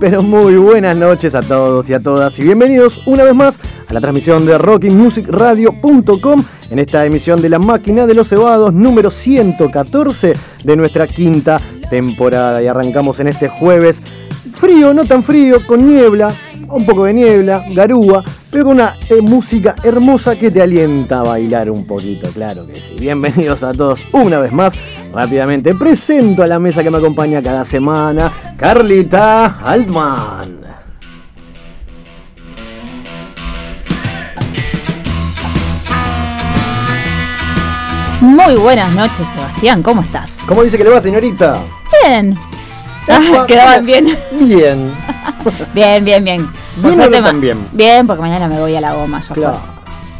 pero muy buenas noches a todos y a todas y bienvenidos una vez más a la transmisión de rockingmusicradio.com en esta emisión de La Máquina de los Cebados número 114 de nuestra quinta temporada y arrancamos en este jueves frío, no tan frío, con niebla, un poco de niebla, garúa, pero con una eh, música hermosa que te alienta a bailar un poquito, claro que sí. Bienvenidos a todos una vez más. Rápidamente presento a la mesa que me acompaña cada semana, Carlita Altman. Muy buenas noches, Sebastián, ¿cómo estás? ¿Cómo dice que le va, señorita? Bien. Ah, quedaban bien. Bien. Bien, bien, bien. Bien no tan bien. Bien, porque mañana me voy a la goma. Ya Claro.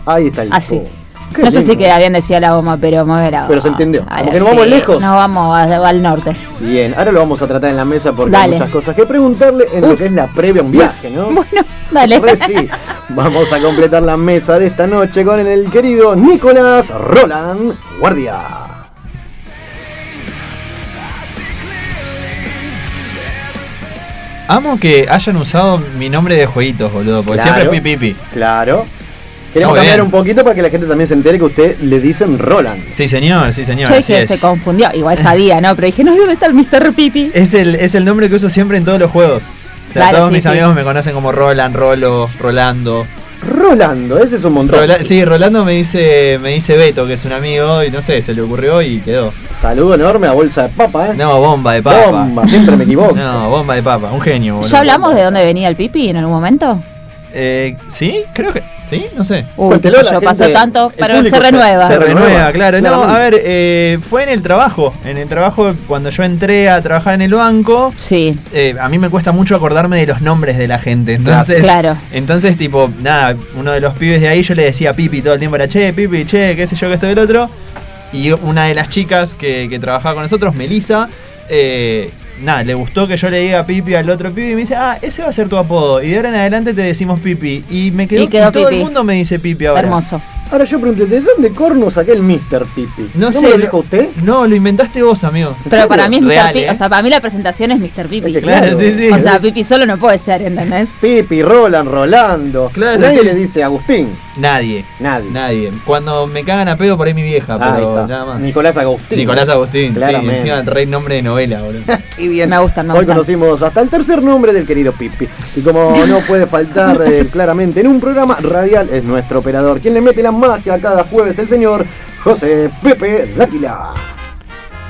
fue. Ahí está el Así. Qué No sé si queda bien decir a la goma, pero me voy a la Pero se entendió. Ahora Como que nos vamos lejos. Nos vamos a- al norte. Bien, ahora lo vamos a tratar en la mesa porque hay muchas cosas que preguntarle en lo que es la previa a un viaje, ¿no? Bueno, dale. Re sí. Vamos a completar la mesa de esta noche con el querido Nicolás Roland Guardia. Amo que hayan usado mi nombre de jueguitos, boludo, porque Claro. siempre fui Pipi. Claro. Queremos Muy cambiar bien. un poquito para que la gente también se entere que usted le dicen Roland. Sí, señor, sí, señor. Yo así dije, es. se confundió. Igual sabía, ¿no? Pero dije, no, ¿dónde está el Mr. Pipi? Es el, es el nombre que uso siempre en todos los juegos. O sea, Claro, todos sí, mis sí. amigos me conocen como Roland, Rolo, Rolando. Rolando, ese es un montón. Rola- sí, Rolando me dice, me dice Beto, que es un amigo, y no sé, se le ocurrió y quedó. Saludo enorme a Bolsa de Papa, ¿eh? No, bomba de papa. Bomba, siempre me equivoco. No, bomba de papa, un genio, boludo. ¿Ya hablamos de dónde venía el Pipi en algún momento? Eh, ¿Sí? Creo que. ¿Sí? No sé. Uy, qué a sé yo, pasó tanto, pero se renueva. Se renueva, claro. No, a ver, eh, fue en el trabajo. En el trabajo, cuando yo entré a trabajar en el banco, Sí, eh, a mí me cuesta mucho acordarme de los nombres de la gente. Entonces, claro. entonces tipo, nada, uno de los pibes de ahí yo le decía Pipi todo el tiempo, era che, Pipi, che, qué sé yo, que esto y el otro. Y una de las chicas que, que trabajaba con nosotros, Melissa, eh, nada, le gustó que yo le diga Pipi al otro Pipi y me dice, ah, ese va a ser tu apodo. Y de ahora en adelante te decimos Pipi. Y me quedó, Y quedó todo Pipi. el mundo me dice Pipi ahora. hermoso. Ahora yo pregunté, ¿de dónde corno saqué el Mr. Pipi? No sé, lo lo- dijo usted? No, lo inventaste vos, amigo. Pero para mí es Mr. Real, Pipi. ¿eh? O sea, para mí la presentación es Mr. Pipi. Claro, sí, sí. O sea, Pipi solo no puede ser, ¿entendés? Pipi, Roland, Rolando. Claro, Nadie sí. le dice Agustín. Nadie. Nadie. Nadie. Cuando me cagan a pedo por ahí mi vieja, Ahí pero está. nada más. Nicolás Agustín. Nicolás Agustín, sí, Claramente. encima el rey nombre de novela, boludo. Qué bien. Me gustan, me Hoy gustan. conocimos hasta el tercer nombre del querido Pipi. Y como no puede faltar eh, claramente en un programa radial, es nuestro operador. Quien le mete la magia cada jueves, el señor José Pepe Dáquila.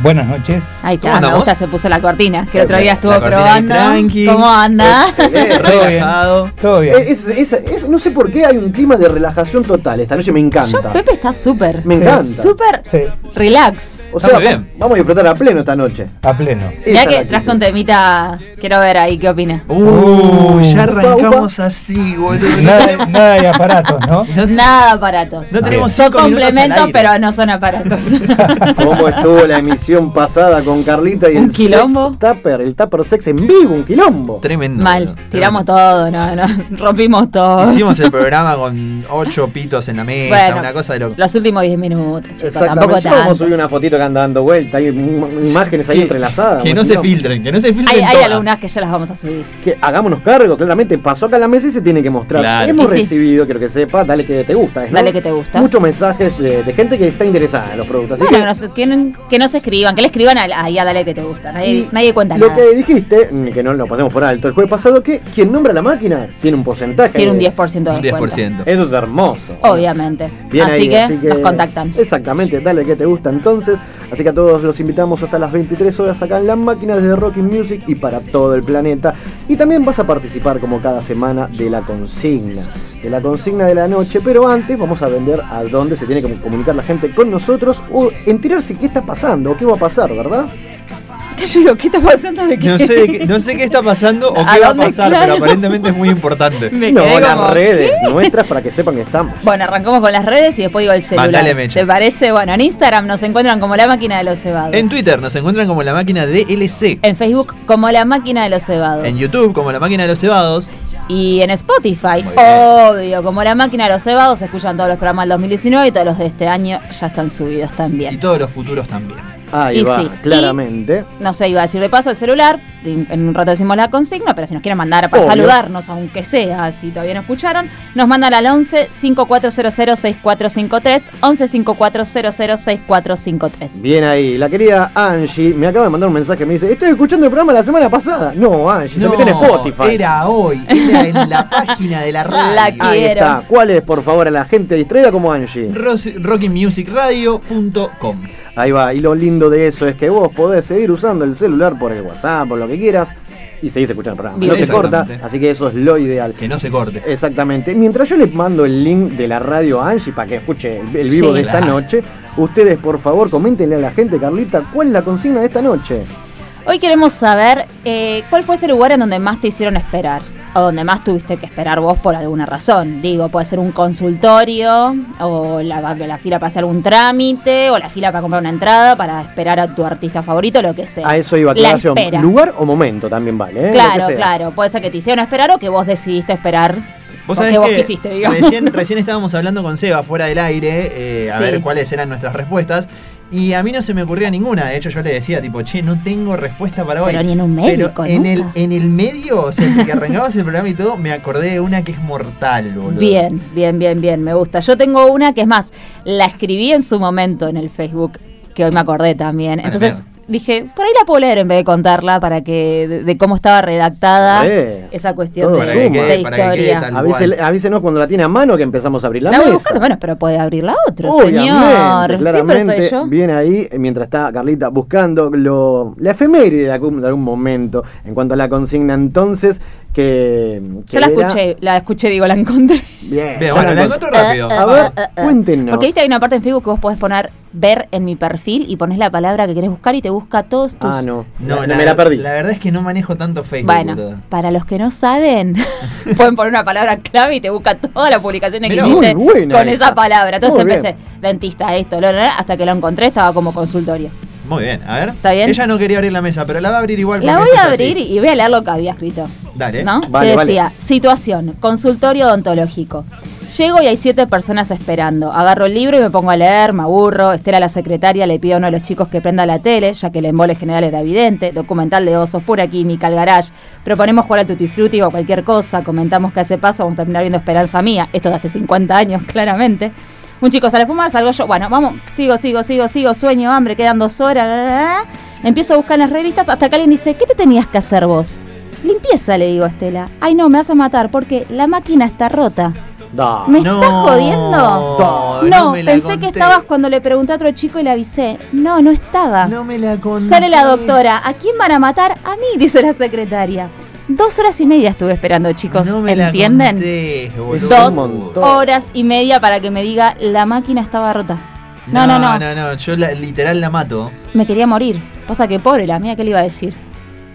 Buenas noches. Ahí ¿Cómo está, me gusta, se puso la cortina, que el otro día estuvo probando. tranqui. ¿Cómo anda? Todo bien. Relajado. Todo bien. Eh, es- es- es- no sé por qué hay un clima de relajación total. Esta noche me Yo, encanta. Pepe está súper. Me Sí. encanta. Súper Sí, relax. O sea, bien. vamos a disfrutar a pleno esta noche. a pleno. Es que actitud. un temita. Quiero ver ahí qué opina. Uh, ya Upa, arrancamos así, boludo. Nada, nada de aparatos, ¿no? Nada aparatos. No tenemos Son complementos, pero no son aparatos. ¿Cómo estuvo la emisión pasada con Carlita y Un el quilombo. sex tupper, el tupper sex en vivo, un quilombo. Tremendo. Mal, tremendo. tiramos todo, no, no, rompimos todo. Hicimos el programa con ocho pitos en la mesa, Bueno, una cosa de loco. Los últimos 10 minutos, chicos, tampoco Yo vamos a tanto. subir una fotito que anda dando vuelta, hay im- imágenes ahí Que- entrelazadas. Que no se filtren, que no se filtren hay todas. algunas que ya las vamos a subir. Que hagámonos cargo, claramente pasó acá a la mesa y se tiene que mostrar. Claro. Hemos Y sí. recibido, quiero que sepa, dale que te gusta. ¿no? Dale que te gusta. Muchos mensajes de, de gente que está interesada en los productos. Así Bueno, que que, nos, que, no- que no se escriban, que le escriban a- ahí a Dale que te gusta. Nadie, cuenta lo nada. que dijiste, mm, que no lo pasemos por alto el jueves pasado, que quien nombra la máquina tiene un porcentaje. Tiene un de- 10% de Un descuento. 10%. Eso es hermoso. Obviamente. Bien así, ahí, que así que nos contactan. Exactamente, dale que te gusta entonces. Así que a todos los invitamos hasta las 23 horas acá en la máquina de Rocking Music y para todo el planeta. Y también vas a participar como cada semana de la consigna. De la consigna de la noche, pero antes vamos a vender a dónde se tiene que comunicar la gente con nosotros o enterarse qué está pasando o qué va a pasar, ¿verdad? Yo digo, ¿qué está pasando? ¿De qué? No sé, qué- no sé qué está pasando o ¿A qué va a pasar, Claro. pero aparentemente es muy importante. Me no, las como, redes nuestras para que sepan que estamos. Bueno, arrancamos con las redes y después digo el celular. Mandale, Mecha. ¿Te parece? Bueno, en Instagram nos encuentran como la máquina de los cebados. En Twitter nos encuentran como la máquina DLC. En Facebook como la máquina de los cebados. En YouTube como la máquina de los cebados. Y en Spotify, obvio, como la máquina de los cebados, se escuchan todos los programas del 2019 y todos los de este año ya están subidos Y también. todos los futuros también. Ahí Y va, sí. claramente. No sé, iba a decir de paso el celular, en un rato decimos la consigna, pero si nos quieren mandar para Obvio. saludarnos, aunque sea, si todavía no escucharon, nos mandan al 11 5400 6453, 11 5400 6453. Bien ahí, la querida Angie me acaba de mandar un mensaje, me dice, estoy escuchando el programa la semana pasada. No, Angie, se metió en Spotify. Era hoy, era en la página de la radio. La Ahí quiero. está. ¿Cuál es, por favor, a la gente distraída como Angie? rockingmusicradio.com Ahí va, y lo lindo de eso es que vos podés seguir usando el celular por el WhatsApp, por lo que quieras, y seguís escuchando el programa. Bien. No se corta, así que eso es lo ideal. Que no se corte. Exactamente. Mientras yo les mando el link de la radio a Angie para que escuche el, el vivo Sí. de esta Claro. noche, ustedes por favor coméntenle a la gente, Carlita, cuál es la consigna de esta noche. Hoy queremos saber eh, cuál fue ese lugar en donde más te hicieron esperar. O donde más tuviste que esperar vos por alguna razón. Digo, puede ser un consultorio, o la, la fila para hacer un trámite, o la fila para comprar una entrada, para esperar a tu artista favorito, lo que sea. A eso iba La aclaración. espera. Lugar o momento también vale, ¿eh? Claro, claro. Puede ser que te hicieron esperar o que vos decidiste esperar. Vos sabés vos que quisiste, digamos. Recién, recién estábamos hablando con Seba fuera del aire eh, a Sí. ver cuáles eran nuestras respuestas. Y a mí no se me ocurría ninguna. De hecho, yo le decía, tipo, che, no tengo respuesta para hoy. Pero ni en un médico, Pero en el, en el medio, o sea, que arrancabas el programa y todo, me acordé de una que es mortal, boludo. Bien, bien, bien, bien, me gusta. Yo tengo una que es más, la escribí en su momento en el Facebook, que hoy me acordé también. Entonces. Dije, por ahí la puedo leer en vez de contarla para que de, de cómo estaba redactada Re. esa cuestión de, que de quede- que quede historia. Avísele- avísenos cuando la tiene a mano que empezamos a abrir la, La mesa. buscando, bueno, pero puede abrirla otro, Obviamente, señor. Claramente, soy yo. Bien ahí, mientras está Carlita buscando lo, la efeméride de algún, de algún momento. En cuanto a la consigna, entonces, que. que Yo la era- escuché, la escuché, digo, la encontré. Bien, Bien, bueno, la encontré. rápido. A ver, cuéntenos. Porque viste, hay una parte en Facebook que vos podés poner ver en mi perfil y pones la palabra que querés buscar y te busca todos tus Ah, no. No, la, me la perdí. La verdad es que no manejo tanto Facebook, Bueno, para los que no saben, pueden poner una palabra clave y te busca todas las publicaciones que hiciste buena con esa. esa palabra. Entonces Muy empecé, dentista, esto, lo, lo, lo, hasta que lo encontré, estaba como consultorio. Muy bien, a ver. ¿Está bien? Ella no quería abrir la mesa, pero la va a abrir igual. La voy a así. abrir y voy a leer lo que había escrito. Dale. ¿No? Vale, que vale. decía, situación, consultorio odontológico. Llego y hay siete personas esperando. Agarro el libro y me pongo a leer, me aburro. Estela, la secretaria, le pide a uno de los chicos que prenda la tele, ya que el embole general era evidente. Documental de osos, pura química, al garage. Proponemos jugar al tutti frutti o cualquier cosa. Comentamos que hace paso, vamos a terminar viendo Esperanza Mía. Esto de hace 50 años, claramente. Un chico sale a fumar, salgo yo. Bueno, vamos, sigo, sigo, sigo, sigo. Sueño, hambre, quedan dos horas. Empiezo a buscar en las revistas hasta que alguien dice, ¿qué te tenías que hacer vos? Limpieza, le digo a Estela. Ay, no, me vas a matar porque la máquina está rota. Da. ¿Me No, estás jodiendo? no No, me la pensé que estabas cuando le pregunté a otro chico y le avisé. No, no estaba. No me la conté. Sale la doctora. ¿A quién van a matar? A mí, dice la secretaria. Dos horas y media estuve esperando, chicos. No me la ¿Entienden? conté. Dos horas y media para que me diga la máquina estaba rota. No, no, no. No, no, yo la- literal la mato. Me quería morir. Pasa que pobre la mía, ¿qué le iba a decir?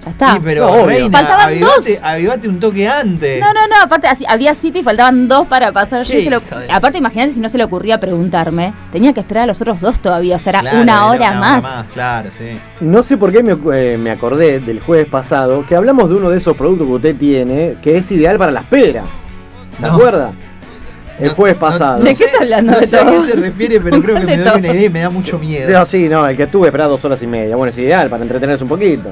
Ya está. Sí, pero No, obvio. reina, Faltaban avivate, dos. avivate un toque antes. No, no, no, aparte así, había cita y faltaban dos para pasar. Lo- aparte, imagínate si no se le ocurría preguntarme. Tenía que esperar a los otros dos todavía, o sea, era Claro, una era hora más. Claro, sí. No sé por qué me, eh, me acordé del jueves pasado que hablamos de uno de esos productos que usted tiene que es ideal para la espera. ¿Se No. acuerda? El No- jueves pasado. no ¿De qué está hablando No de sé a qué todo? se refiere, pero creo que me doy una todo. idea y me da mucho miedo. No, sí, no, el que estuve esperado dos horas y media. Bueno, es ideal para entretenerse un poquito.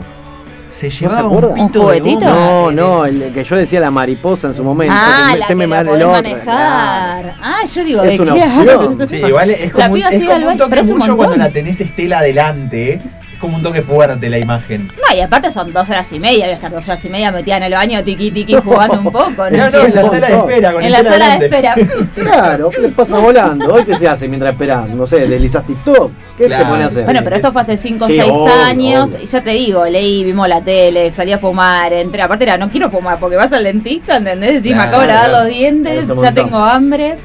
Se llevaba un pito ¿Un de goma No, no, el- que yo decía la mariposa en su momento. Ah, que la teme que la podés otro, manejar. Ah, yo digo, Es ¿de una qué opción. hablas? Sí, igual es como, un, es como un toque mucho cuando la tenés Estela adelante. Como un toque fuerte la imagen. No, y aparte son dos horas y media, voy a estar dos horas y media metida en el baño, tiqui tiqui, jugando un poco. No, no, en la sala de espera con en la sala de espera. Claro, ¿qué le pasa volando? ¿Hoy qué se hace mientras esperás? No sé, deslizás TikTok. ¿Qué Claro. te pone a hacer? Bueno, pero esto fue hace 5 o Sí, 6 obvio, años. obvio. Y ya te digo, leí, vimos la tele, salí a fumar, entré. Aparte era, no quiero fumar porque vas al dentista, ¿entendés? Decís, me acabo de lavar claro. los dientes, ya montón. tengo hambre.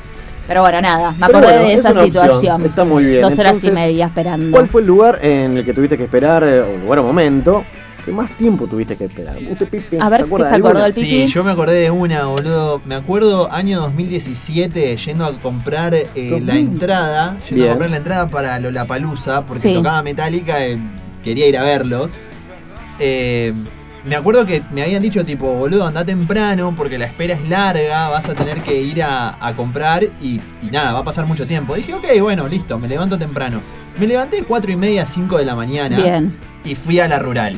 Pero bueno, nada, me Pero acordé bueno, de es esa una opción, situación. Está muy bien. Dos horas y media esperando. ¿Cuál fue el lugar en el que tuviste que esperar, eh, o lugar o momento, que más tiempo tuviste que esperar? ¿Usted, Pipe, A ver, ¿qué se acordó el Sí, Pipi? yo me acordé de una, boludo. Me acuerdo año 2017 yendo a comprar eh, la 2000. entrada, yendo Bien. a comprar la entrada para Lollapalooza porque Sí. tocaba Metallica, eh, quería ir a verlos. Eh, me acuerdo que me habían dicho tipo, boludo, anda temprano porque la espera es larga, vas a tener que ir a, a comprar y, y nada, va a pasar mucho tiempo. Dije, ok, bueno, listo, me levanto temprano. Me levanté 4 y media, 5 de la mañana Bien. y fui a la rural.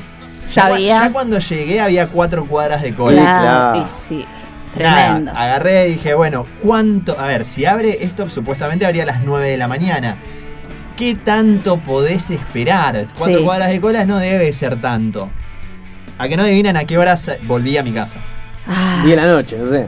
Ya había. ya cuando llegué había cuatro cuadras de cola. claro. y sí. Nada, Tremendo. agarré y dije, bueno, ¿cuánto? A ver, si abre esto, supuestamente abría a las 9 de la mañana. ¿Qué tanto podés esperar? Cuatro Sí. cuadras de cola no debe ser tanto. A que no adivinan a qué horas volví a mi casa. Ah, 10 de la noche, no sé.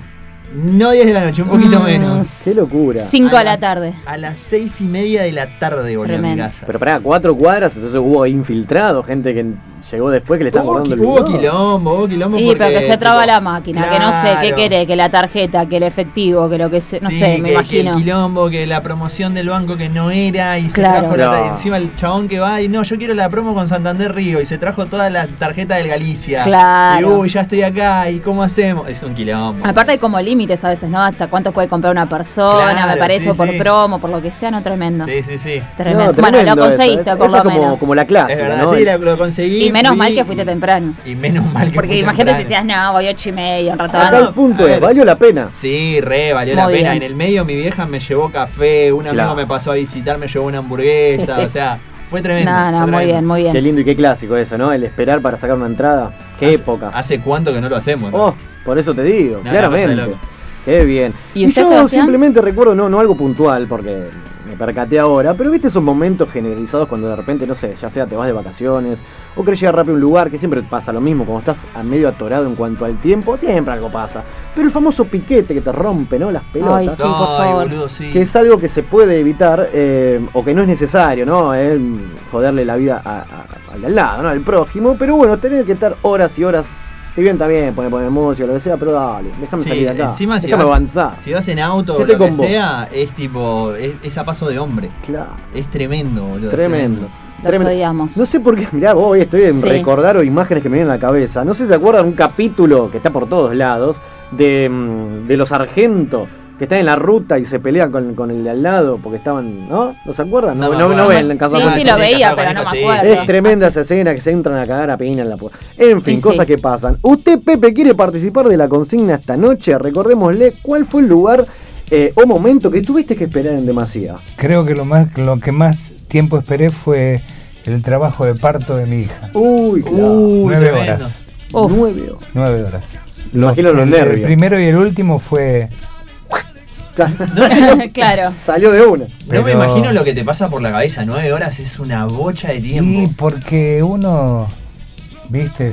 No 10 de la noche, un poquito Mm, menos. Qué locura. Cinco A de la tarde. A las seis y media de la tarde volví a mi Tremendo. casa. Pero para cuatro cuadras, entonces hubo infiltrados, gente que llegó después que le están qui- el hubo quilombo, hubo quilombo Y porque, pero que se traba tipo, la máquina, que no sé, ¿qué quiere? Que la tarjeta, que el efectivo, que lo que se, no Sí, sé, me que- imagino. Que el quilombo, que la promoción del banco que no era y Claro. se trajo la, encima el chabón que va y no, yo quiero la promo con Santander Río y se trajo toda la tarjeta del Galicia. Claro. Y uy, ya estoy acá y cómo hacemos. Es un quilombo. Aparte hay como límites a veces, ¿no? Hasta cuánto puede comprar una persona, Claro, me parece, sí, o por sí. promo, por lo que sea, no tremendo. Sí, sí, sí. Tremendo. No, bueno, lo conseguiste eso, por eso lo es como, menos. como la clase. Es verdad, ¿no? sí, lo conseguí. Menos fui- mal que fuiste temprano. Y menos mal que Porque imagínate si decías, no, voy ocho y media, un rato Acá el punto es, ver. ¿valió la pena? Sí, re, valió Muy la pena. bien. En el medio mi vieja me llevó café, un amigo Claro. me pasó a visitar, me llevó una hamburguesa, o sea, fue tremendo. No, no, muy tremendo. bien, muy Qué bien. lindo y qué clásico eso, ¿no? El esperar para sacar una entrada. Qué Hace- época. ¿Hace cuánto que no lo hacemos? no? Oh, por eso te digo, No, claramente. Qué bien. ¿Y usted, yo Sebastián? simplemente recuerdo, no, no algo puntual, porque me percaté ahora, pero viste esos momentos generalizados cuando de repente, no sé, ya sea te vas de vacaciones o querés llegar rápido a un lugar, que siempre pasa lo mismo, como estás a medio atorado en cuanto al tiempo, siempre algo pasa. Pero el famoso piquete que te rompe, ¿no? Las pelotas. Ay, sí, por Ay, favor. boludo, sí. que es algo que se puede evitar eh, o que no es necesario, ¿no? Eh, joderle la vida a- a- al de al lado, ¿no? Al prójimo, pero bueno, tener que estar horas y horas, si bien también pone poner música, lo que sea, pero dale, déjame Sí, salir de acá, encima si déjame vas- avanzar. Si vas en auto o lo que vos. sea, es tipo, es, es a paso de hombre. Claro, Es tremendo, boludo. tremendo. Los tremendo. odiamos. No sé por qué, mirá, hoy estoy en Sí. recordar o imágenes que me vienen a la cabeza. No sé si se acuerdan un capítulo que está por todos lados de, mm, de los sargentos que están en la ruta y se pelean con, con el de al lado porque estaban, ¿no? ¿No se acuerdan? No, No no, no ven en Sí, Casablanca. sí, sí, lo veía, pero no me acuerdo. Es tremenda Así. esa escena que se entran a cagar a piña en la puerta. En fin, cosas sí. que pasan. Usted, Pepe, quiere participar de la consigna esta noche. Recordémosle cuál fue el lugar eh, o momento que tuviste que esperar en demasía. Creo que lo, más, lo que más tiempo esperé fue el trabajo de parto de mi hija. Uy, claro. Uy, Nueve tremendo. horas. Nueve horas. Nueve horas. Lo imagino los el, nervios. El primero y el último fue. claro. Salió de una. No me imagino lo que te pasa por la cabeza. Nueve horas es una bocha de Y tiempo. porque uno, viste,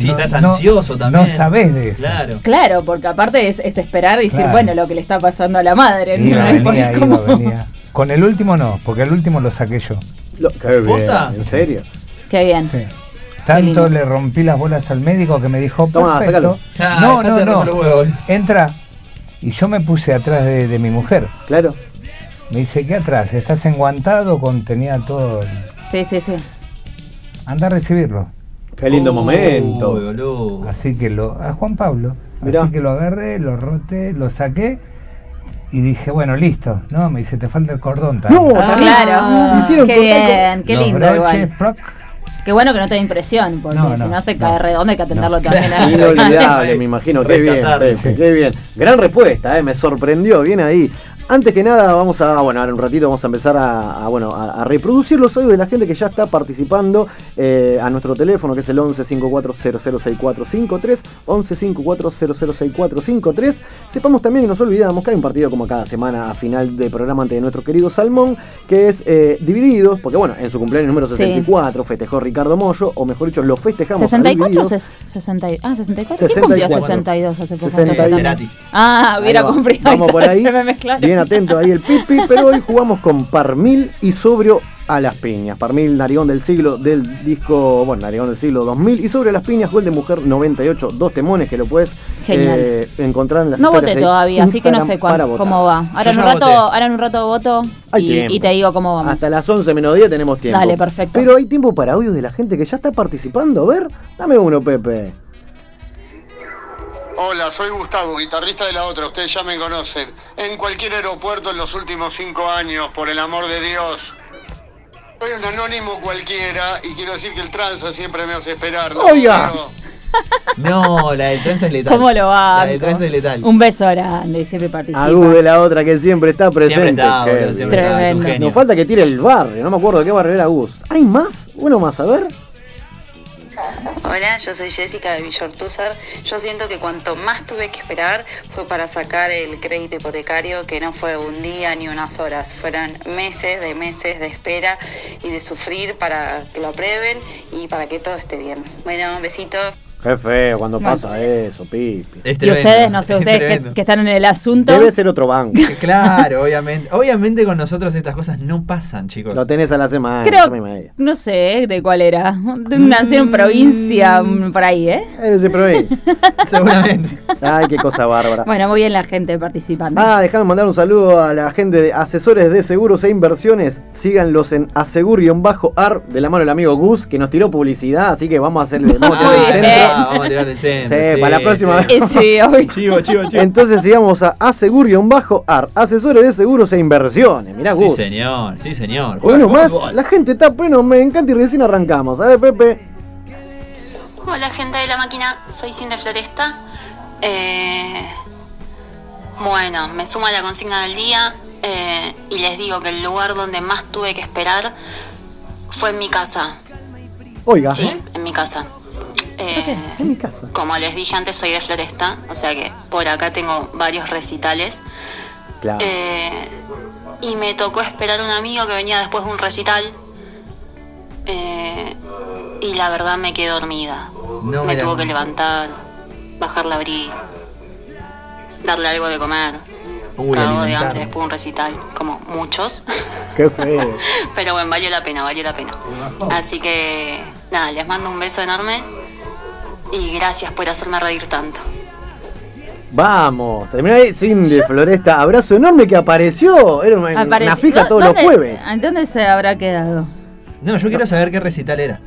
Sí, estás ansioso también. No sabes de eso. Claro. Claro, porque aparte es, es esperar y decir, Claro. bueno, lo que le está pasando a la madre. ¿no? Iba, venía, es iba, como- venía. Con el último no, porque el último lo saqué yo. Lo- qué bien. ¿En serio? Qué bien. Sí. Tanto le rompí las bolas al médico que me dijo, Toma, perfecto. Ya, no, no, no. romper los huevos. Entra. Y yo me puse atrás de, de mi mujer. Claro. Me dice, ¿qué atrás? ¿Estás enguantado con tenía todo? el- Sí, sí, sí. Anda a recibirlo. Qué lindo momento. boludo. Así que lo. A Juan Pablo. Mirá. Así que lo agarré, lo roté, lo saqué y dije, bueno, listo. No, me dice, te falta el cordón también. No, Ah, también Claro. hicieron Qué con- bien, qué lindo broches, igual. proc. Qué bueno que no te da impresión, porque No, si no, no se no. cae redondo hay que atenderlo No. también. a- Inolvidable, me imagino. Qué bien, qué bien. Gran respuesta, eh, me sorprendió. Bien ahí. Antes que nada, vamos a, bueno, ahora un ratito vamos a empezar a, a, bueno, a, a reproducir los audios de la gente que ya está participando eh, a nuestro teléfono, que es el 11 54006453, 11 54006453. Sepamos también que nos olvidamos que hay un partido como cada semana a final de programa ante nuestro querido Salmón, que es eh, Divididos, porque bueno, en su cumpleaños número Sí. 64 festejó Ricardo Mollo, o mejor dicho, lo festejamos. a 64 o Divididos. ses- 60 y- Ah, 64. ¿Quién cumplió 64? 62 hace poco? 60 Entonces, Cerati. Ah, hubiera cumplido. Vamos por ahí. Se me mezclaron. Bien atento ahí el pipi, pero hoy jugamos con Parmil y Sobrio a las piñas. Parmil, Narigón del siglo del disco, bueno, Narigón del siglo 2000 y Sobre las piñas, Gol de Mujer 98, dos temones que lo puedes eh, encontrar en las No voté todavía, así que no sé cuán- cómo va. Ahora en, un rato, ahora en un rato voto y te digo cómo vamos. Hasta las 11 menos 10 tenemos tiempo. Dale, perfecto. Pero hay tiempo para audios de la gente que ya está participando. A ver, dame uno, Pepe. Hola, soy Gustavo, guitarrista de la otra, ustedes ya me conocen. En cualquier aeropuerto en los últimos cinco años, por el amor de Dios. Soy un anónimo cualquiera y quiero decir que el tranza siempre me hace esperar. ¿no? Oiga. No, la de tranza es letal. ¿Cómo lo va? La de tranza es letal. Un beso grande, siempre participa. Agu de la otra que siempre está presente. Siempre está, boludo, siempre está, es un Tremendo. genio. Nos falta que tire el barrio, no me acuerdo de qué barrio era Gus. ¿Hay más? Uno más, a ver. Hola, yo soy Jessica de Villortúzar. Yo siento que cuanto más tuve que esperar fue para sacar el crédito hipotecario, que no fue un día ni unas horas, fueron meses de meses de espera y de sufrir para que lo aprueben y para que todo esté bien. Bueno, besitos. Qué feo cuando pasa eso, Pipi. Es Y ustedes, no sé, es ustedes que, están en el asunto. Debe ser otro banco. Claro, obviamente. Obviamente con nosotros estas cosas no pasan, chicos. Lo tenés a la semana. Creo, media. no sé de cuál era. De una nació en provincia, mm, por ahí, ¿eh? Eh, se probé. Seguramente. Ay, qué cosa bárbara. Bueno, muy bien la gente participando. Ah, déjame mandar un saludo a la gente de asesores de seguros e inversiones. Síganlos en asegur-ar de la mano del amigo Gus, que nos tiró publicidad, así que vamos a hacerle. Vamos a Ah, vamos a tirar el centro. Sí, para la próxima vez. Sí, obvio. Chivo, chivo, chivo. Entonces sigamos a asegur-ar, asesores de seguros e inversiones. Mirá, Sí, Gus. señor, sí, señor. Juega más, fútbol. la gente está bueno, me encanta y recién arrancamos. A ver, Pepe. Hola gente de la máquina, soy Cindy Floresta. Eh, bueno, me sumo a la consigna del día eh, y les digo que el lugar donde más tuve que esperar fue en mi casa. Oiga, Sí, en mi casa. Eh, en mi casa. como les dije antes, soy de Floresta, o sea que por acá tengo varios recitales. Claro. Eh, y me tocó esperar un amigo que venía después de un recital. Eh, y la verdad me quedé dormida. No me tuvo que levantar, bajar la abrigo, darle algo de comer. Uy, Cagó de hambre después de un recital, como muchos. Qué feo. Pero bueno, valió la pena, valió la pena. Así que nada, les mando un beso enorme y gracias por hacerme reír tanto. Vamos, termina ahí Cindy Floresta. Abrazo enorme que apareció. Era una, fija ¿Dó- todos los dónde- jueves. ¿Dónde se habrá quedado? No, yo quiero saber qué recital era.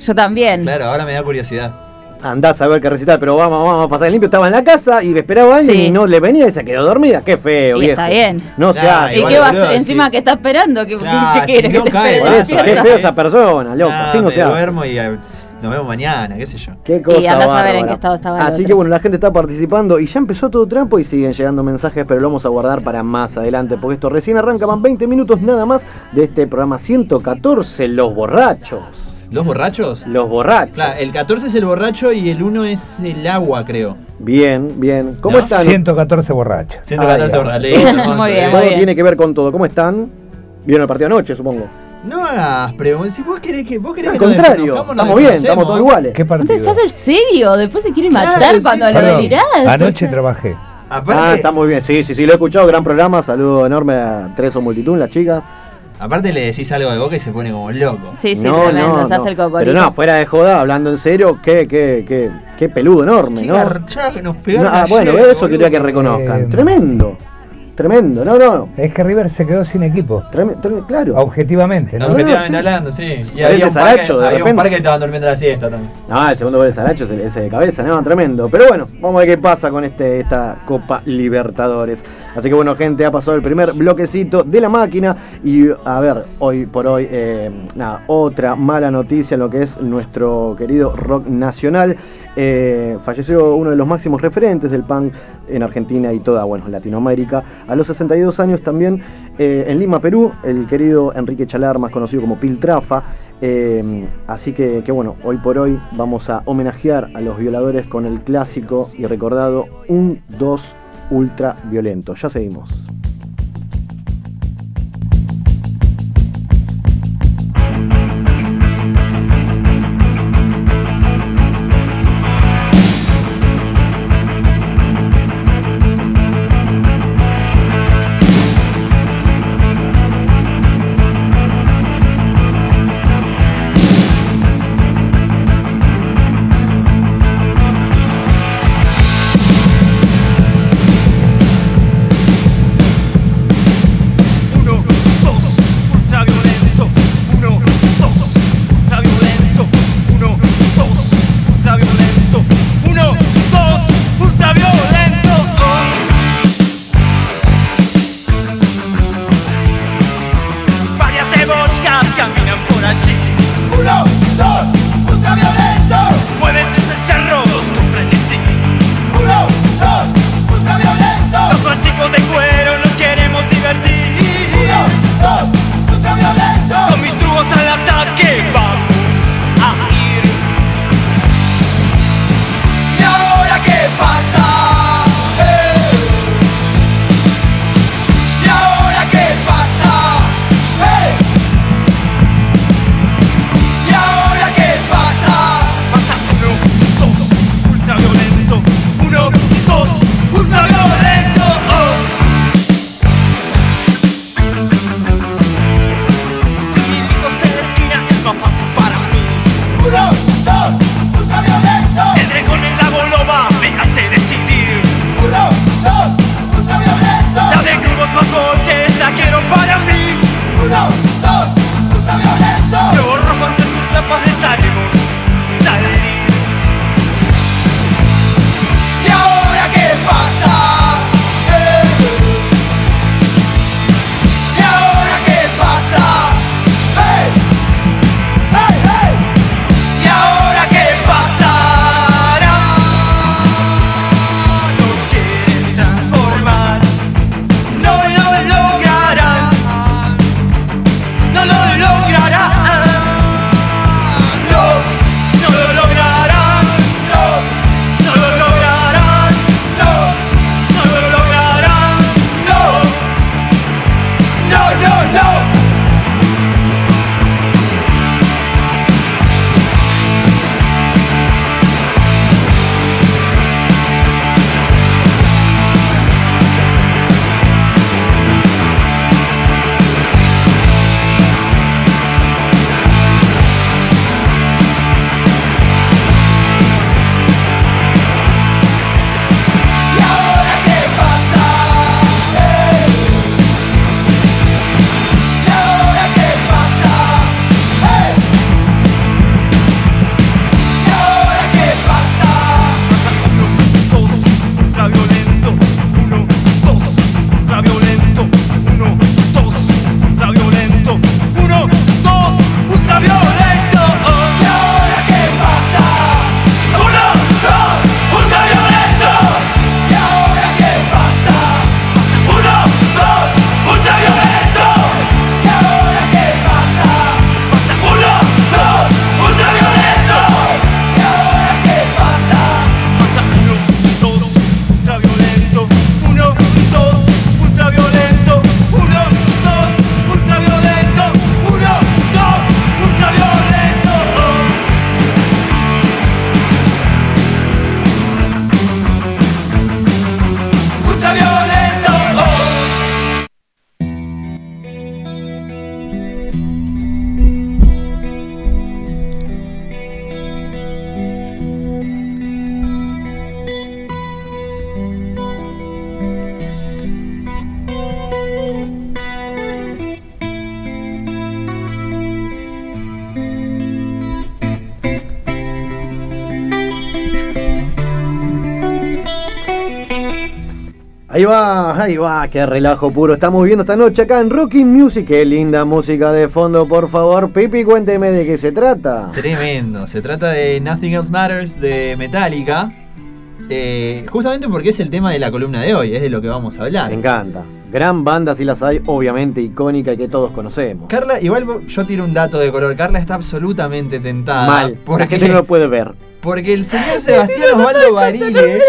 Yo también. Claro, ahora me da curiosidad. Andás a ver qué recital, pero vamos, vamos a pasar el limpio. Estaba en la casa y me esperaba alguien Sí. y no le venía y se quedó dormida. Qué feo, Y viejo. está bien. No se Nah, hace. ¿Y igual, qué va a boludo, hacer? Encima sí. que está esperando, ¿qué, Claro, qué quiere? si que no te cae, espere Por bueno, eso, despierta? qué feo esa persona, loco. Nah, Así no me se hace. duermo y eh, nos vemos mañana, qué sé yo. Qué cosa Y andás a ver en qué estado estaba Así que bueno, la gente está participando y ya empezó todo trampo y siguen llegando mensajes, pero lo vamos a guardar para más adelante, porque esto recién arranca, van 20 minutos nada más de este programa 114, Los Borrachos. ¿Los borrachos? Los Borrachos. Claro, el 14 es el borracho y el 1 es el agua, creo. Bien, bien. ¿Cómo No, están? 114 borrachos. 114 Ah, borrachos. Muy bien, Todo tiene que ver con todo. ¿Cómo están? ¿Vieron el partido anoche, supongo? No hagas preguntas. Si vos querés que. Vos querés Al que contrario, nos estamos bien, estamos todos iguales. ¿Qué partido? Se hace el serio, después se quiere matar Claro, cuando sí. lo delirás. Anoche trabajé. Aparte, Ah, está muy bien. Sí, sí, sí, lo he escuchado. Gran programa. Saludo enorme a Tres o Multitud, la chica. aparte le decís algo de boca y se pone como loco. Sí, sí, tremendo, se hace el cocorito. Pero no, fuera de joda, hablando en serio, qué, qué, qué, qué peludo enorme, Qué ¿no? garchada que nos No, pegaron ah, ayer, bueno, eso boludo. quería que reconozcan. Eh, Tremendo. Tremendo, no, no. Es que River se quedó sin equipo. Tremendo, claro. Objetivamente, ¿no? Objetivamente sí. hablando, sí. Y había un, parque, Saracho, de había un parque que estaban durmiendo la siesta también. Ah, el segundo gol de Saracho, ese ese de cabeza, no, tremendo. Pero bueno, vamos a ver qué pasa con este, esta Copa Libertadores. Así que bueno, gente, ha pasado el primer bloquecito de la máquina. Y a ver, hoy por hoy, eh, nada, otra mala noticia en lo que es nuestro querido rock nacional. Eh, falleció uno de los máximos referentes del punk en Argentina y toda, bueno, Latinoamérica. A los 62 años también eh, en Lima, Perú, el querido Enrique Chalar, más conocido como Piltrafa. Eh, así que, que bueno, hoy por hoy vamos a homenajear a los violadores con el clásico y recordado Un 2 Ultra Violento. Ya seguimos. Ahí va, qué relajo puro estamos viendo esta noche acá en Rocky Music. Qué linda música de fondo, por favor. Pipi, cuénteme de qué se trata. Tremendo. Se trata de Nothing Else Matters de Metallica. Eh, justamente porque es el tema de la columna de hoy, es de lo que vamos a hablar. Me encanta. Gran banda, si las hay, obviamente icónica y que todos conocemos. Carla, igual yo tiro un dato de color. Carla está absolutamente tentada. Mal, Porque, la gente no lo puede ver. porque el señor Sebastián Osvaldo Barile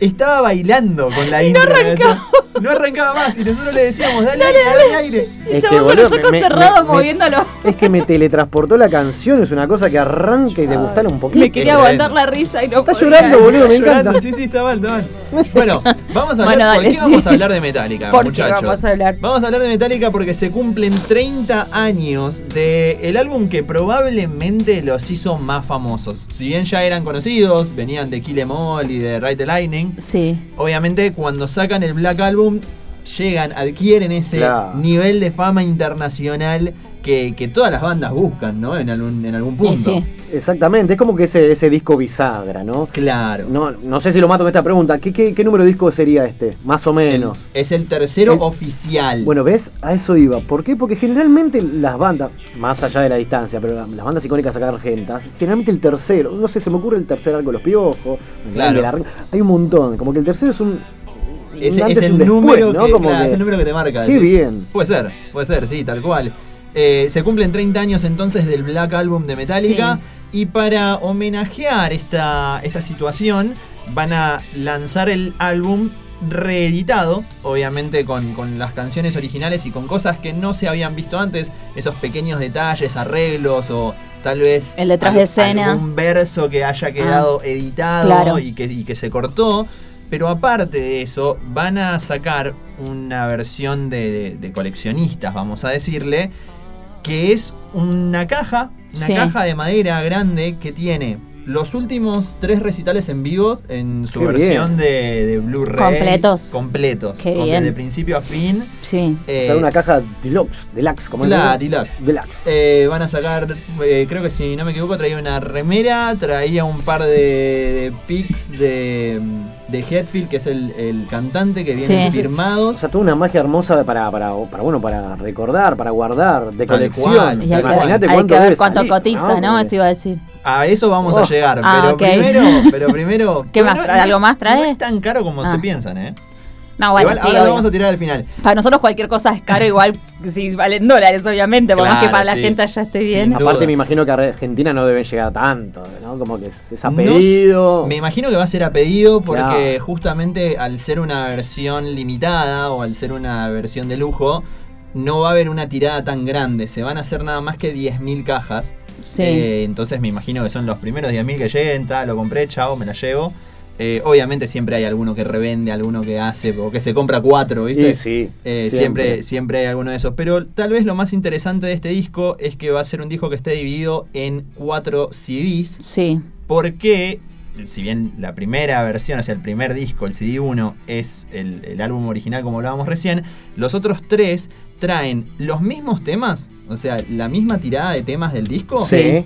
estaba bailando con la intro. de eso. No arrancaba más y nosotros le decíamos, dale, aire, dale aire. Es Chabón, con los ojos cerrados me- moviéndolo. Es que me teletransportó la canción, es una cosa que arranca y te gustara un poquito. Me quería aguantar la risa y no Está podía. llorando, boludo, me Llorando, encanta. Sí, sí, está mal, está mal. Bueno, vamos a hablar. Bueno, ¿Por dale, qué vamos a hablar de Metallica, ¿Por qué muchachos? vamos a hablar? Vamos a hablar de Metallica porque se cumplen 30 años del el álbum que probablemente los hizo más famosos. Si bien ya eran conocidos, venían de Kill Em All y de Ride the Lightning, Sí. obviamente cuando sacan el Black Album llegan, adquieren ese Claro. nivel de fama internacional que, que todas las bandas buscan, ¿no? En algún, en algún punto. sí. Exactamente, es como que ese, ese disco bisagra, ¿no? Claro. No, no sé si lo mato con esta pregunta. ¿Qué, qué, qué número de disco sería este? Más o menos. Es el tercero El- oficial. Bueno, ¿ves? A eso iba. ¿Por qué? Porque generalmente las bandas, más allá de la distancia, pero la- las bandas icónicas acá argentas, generalmente el tercero, no sé, se me ocurre el tercer algo de los piojos, el Claro. de la Renga, hay un montón, como que el tercero es un... Es el después, número ¿no? que, Como claro, que- es el número que te marca. Qué decís. bien. Puede ser, puede ser, sí, tal cual. Eh, se cumplen 30 años entonces del Black Album de Metallica y para homenajear esta, esta situación van a lanzar el álbum reeditado, obviamente con, con las canciones originales y con cosas que no se habían visto antes, esos pequeños detalles, arreglos o tal vez El detrás de escena. algún verso que haya quedado editado claro. y, que, y que se cortó. Pero aparte de eso, van a sacar una versión de, de- de coleccionistas, vamos a decirle, que es una caja, una Sí. caja de madera grande que tiene los últimos tres recitales en vivo en su Qué versión de, de Blu-ray. Completos. Completos. Qué bien. De principio a fin. Sí. Eh, una caja deluxe, deluxe, como la deluxe. Deluxe. Eh, van a sacar, eh, creo que si no me equivoco, traía una remera, traía un par de, de pics de, de Hetfield, que es el, el cantante que vienen Sí. O sea, toda una magia hermosa para, para, para, bueno, para recordar, para guardar, de Tal colección. hay que, Imagínate cuánto que ver debe cuánto salir, cotiza, ¿no? Eso iba a decir. A eso vamos Oh. a llegar, Ah, pero primero, pero primero. ¿Qué más trae? ¿Algo más trae? No es tan caro como Ah. se piensan, ¿eh? No, bueno, Igual sí, ahora lo vamos a tirar al final. Para nosotros cualquier cosa es caro, igual si valen dólares, obviamente, por más que para la gente allá esté Sin bien. duda. Aparte me imagino que a Argentina no deben llegar tanto, ¿no? Como que es, a No pedido. Me imagino que va a ser a pedido porque Claro. justamente al ser una versión limitada o al ser una versión de lujo, no va a haber una tirada tan grande. Se van a hacer nada más que 10.000 cajas. Sí. Eh, entonces me imagino que son los primeros 10.000 que lleguen, tal, lo compré, chao, me la llevo. Eh, obviamente siempre hay alguno que revende, alguno que hace o que se compra cuatro, ¿viste? Y sí, Eh, siempre. siempre, siempre hay alguno de esos. Pero tal vez lo más interesante de este disco es que va a ser un disco que esté dividido en cuatro CDs. Sí. Porque, si bien la primera versión, o sea, el primer disco, el CD1, es el, el álbum original como hablábamos recién, los otros tres traen los mismos temas, o sea, la misma tirada de temas del disco, Sí.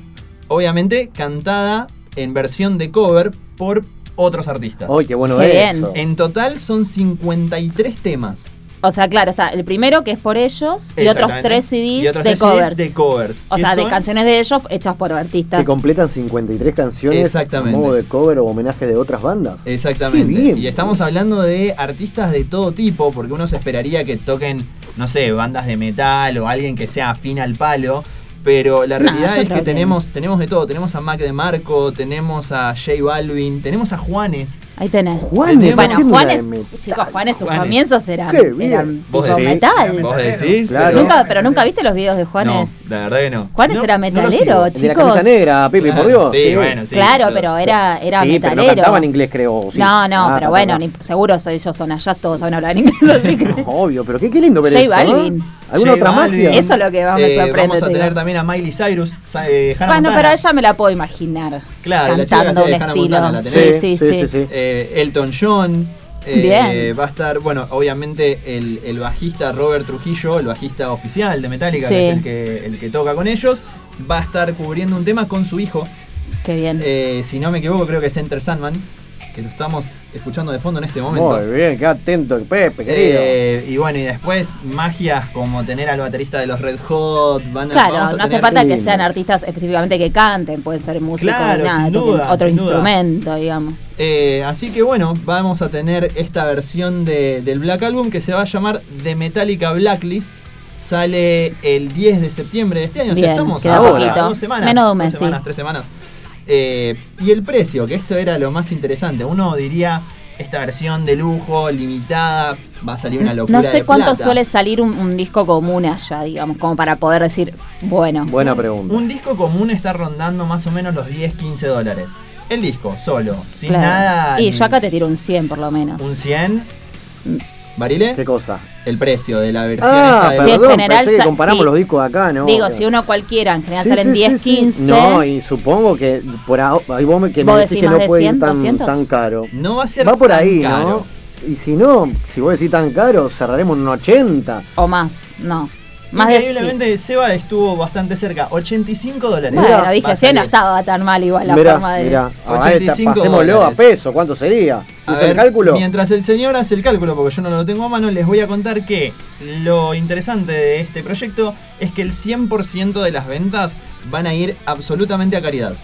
obviamente cantada en versión de cover por otros artistas. Ay, qué bueno Qué eso. bien. En total son 53 temas. O sea, claro, está el primero que es por ellos y otros tres CDs Y otros de tres CDs covers. de covers. o sea, de canciones de ellos hechas por artistas. Que completan 53 canciones Exactamente. modo de cover o homenaje de otras bandas. Exactamente. Bien. Y estamos hablando de artistas de todo tipo, porque uno se esperaría que toquen, no sé, bandas de metal o alguien que sea afín al palo. Pero la realidad es que que tenemos, tenemos de todo. Tenemos a Mac de Marco, tenemos a J Balvin, tenemos a Juanes. Ahí tenés. Juanes, Tenemos- Bueno, ¿quién era Juanes, chicos, Juanes, sus Juanes. comienzos eran, Qué bien. eran ¿Vos decís? metal. ¿Vos decís? Claro. Nunca, pero nunca viste los videos de Juanes. No, la verdad que no. Juanes No, era metalero. El de la chicos. camisa negra, Pipi, por Dios. Sí, bueno, sí. claro, pero era, era sí, pero no metalero. cantaba en inglés, creo. sí. No, no, Ah, pero bueno, ni- seguro ellos son allá, todos saben hablar inglés, así que... Obvio, pero qué, qué lindo ver J. Balvin. ¿Alguna otra magia? Eso es lo que más me Eh, sorprende, Vamos a te tener también a Miley Cyrus, eh, Hannah Bueno, Montana. pero a ella me la puedo imaginar. Claro, la cantando de un Hannah estilo. Montana, ¿la sí, tenés? sí, sí, sí. sí, sí. Eh, Elton John. eh, Bien. Va a estar, bueno, obviamente el, el bajista Robert Trujillo, el bajista oficial de Metallica, Sí. que es el que, el que toca con ellos, va a estar cubriendo un tema con su hijo. Qué bien. Eh, si no me equivoco, creo que es Enter Sandman. Que lo estamos escuchando de fondo en este momento. Muy bien, qué atento el Pepe, querido. Eh, y bueno, y después magias como tener al baterista de los Red Hot, van a- vamos Claro, a no hace tener- falta que sean artistas específicamente que canten, pueden ser músicos, Claro, nada, sin duda, otro sin duda. instrumento, digamos. Eh, así que bueno, vamos a tener esta versión de- del Black Album que se va a llamar The Metallica Blacklist. Sale el 10 de septiembre de este año. o sea, Bien, estamos ahora, poquito. dos semanas. Menos de un mes, dos semanas, sí. tres semanas. Eh, y el precio, que esto era lo más interesante. Uno diría, esta versión de lujo, limitada, va a salir una locura No sé de cuánto plata. suele salir un, un disco común allá, digamos, como para poder decir, bueno, Buena pregunta. Un disco común está rondando más o menos los 10, 15 dólares. El disco, solo, sin claro. nada. Y yo acá te tiro un 100 por lo menos. Un 100. ¿Barile? ¿Qué cosa? El precio de la versión Ah, esta Sí, de... en perdón, general pensé que comparamos sí. los discos de acá, ¿no? Digo, si uno cualquiera, en general Sí, salen sí, 10, sí, sí. 15. No, y supongo que por ahí, vos me, que me ¿Vos decís decís que no de puede ir 100, tan, 200? tan caro. No va a ser Va por tan ahí, caro. ¿no? Y si no, si vos decís tan caro, cerraremos en un 80. O más, no. Más de 100. Increíblemente, Seba estuvo bastante cerca. 85 dólares. Bueno, Mirá, dije va a 100 no estaba tan mal igual la mirá, forma de... mirá. Ah, 85 esta, pasémoslo a peso, ¿cuánto sería? A ¿Hizo el ver, cálculo? Mientras el señor hace el cálculo, porque yo no lo tengo a mano, les voy a contar que lo interesante de este proyecto es que el 100% de las ventas van a ir absolutamente a caridad.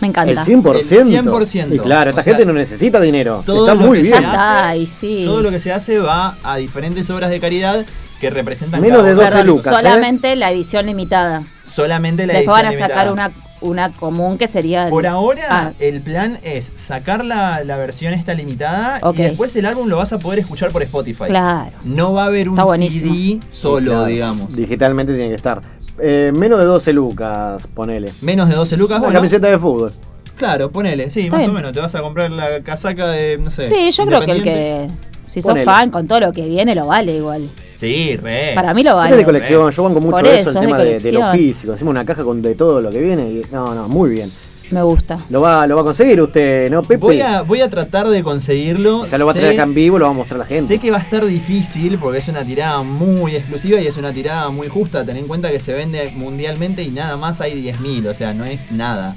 Me El encanta. 100%. El 100%. Y claro, esta O sea, gente no necesita dinero. todo Está lo muy que bien. se hace- sí. Todo lo que se hace va a diferentes obras de caridad que representan Menos cada de uno 12 Perdón, lucas, ¿eh? solamente la edición limitada. solamente la Después van a edición sacar limitada. una, una común que sería... el- Por ahora, Ah. el plan es sacar la, la versión esta limitada y después el álbum lo vas a poder escuchar por Spotify. Claro. No va a haber un. CD solo, Claro, digamos. Digitalmente tiene que estar. Eh, menos de 12 lucas, ponele. Menos de 12 lucas, Una bueno. camiseta de fútbol. Claro, ponele, sí, Está más bien. o menos. Te vas a comprar la casaca de, no sé. Sí, yo creo que el que... Si sos Ponele. fan con todo lo que viene, lo vale igual. Sí, re. Para mí lo Es vale. de colección, yo banco mucho Por eso, eso, el es de tema de, de lo físico. Encima una caja con de todo lo que viene. y- no, no, muy bien. Me gusta. Lo va, lo va a conseguir usted, ¿no, Pepe? Voy a, voy a tratar de conseguirlo. Ya lo va a traer acá en vivo, lo va a mostrar a la gente. Sé que va a estar difícil porque es una tirada muy exclusiva y es una tirada muy justa. Ten en cuenta que se vende mundialmente y nada más hay 10.000, o sea, no es nada.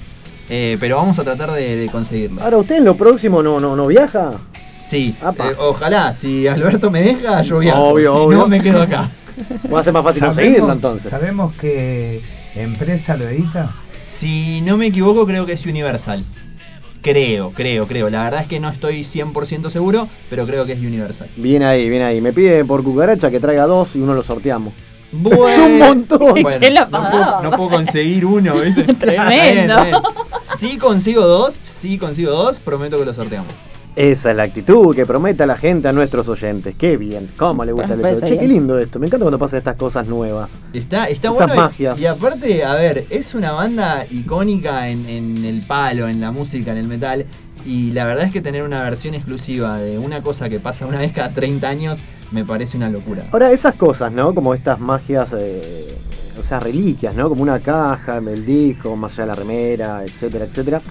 Eh, pero vamos a tratar de, de conseguirlo. Ahora, ¿usted en lo próximo no, no, no viaja? Sí, eh, ojalá, si Alberto me deja, yo viajo. Obvio, si obvio. no, me quedo acá. Va a ser más fácil conseguirlo entonces. ¿Sabemos qué empresa lo edita? Si no me equivoco, creo que es Universal. Creo, creo, creo. La verdad es que no estoy 100% seguro, pero creo que es Universal. Bien ahí, bien ahí. Me pide por cucaracha que traiga dos y uno lo sorteamos. Bueno, Es un montón. Bueno, ¿Quién lo no, puedo, no puedo conseguir uno, ¿viste? Tremendo. Si consigo dos, si consigo dos, prometo que lo sorteamos. Esa es la actitud que promete a la gente, a nuestros oyentes. Qué bien. ¿Cómo le gusta el Me parece Che, qué lindo esto. Me encanta cuando pasan estas cosas nuevas. Está, está Esas bueno. y- magias. Y, aparte, a ver, es una banda icónica en, en el palo, en la música, en el metal. Y la verdad es que tener una versión exclusiva de una cosa que pasa una vez cada 30 años me parece una locura. Ahora, esas cosas, ¿no? Como estas magias, eh, o sea, reliquias, ¿no? Como una caja, el disco, más allá de la remera, etcétera, etcétera.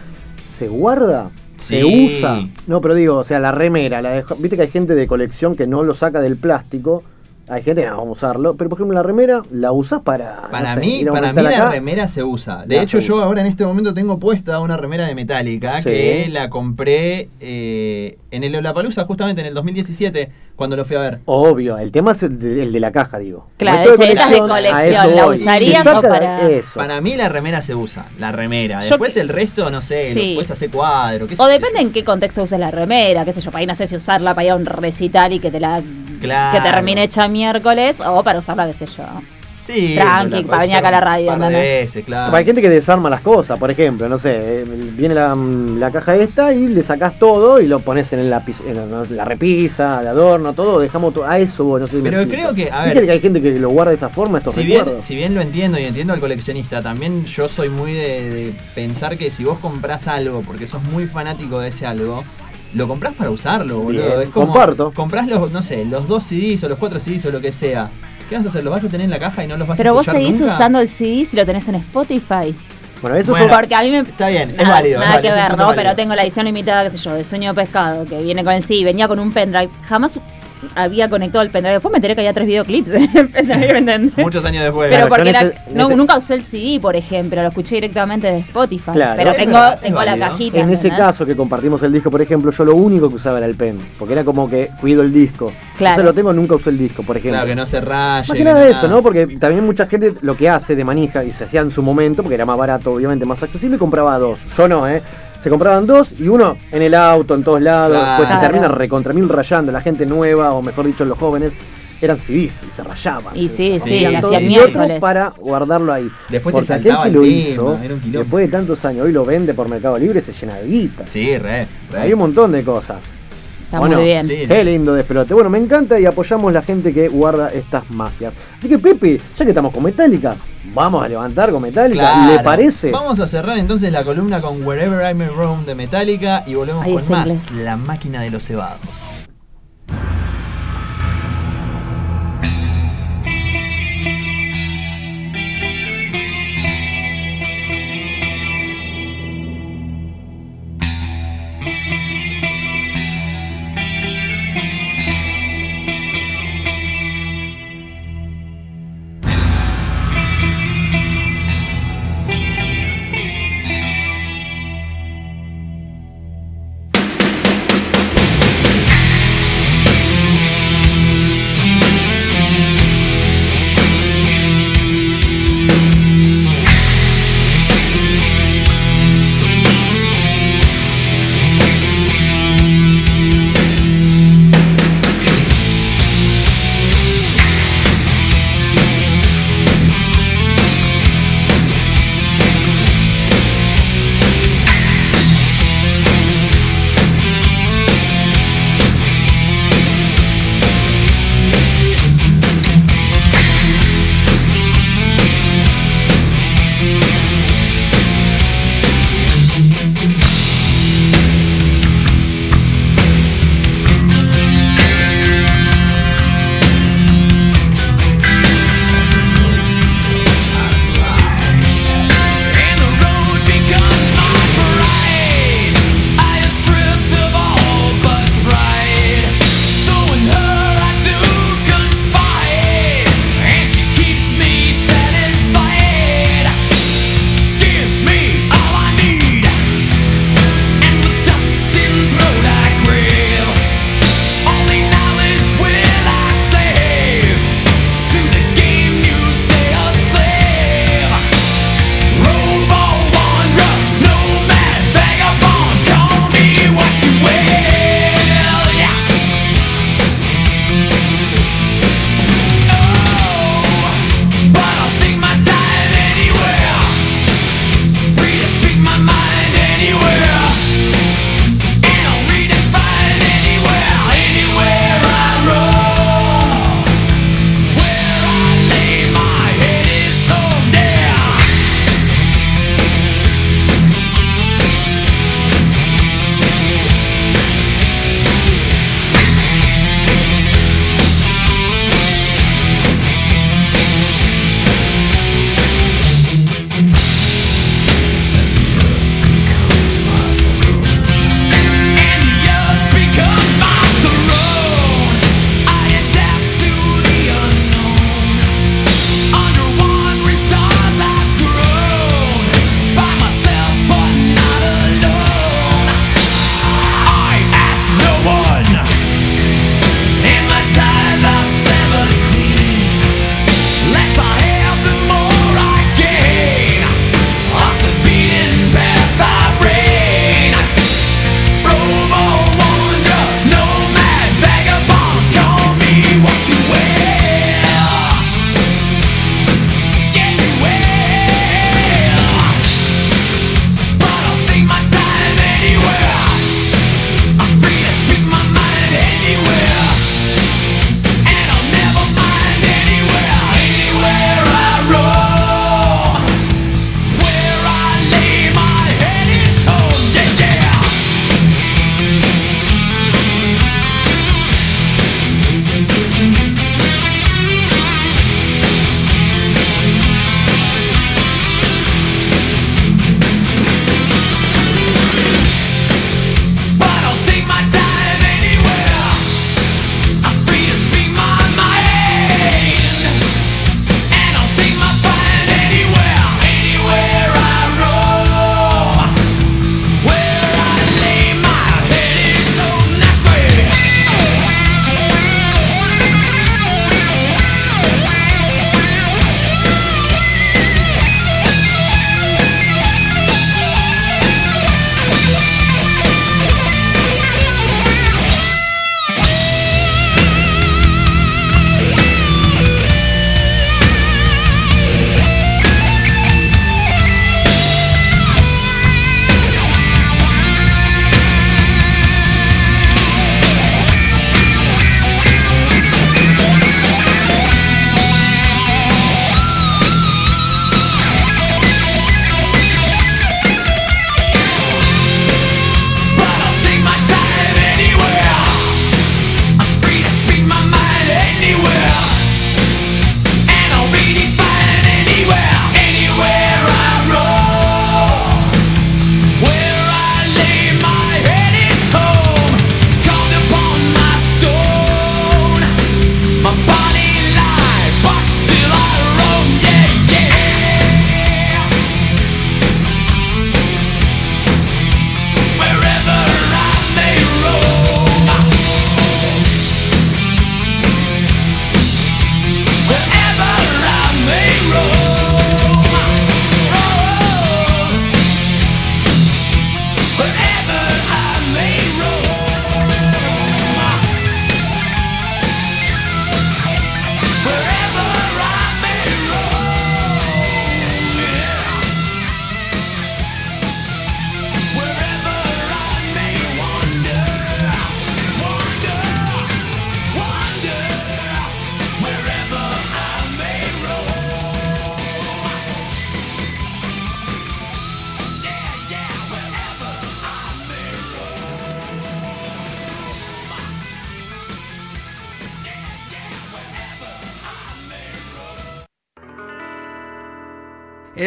¿Se guarda? ¿Se Sí. usa? No, pero digo, o sea, la remera, la de- viste que hay gente de colección que no lo saca del plástico. Hay gente que no vamos a usarlo, pero por ejemplo la remera la usas para. Para no sé, mí, para mí la acá. remera se usa. De La hecho, yo usa. ahora en este momento tengo puesta una remera de Metallica Sí. que la compré eh, en el Lollapalooza justamente en el 2017 cuando lo fui a ver. Obvio, el tema es el de, el de la caja, digo. Claro, ese es de a colección, eso ¿la usarías o para- Eso. Para mí la remera se usa, la remera. Después el resto, no sé, Sí. puedes hacer cuadro. qué sé O yo. depende en qué contexto uses la remera, qué sé yo, para ir, no sé si usarla para ir a un recital y que te la Claro. que termine hecha miércoles, o para usarla, qué sé yo. Sí, Tranqui, para venir acá a la radio, par de ¿entendés? veces, claro. Hay gente que desarma las cosas, por ejemplo, no sé, eh, viene la, la caja esta y le sacás todo y lo pones en la, en la, repisa, el adorno, todo, dejamos todo. A eso, bueno, no sé Pero creo que, a ¿Viste ver- que hay gente que lo guarda de esa forma, estos Si bien, si bien lo entiendo y entiendo al coleccionista, también yo soy muy de, de pensar que si vos comprás algo porque sos muy fanático de ese algo, lo comprás para usarlo, boludo. Bien, es como, comparto. Comprás los, no sé, los dos CDs o los cuatro CDs o lo que sea. ¿Qué vas a hacer? ¿Los vas a tener en la caja y no los vas Pero a vos escuchar seguís nunca? usando el CD si lo tenés en Spotify. Bueno, eso Bueno, son- Porque a mí me. Está bien, es válido. Nada es que válido, ver, ¿no? válido. Pero tengo la edición limitada, qué sé yo, de Sueño de Pescado, que viene con el sí, venía con un pendrive. Jamás había conectado el pendrive. Después me enteré que había tres videoclips en el pendrive, ¿me entendés? Muchos años después. Pero Claro, porque ese- no, ese- nunca usé el CD, por ejemplo, lo escuché directamente de Spotify. Claro. pero tengo, tengo la cajita. En ese caso que compartimos el disco, por ejemplo, yo lo único que usaba era el pen, porque era como que cuido el disco. Claro. Entonces lo tengo, nunca usé el disco, por ejemplo. Claro, que no se raye. Más que nada eso, ¿no? Porque también mucha gente lo que hace de manija, y se hacía en su momento, porque era más barato, obviamente más accesible, compraba dos. Yo no, ¿eh? Se compraban dos y uno en el auto, en todos lados, Claro. pues se termina recontra mil rayando. La gente nueva, o mejor dicho, los jóvenes, eran CDs y se rayaban. Y sí, sí, todo. y otro miércoles. para guardarlo ahí. Después te Porque saltaba que el lo tema, hizo, era un quilombo. después de tantos años, hoy lo vende por Mercado Libre, se llena de guita. Sí, re. re. Hay un montón de cosas. Está ¿O muy bien. Sí. Qué lindo despelote. Bueno, me encanta y apoyamos la gente que guarda estas magias. Así que, Pepe, ya que estamos con Metallica, vamos a levantar con Metallica. Claro. ¿Le parece? Vamos a cerrar entonces la columna con Wherever I May Roam de Metallica y volvemos Ahí con más inglés. La máquina de los cebados.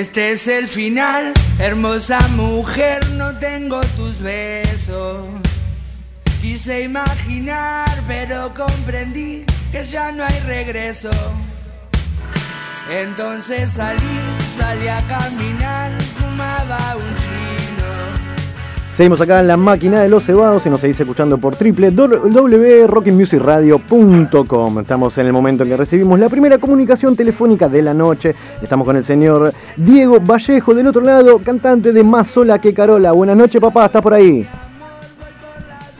Este es el final, hermosa mujer, no tengo tus besos. Quise imaginar, pero comprendí que ya no hay regreso. Entonces salí, salí a caminar, fumaba un chino. Seguimos acá en la máquina de los cebados y nos seguís escuchando por www.rockingmusicradio.com. Estamos en el momento en que recibimos la primera comunicación telefónica de la noche. Estamos con el señor Diego Vallejo del otro lado, cantante de Más Sola que Carola. Buenas noches, papá, ¿estás por ahí?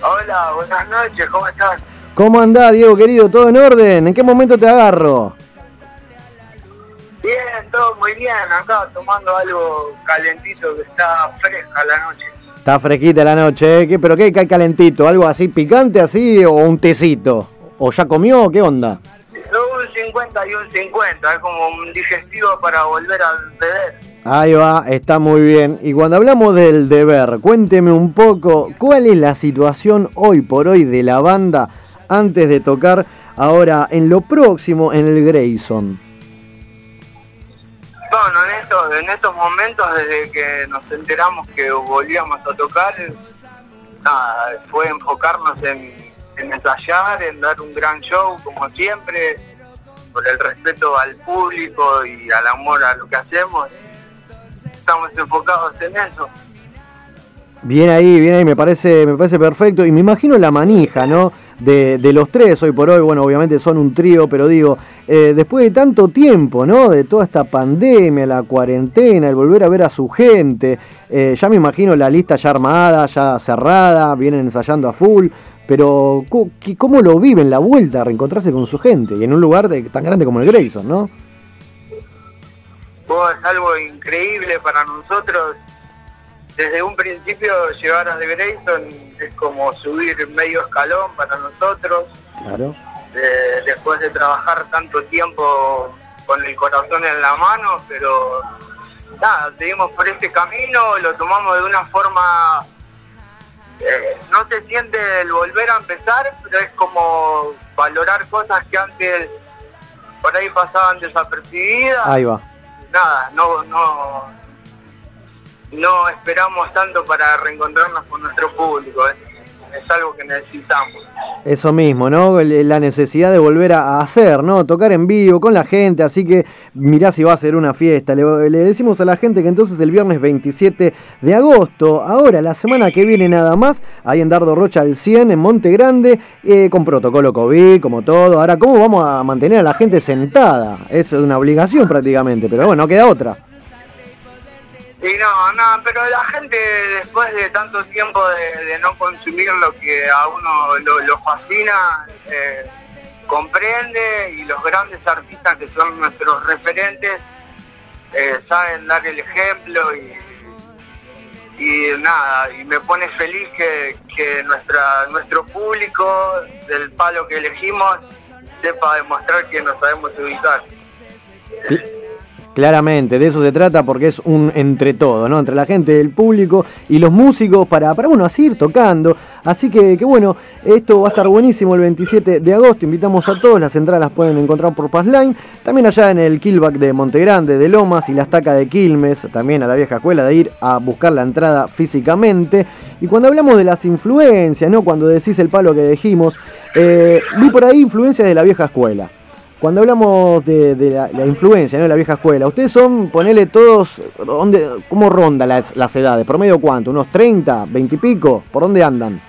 Hola, buenas noches, ¿cómo estás? ¿Cómo andás, Diego querido? ¿Todo en orden? ¿En qué momento te agarro? Bien, todo muy bien, acá tomando algo calentito que está fresca la noche. Está fresquita la noche, ¿eh? ¿Qué- ¿Pero qué? ¿Cae calentito? ¿Algo así picante así o un tecito? ¿O ya comió? ¿Qué onda? Un 50 y un 50, es como un digestivo para volver al beber. Ahí va, está muy bien. Y cuando hablamos del deber, cuénteme un poco cuál es la situación hoy por hoy de la banda antes de tocar ahora en lo próximo en el Grayson. Bueno, en, esto, en estos momentos, desde que nos enteramos que volvíamos a tocar, nada, fue enfocarnos en, en ensayar, en dar un gran show, como siempre, por el respeto al público y al amor a lo que hacemos. Estamos enfocados en eso. Bien ahí, bien ahí, me parece, me parece perfecto. Y me imagino la manija, ¿no? De, los tres hoy por hoy, bueno, obviamente son un trío, pero digo, eh, después de tanto tiempo, ¿no? De toda esta pandemia, la cuarentena, el volver a ver a su gente, eh, ya me imagino la lista ya armada, ya cerrada, vienen ensayando a full, pero ¿cómo lo viven la vuelta a reencontrarse con su gente? Y en un lugar de- tan grande como el Grayson, ¿no? Es algo increíble para nosotros. Desde un principio llegar a The Grayson es como subir medio escalón para nosotros. Claro. de- después de trabajar tanto tiempo con el corazón en la mano, pero nada, seguimos por este camino, lo tomamos de una forma, eh, no se siente el volver a empezar, pero es como valorar cosas que antes por ahí pasaban desapercibidas. Ahí va. Nada, no, no, no esperamos tanto para reencontrarnos con nuestro público, es, es algo que necesitamos. Eso mismo, ¿no? La necesidad de volver a hacer, ¿no? Tocar en vivo con la gente, así que mirá si va a ser una fiesta. Le, le decimos a la gente que entonces el viernes 27 de agosto, ahora la semana que viene nada más, ahí en Dardo Rocha al 100 en Monte Grande, eh, con protocolo COVID, como todo. Ahora, ¿cómo vamos a mantener a la gente sentada? Es una obligación prácticamente, pero bueno, no queda otra. Y no, no, pero la gente después de tanto tiempo de, no consumir lo que a uno lo, lo fascina, eh, comprende y los grandes artistas que son nuestros referentes eh, saben dar el ejemplo y, y nada, y me pone feliz que, que nuestra, nuestro público del palo que elegimos sepa demostrar que nos sabemos ubicar. Claramente, de eso se trata porque es un entre todo, ¿no? Entre la gente, el público y los músicos para, para bueno, así ir tocando. Así que, que bueno, esto va a estar buenísimo el 27 de agosto. Invitamos a todos, las entradas las pueden encontrar por Passline. También allá en el Killback de Montegrande, de Lomas y la estaca de Quilmes, también a la vieja escuela, de ir a buscar la entrada físicamente. Y cuando hablamos de las influencias, ¿no? Cuando decís el palo que dijimos, eh, vi por ahí influencias de la vieja escuela. Cuando hablamos de, de la, la influencia ¿no? de la vieja escuela, ustedes son, ponele todos, ¿dónde, ¿cómo ronda las, las edades? ¿Promedio cuánto? ¿Unos 30, 20 y pico? ¿Por dónde andan?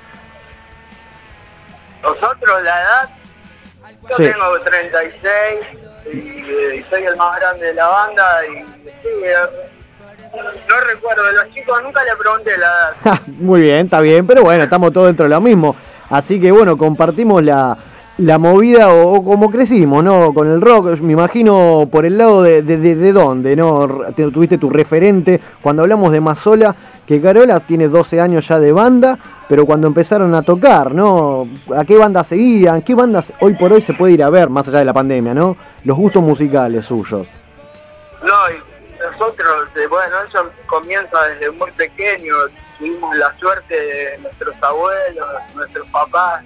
Nosotros la edad, yo Sí. tengo 36 y, eh, soy el más grande de la banda y sí, eh, no recuerdo de los chicos, nunca le pregunté la edad. Muy bien, está bien, pero bueno, estamos todos dentro de lo mismo. Así que bueno, compartimos la, la movida o, o como crecimos, ¿no? Con el rock, me imagino por el lado de, de, de- de dónde, ¿no? Te- Tuviste tu referente cuando hablamos de Mazola, que Carola tiene 12 años ya de banda, pero cuando empezaron a tocar, ¿no? ¿A qué banda seguían? ¿Qué bandas hoy por hoy se puede ir a ver, más allá de la pandemia, ¿no? Los gustos musicales suyos. No, nosotros, eh, bueno, eso comienza desde muy pequeño, tuvimos la suerte de nuestros abuelos, nuestros papás,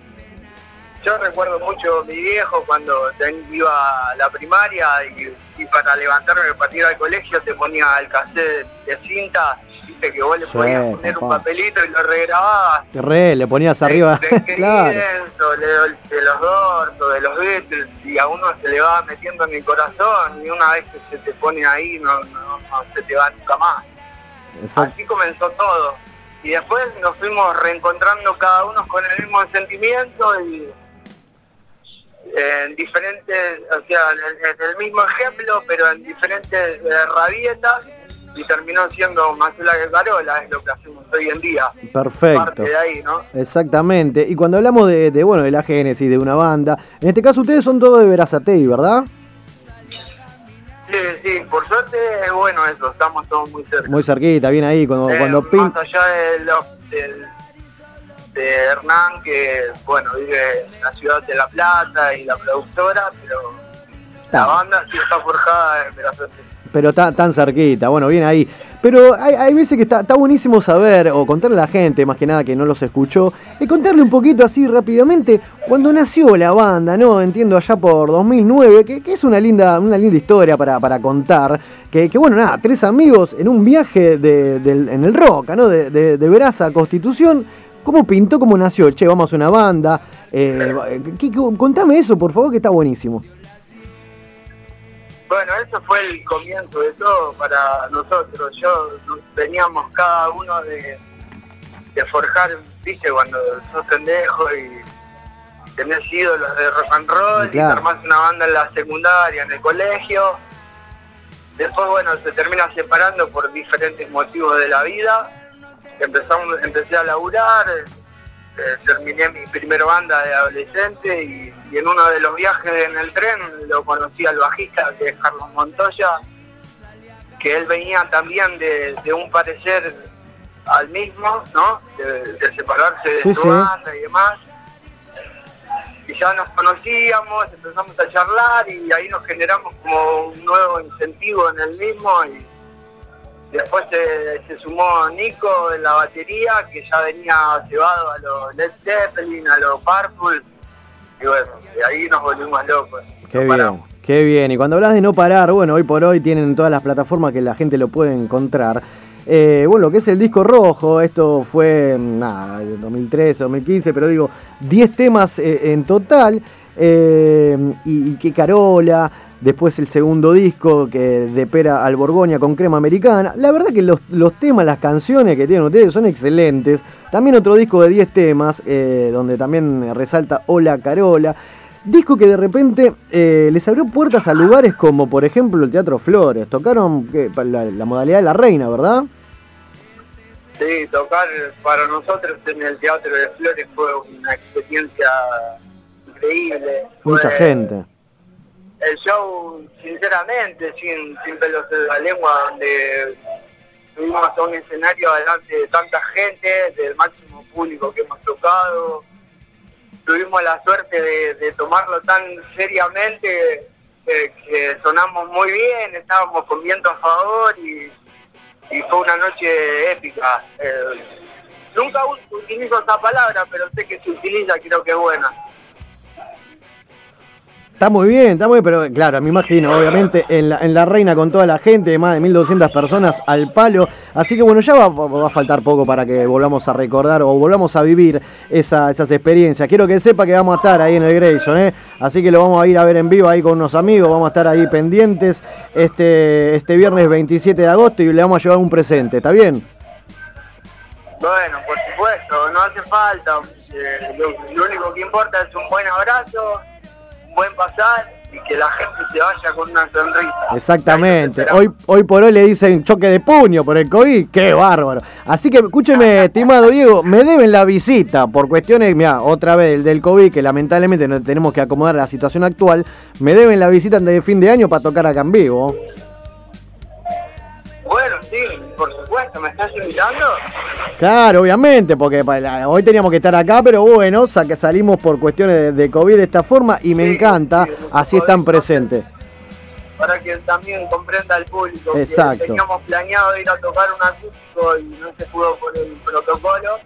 yo recuerdo mucho a mi viejo cuando iba a la primaria y, y para levantarme para ir al colegio te ponía el cassette de cinta, viste que vos le Sí, podías poner un papelito y lo regrababas. Re, le ponías arriba. De, de claro. De, de los Doors o de los Beatles y a uno se le va metiendo en el corazón y una vez que se te pone ahí no, no, no se te va nunca más. Exacto. Así comenzó todo. Y después nos fuimos reencontrando cada uno con el mismo sentimiento y en diferentes, o sea, en el, en el mismo ejemplo, pero en diferentes eh, rabietas y terminó siendo más que Carola, es lo que hacemos hoy en día. Perfecto. Parte de ahí, ¿no? Exactamente. Y cuando hablamos de, de, bueno, de la génesis de una banda, en este caso ustedes son todos de Verazatei, ¿verdad? Sí, sí, por suerte es bueno eso, estamos todos muy cerca. Muy cerquita, bien ahí, cuando, Eh, cuando pin- Más allá de, lo- del- de Hernán, que bueno, vive en la ciudad de La Plata y la productora, pero la banda sí está forjada en Verazate. pero tan, tan cerquita, bueno, bien ahí. Pero hay, hay veces que está, está buenísimo saber, o contarle a la gente, más que nada que no los escuchó, y contarle un poquito así rápidamente, cuando nació la banda, ¿no? Entiendo allá por 2009, que, que es una linda, una linda historia para, para contar, que, que, bueno, nada, tres amigos en un viaje de- en el rock, ¿no? De, de, de Veraza a Constitución, ¿cómo pintó, cómo nació? Che, vamos a una banda, eh, ¿qué- qué- contame eso, por favor, que está buenísimo. Bueno, eso fue el comienzo de todo para nosotros. Yo teníamos cada uno de, de forjar, viste, cuando sos pendejo y tenés ídolos de rock and roll Claro. y armás una banda en la secundaria, en el colegio. Después, bueno, se termina separando por diferentes motivos de la vida. Empezamos, empecé a laburar, eh, terminé mi primera banda de adolescente y, y en uno de los viajes en el tren lo conocí al bajista, que es Carlos Montoya, que él venía también de, de un parecer al mismo, ¿no? De, de separarse de Sí, su sí. banda y demás. Y ya nos conocíamos, empezamos a charlar y ahí nos generamos como un nuevo incentivo en el mismo y Después se, se sumó Nico en la batería, que ya venía llevado a los Led Zeppelin, a los Purple. Y bueno, de ahí nos volvimos locos. Qué No bien, paramos. qué bien. Y cuando hablas de no parar, bueno, hoy por hoy tienen todas las plataformas que la gente lo puede encontrar. Eh, bueno, lo que es el disco rojo, esto fue, nada, 2013, 2015, pero digo, 10 temas eh, en total. eh, y, y que Carola, después el segundo disco que de pera al Borgoña con crema americana. La verdad que los, los temas, las canciones que tienen ustedes son excelentes. También otro disco de 10 temas, eh, donde también resalta Hola Carola. Disco que de repente eh, les abrió puertas a lugares como por ejemplo el Teatro Flores. Tocaron. Pa- la, la modalidad de la reina, ¿verdad? Sí, tocar para nosotros en el Teatro de Flores fue una experiencia increíble. Mucha Fue gente. El show, sinceramente, sin, sin pelos en la lengua, donde subimos a un escenario delante de tanta gente, del máximo público que hemos tocado. Tuvimos la suerte de, de tomarlo tan seriamente eh, que sonamos muy bien, estábamos con viento a favor y, y fue una noche épica. Eh, nunca utilizo esa palabra, pero sé que se utiliza, creo que es buena. Está muy bien, está muy bien, pero claro, me imagino, obviamente, en la, en la reina con toda la gente, más de 1200 personas al palo. Así que bueno, ya va, va a faltar poco para que volvamos a recordar o volvamos a vivir esa- esas experiencias. Quiero que sepa que vamos a estar ahí en el Grayson, ¿eh? Así que lo vamos a ir a ver en vivo ahí con unos amigos, vamos a estar ahí pendientes este, este viernes 27 de agosto y le vamos a llevar un presente, ¿está bien? Bueno, por supuesto, no hace falta. Eh, lo, único que importa es un buen abrazo, buen pasar y que la gente se vaya con una sonrisa. Exactamente. Hoy, hoy por hoy le dicen choque de puño por el COVID. ¡Qué bárbaro! Así que escúcheme, estimado Diego, me deben la visita por cuestiones, mira, otra vez del COVID, que lamentablemente no tenemos que acomodar a la situación actual. Me deben la visita antes de fin de año para tocar acá en vivo. Sí, por supuesto, ¿me estás invitando? Claro, obviamente, porque hoy teníamos que estar acá, pero bueno, sa- que salimos por cuestiones de, de COVID de esta forma y me Sí, encanta, sí, así están presentes. Para que también comprenda el público que Exacto. teníamos planeado ir a tocar un acústico y no se pudo por el protocolo.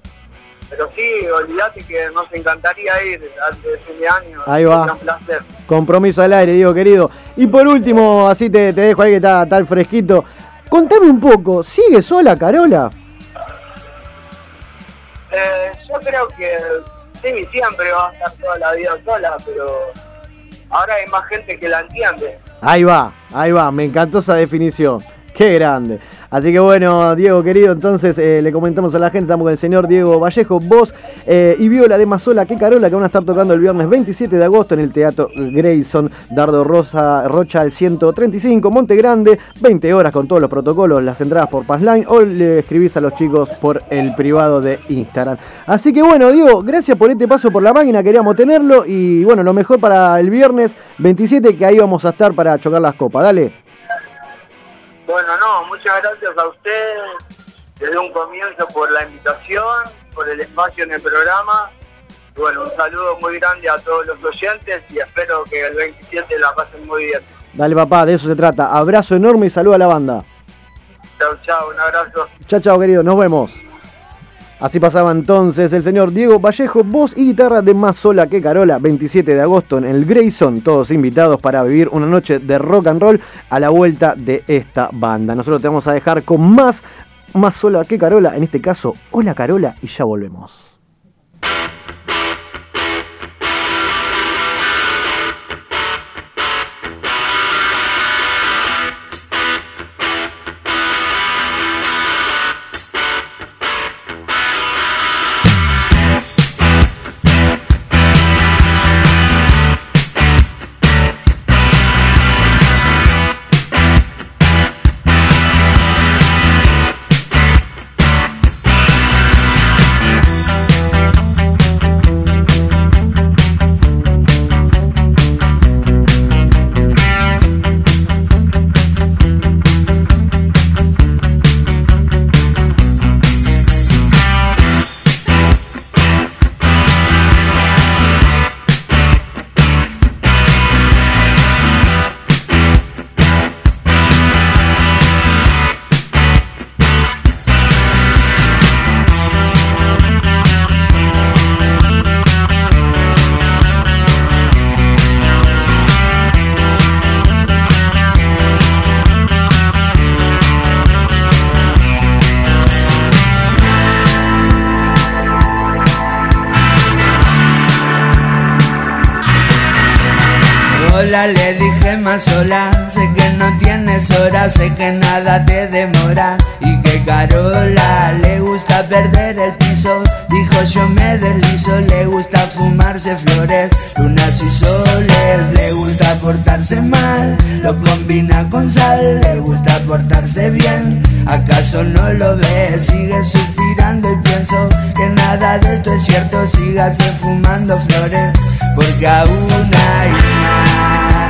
pero sí, olvídate que nos encantaría ir antes de fin de año. Ahí va. Un placer. Compromiso al aire, Diego querido. Y por último, así te, te dejo ahí que está tal fresquito. Contame un poco, ¿sigue sola Carola? Eh, yo creo que sí, siempre va a estar toda la vida sola, pero ahora hay más gente que la entiende. Ahí va, ahí va, me encantó esa definición. Qué grande. Así que bueno, Diego querido, entonces eh, le comentamos a la gente, estamos con el señor Diego Vallejo, voz eh, y viola de Mazola que Carola, que van a estar tocando el viernes 27 de agosto en el Teatro Grayson, Dardo Rosa, Rocha al 135, Monte Grande, 20 horas con todos los protocolos, las entradas por Passline o le escribís a los chicos por el privado de Instagram. Así que bueno, Diego, gracias por este paso por la máquina, queríamos tenerlo y bueno, lo mejor para el viernes 27 que ahí vamos a estar para chocar las copas, dale. Bueno, no, muchas gracias a usted desde un comienzo por la invitación, por el espacio en el programa. Bueno, un saludo muy grande a todos los oyentes y espero que el 27 la pasen muy bien. Dale papá, de eso se trata. Abrazo enorme y saludo a la banda. Chao, chao, un abrazo. Chao, chao, querido, nos vemos. Así pasaba entonces el señor Diego Vallejo, voz y guitarra de Más Sola que Carola, 27 de agosto en el Grayson, todos invitados para vivir una noche de rock and roll a la vuelta de esta banda. Nosotros te vamos a dejar con más Más Sola que Carola, en este caso, Hola Carola, y ya volvemos. Sé que nada te demora y que Carola le gusta perder el piso. Dijo yo me deslizo, le gusta fumarse flores, lunas y soles, le gusta portarse mal, lo combina con sal, le gusta portarse bien. ¿Acaso no lo ves? Sigue suspirando y pienso que nada de esto es cierto, sígase fumando flores, porque aún hay más,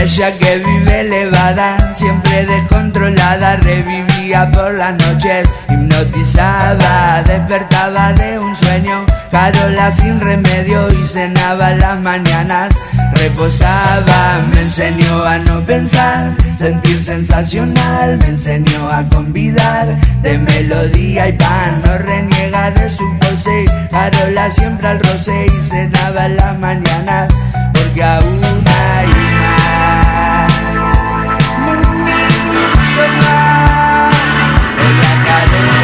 Ella que vive elevada, siempre descontrolada, revivía por las noches, hipnotizada, despertaba de un sueño, Carola sin remedio y cenaba las mañanas, reposaba, me enseñó a no pensar, sentir sensacional, me enseñó a convidar, de melodía y pan, no reniega de su pose, Carola siempre al roce y cenaba las mañanas, porque aún hay más, mucho más en la Carola.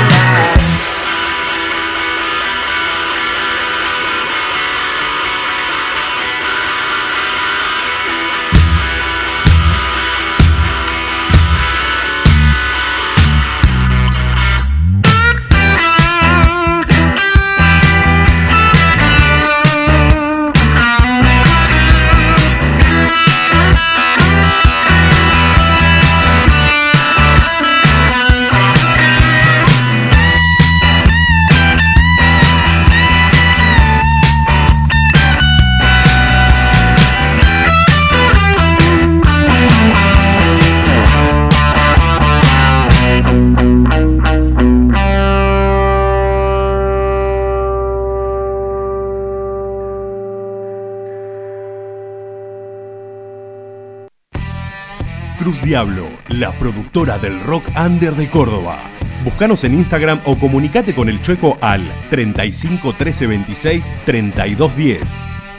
Diablo, la productora del rock under de Córdoba. Búscanos en Instagram o comunicate con el Chueco al 35 13 26 32 10.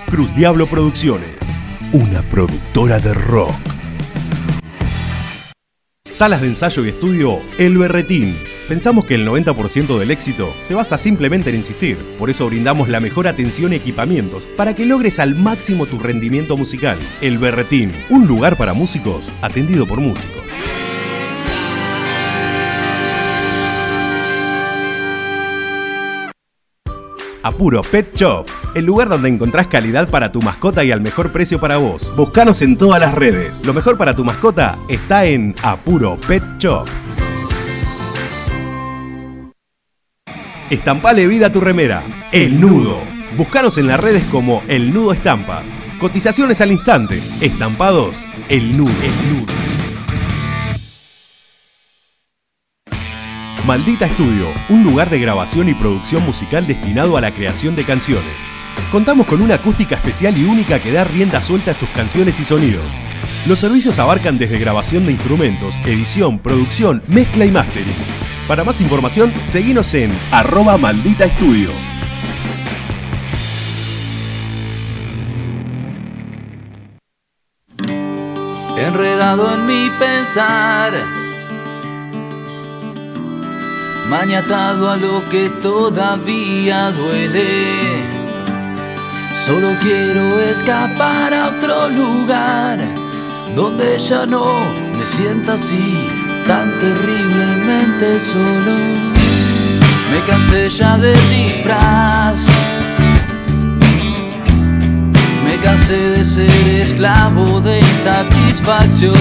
Cruz Diablo Producciones, una productora de rock. Salas de ensayo y estudio El Berretín. Pensamos que el 90% del éxito se basa simplemente en insistir. Por eso brindamos la mejor atención y equipamientos para que logres al máximo tu rendimiento musical. El Berretín, un lugar para músicos atendido por músicos. Apuro Pet Shop, el lugar donde encontrás calidad para tu mascota y al mejor precio para vos. Buscanos en todas las redes. Lo mejor para tu mascota está en Apuro Pet Shop. Estampale vida a tu remera. El Nudo. Buscanos en las redes como El Nudo Estampas. Cotizaciones al instante. Estampados. El Nudo. El Nudo. Maldita Estudio, un lugar de grabación y producción musical destinado a la creación de canciones. Contamos con una acústica especial y única que da rienda suelta a tus canciones y sonidos. Los servicios abarcan desde grabación de instrumentos, edición, producción, mezcla y mastering. Para más información, seguinos en arroba maldita estudio. enredado en mi pensar, mañatado a lo que todavía duele. Solo quiero escapar a otro lugar donde ya no me sienta así tan terriblemente solo. Me cansé ya del disfraz. Me cansé de ser esclavo de insatisfacción.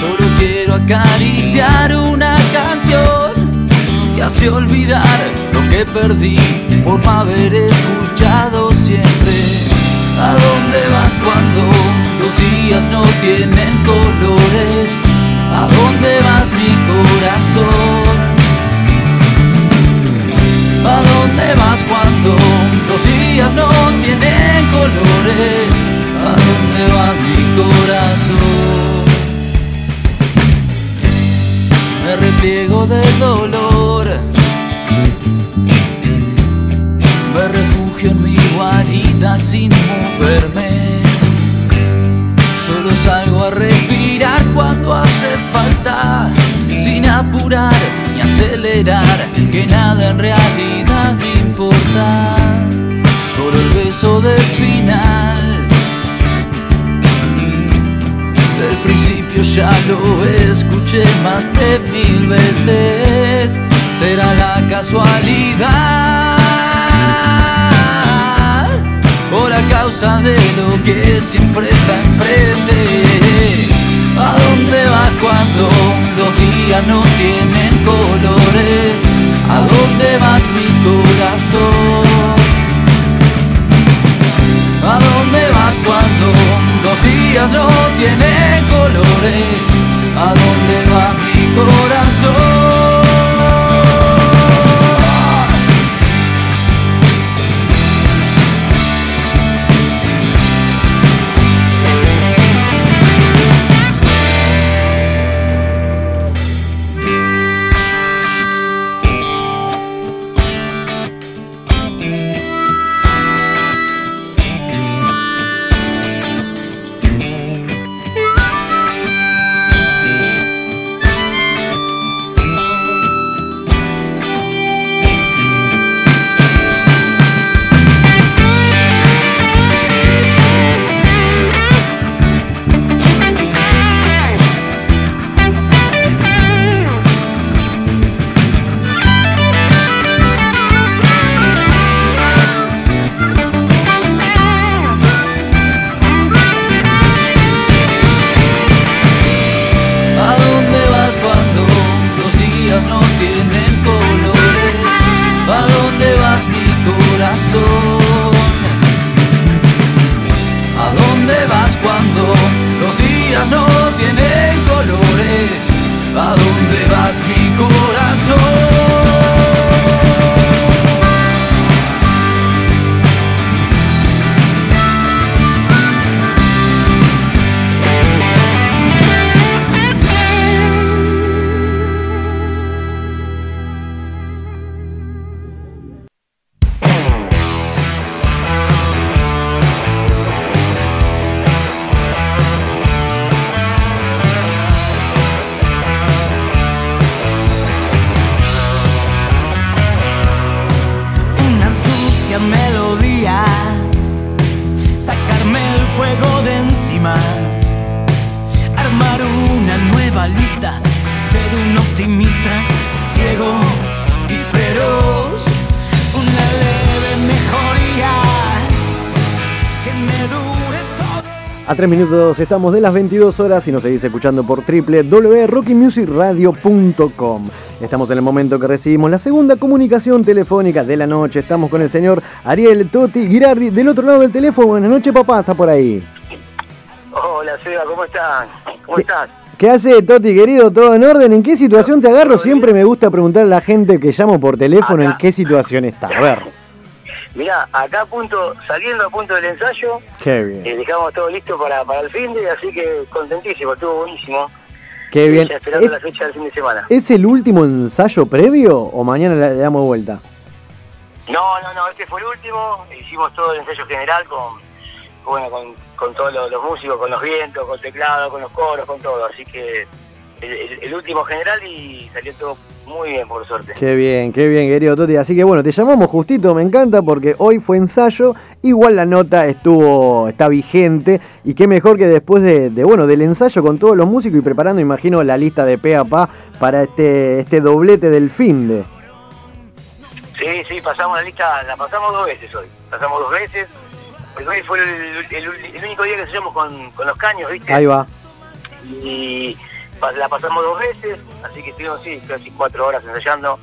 Solo quiero acariciar una canción y así olvidar lo que perdí por no haber escuchado siempre. ¿A dónde vas cuando los días no tienen colores? ¿A dónde vas mi corazón? ¿A dónde vas cuando los días no tienen colores? ¿A dónde vas mi corazón? Me repliego del dolor. Me refugio en mi guarida sin moverme. Solo salgo a respirar cuando hace falta, sin apurar ni acelerar, que nada en realidad importa. Solo el beso del final. Del principio ya lo escuché más de mil veces. Será la casualidad causa de lo que siempre está enfrente. ¿A dónde vas cuando los días no tienen colores? ¿A dónde vas mi corazón? ¿A dónde vas cuando los días no tienen colores? ¿A dónde va 3 minutos estamos de las 22 horas y nos seguís escuchando por www.rockymusicradio.com. Estamos en el momento que recibimos la segunda comunicación telefónica de la noche. Estamos con el señor Ariel Toti Girardi del otro lado del teléfono. Buenas noches, papá, está por ahí. Hola, Seba, ¿cómo están? ¿Cómo estás? ¿Qué hace, Toti, querido? ¿Todo en orden? ¿En qué situación te agarro? Siempre me gusta preguntar a la gente que llamo por teléfono en qué situación está. A ver. Mirá, acá a punto, saliendo a punto del ensayo, Qué bien. eh, dejamos todo listo para, para el fin de, así que contentísimo, estuvo buenísimo. Qué bien. esperando ¿Es, la fecha del fin de semana. es el último ensayo previo o mañana le, le damos vuelta? No, no, no, este fue el último, hicimos todo el ensayo general con, bueno, con, con todos los, los músicos, con los vientos, con teclado, con los coros, con todo, así que el, el- el último general y salió todo muy bien, por suerte. Qué bien, qué bien, querido Toti. Así que bueno, te llamamos justito, me encanta porque hoy fue ensayo, igual la nota estuvo, está vigente y qué mejor que después de, de, bueno, del ensayo con todos los músicos y preparando, imagino, la lista de pe a pa para este, este doblete del fin de. Sí, sí, pasamos la lista, la pasamos dos veces hoy. Pasamos dos veces. Hoy fue el, único día que ensayamos con, con los caños, ¿viste? Ahí va. Y la pasamos dos veces, así que estuvimos sí, casi cuatro horas ensayando.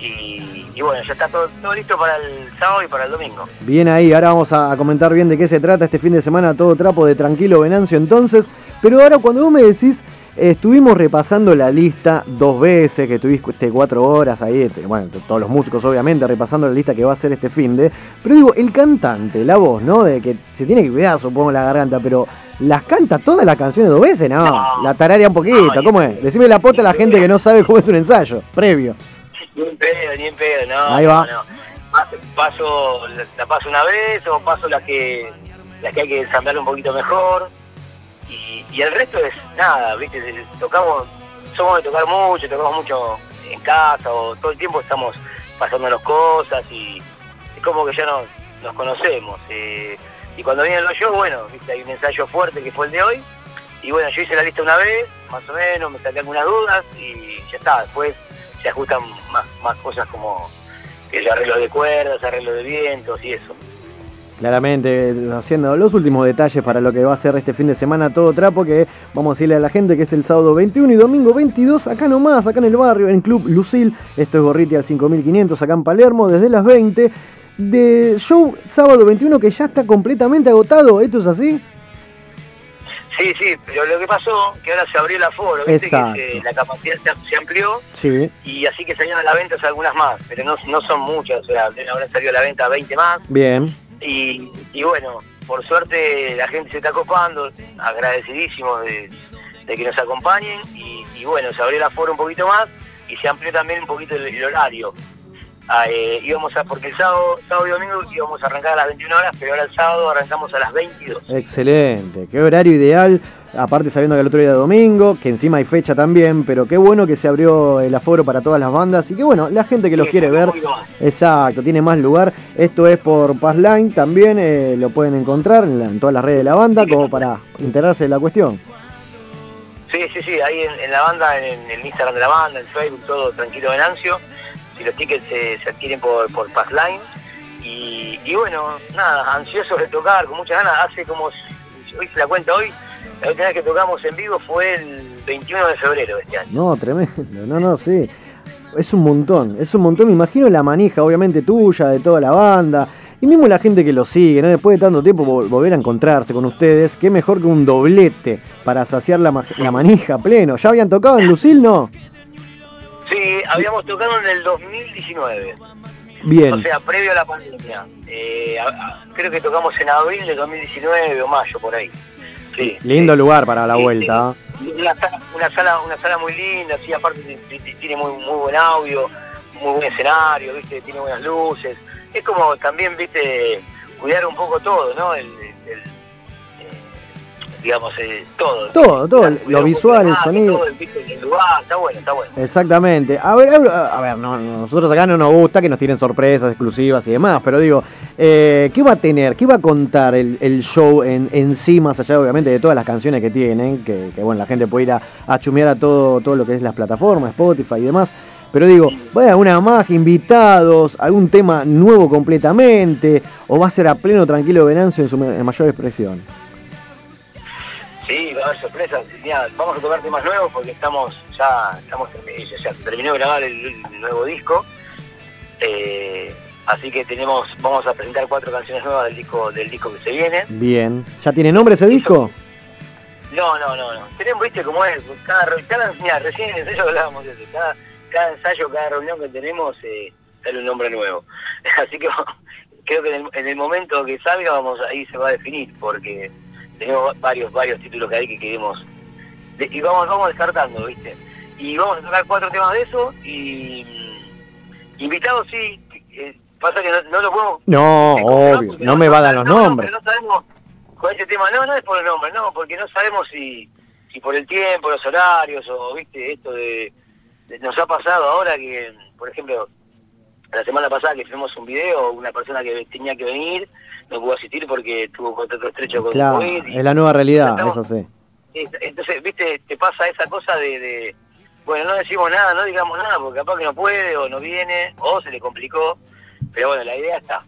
Y, bueno, ya está todo, todo listo para el sábado y para el domingo. Bien ahí, ahora vamos a comentar bien de qué se trata este fin de semana, todo trapo de tranquilo Venancio entonces. Pero ahora cuando vos me decís, estuvimos repasando la lista dos veces, que estuviste cuatro horas ahí, este, bueno, todos los músicos obviamente repasando la lista que va a ser este fin de. Pero digo, el cantante, la voz, ¿no? De que se tiene que cuidar, supongo, la garganta, pero ¿las canta todas las canciones dos veces? No, la tararea un poquito, ¿cómo es? Decime la pota a la gente que no sabe cómo es un ensayo, previo. Ni en pedo, ni en pedo, no. Ahí no, va. no. Pa- Paso, la paso una vez o paso las que, las que hay que ensamblar un poquito mejor. Y, el resto es nada, ¿viste? Tocamos, somos de tocar mucho, tocamos mucho en casa o todo el tiempo estamos pasándonos cosas y es como que ya nos, nos conocemos. eh, y cuando vienen los shows, bueno, ¿viste? hay un ensayo fuerte que fue el de hoy. Y bueno, yo hice la lista una vez, más o menos, me saqué algunas dudas y ya está. Después se ajustan más, más cosas como el arreglo de cuerdas, arreglo de vientos y eso. Claramente, haciendo los últimos detalles para lo que va a ser este fin de semana todo trapo, que vamos a decirle a la gente que es el sábado 21 y domingo 22, acá nomás, acá en el barrio, en Club Lucil, esto es Gorriti al 5500, acá en Palermo, desde las 20, de show sábado 21 que ya está completamente agotado, ¿esto es así? Sí, sí, pero lo que pasó que ahora se abrió el aforo, ¿viste? Que se- la capacidad se, se amplió Sí, y así que salieron a la venta algunas más, pero no, no son muchas, o sea, ahora salió a la venta 20 más. bien, Y, y bueno, por suerte la gente se está copando, agradecidísimos de, que nos acompañen y, bueno, se abrió el aforo un poquito más y se amplió también un poquito el, horario. Ah, eh, íbamos porque el sábado, sábado y domingo íbamos a arrancar a las 21 horas, pero ahora el sábado arrancamos a las 22. excelente, qué horario ideal, aparte sabiendo que el otro día es domingo, que encima hay fecha también, pero qué bueno que se abrió el aforo para todas las bandas y que bueno, la gente que los Sí, quiere ver... Exacto, tiene más lugar. Esto es por Passline, también eh, lo pueden encontrar en, la- en todas las redes de la banda como para enterarse de la cuestión. Sí, sí, sí, ahí en, en la banda, en el Instagram de la banda, en Facebook, todo tranquilo Venancio. Si los tickets se, se adquieren por, por Passline. Y, y bueno, nada, ansiosos de tocar, con muchas ganas. Hace como, hoy se la cuenta hoy, la última vez que tocamos en vivo fue el 21 de febrero de este año. No, tremendo, no, no, sí. Es un montón, es un montón. Me imagino la manija, obviamente tuya, de toda la banda. Y mismo la gente que lo sigue, ¿no? Después de tanto tiempo vol- volver a encontrarse con ustedes, qué mejor que un doblete para saciar la, ma- la manija pleno. ¿Ya habían tocado en Lucil, no? Sí, habíamos tocado en el 2019. Bien. O sea, previo a la pandemia. Eh, a- a- creo que tocamos en abril de 2019 o mayo, por ahí. Sí. Lindo lugar para la Sí, vuelta. Una sala, una sala, una sala muy linda, sí, aparte tiene muy, muy buen audio, muy buen escenario, viste, tiene buenas luces. Es como también, viste, cuidar un poco todo, ¿no? El, digamos, eh, todo. Todo, todo, lo visual, el sonido. todo, lugar, está bueno, está bueno. Exactamente. A ver, a ver, no, nosotros acá no nos gusta que nos tiren sorpresas exclusivas y demás, pero digo, eh, ¿qué va a tener? ¿Qué va a contar el, el show en, en sí, más allá obviamente de todas las canciones que tienen? Que, que, bueno, la gente puede ir a, a chumear a todo, todo lo que es las plataformas, Spotify y demás. Pero digo, ¿va a haber una más, invitados, algún tema nuevo completamente? ¿O va a ser a pleno tranquilo Venancio en su mayor expresión? Puede haber sorpresas. Mira, vamos a tocar temas nuevos porque estamos ya, estamos termi- ya terminó de grabar el, el nuevo disco. Eh, así que tenemos, vamos a presentar cuatro canciones nuevas del disco, del disco que se viene. Bien. ¿Ya tiene nombre ese disco? No, no, no, no. Tenemos, viste cómo es, cada, cada recién en el ensayo hablábamos de eso, cada, cada ensayo, cada reunión que tenemos eh, sale un nombre nuevo. Así que creo que en el, en el momento que salga vamos ahí se va a definir, porque tenemos varios, varios títulos que hay que queremos, y vamos, vamos descartando, viste. Y vamos a tocar cuatro temas de eso, y mm, invitados sí, eh, pasa que no, no lo podemos No, obvio. No me va a dar los no, no, nombres. no sabemos con este tema, no, no es por el nombre, no, porque no sabemos si, si por el tiempo, los horarios, o viste, esto de, de- nos ha pasado ahora que, por ejemplo, la semana pasada que filmamos un video, una persona que tenía que venir no pudo asistir porque tuvo contacto estrecho con Claro, COVID. y- es la nueva realidad, Estamos- eso sí. entonces, viste, te pasa esa cosa de, de, bueno, no decimos nada, no digamos nada, porque capaz que no puede, o no viene, o se le complicó, pero bueno, la idea está.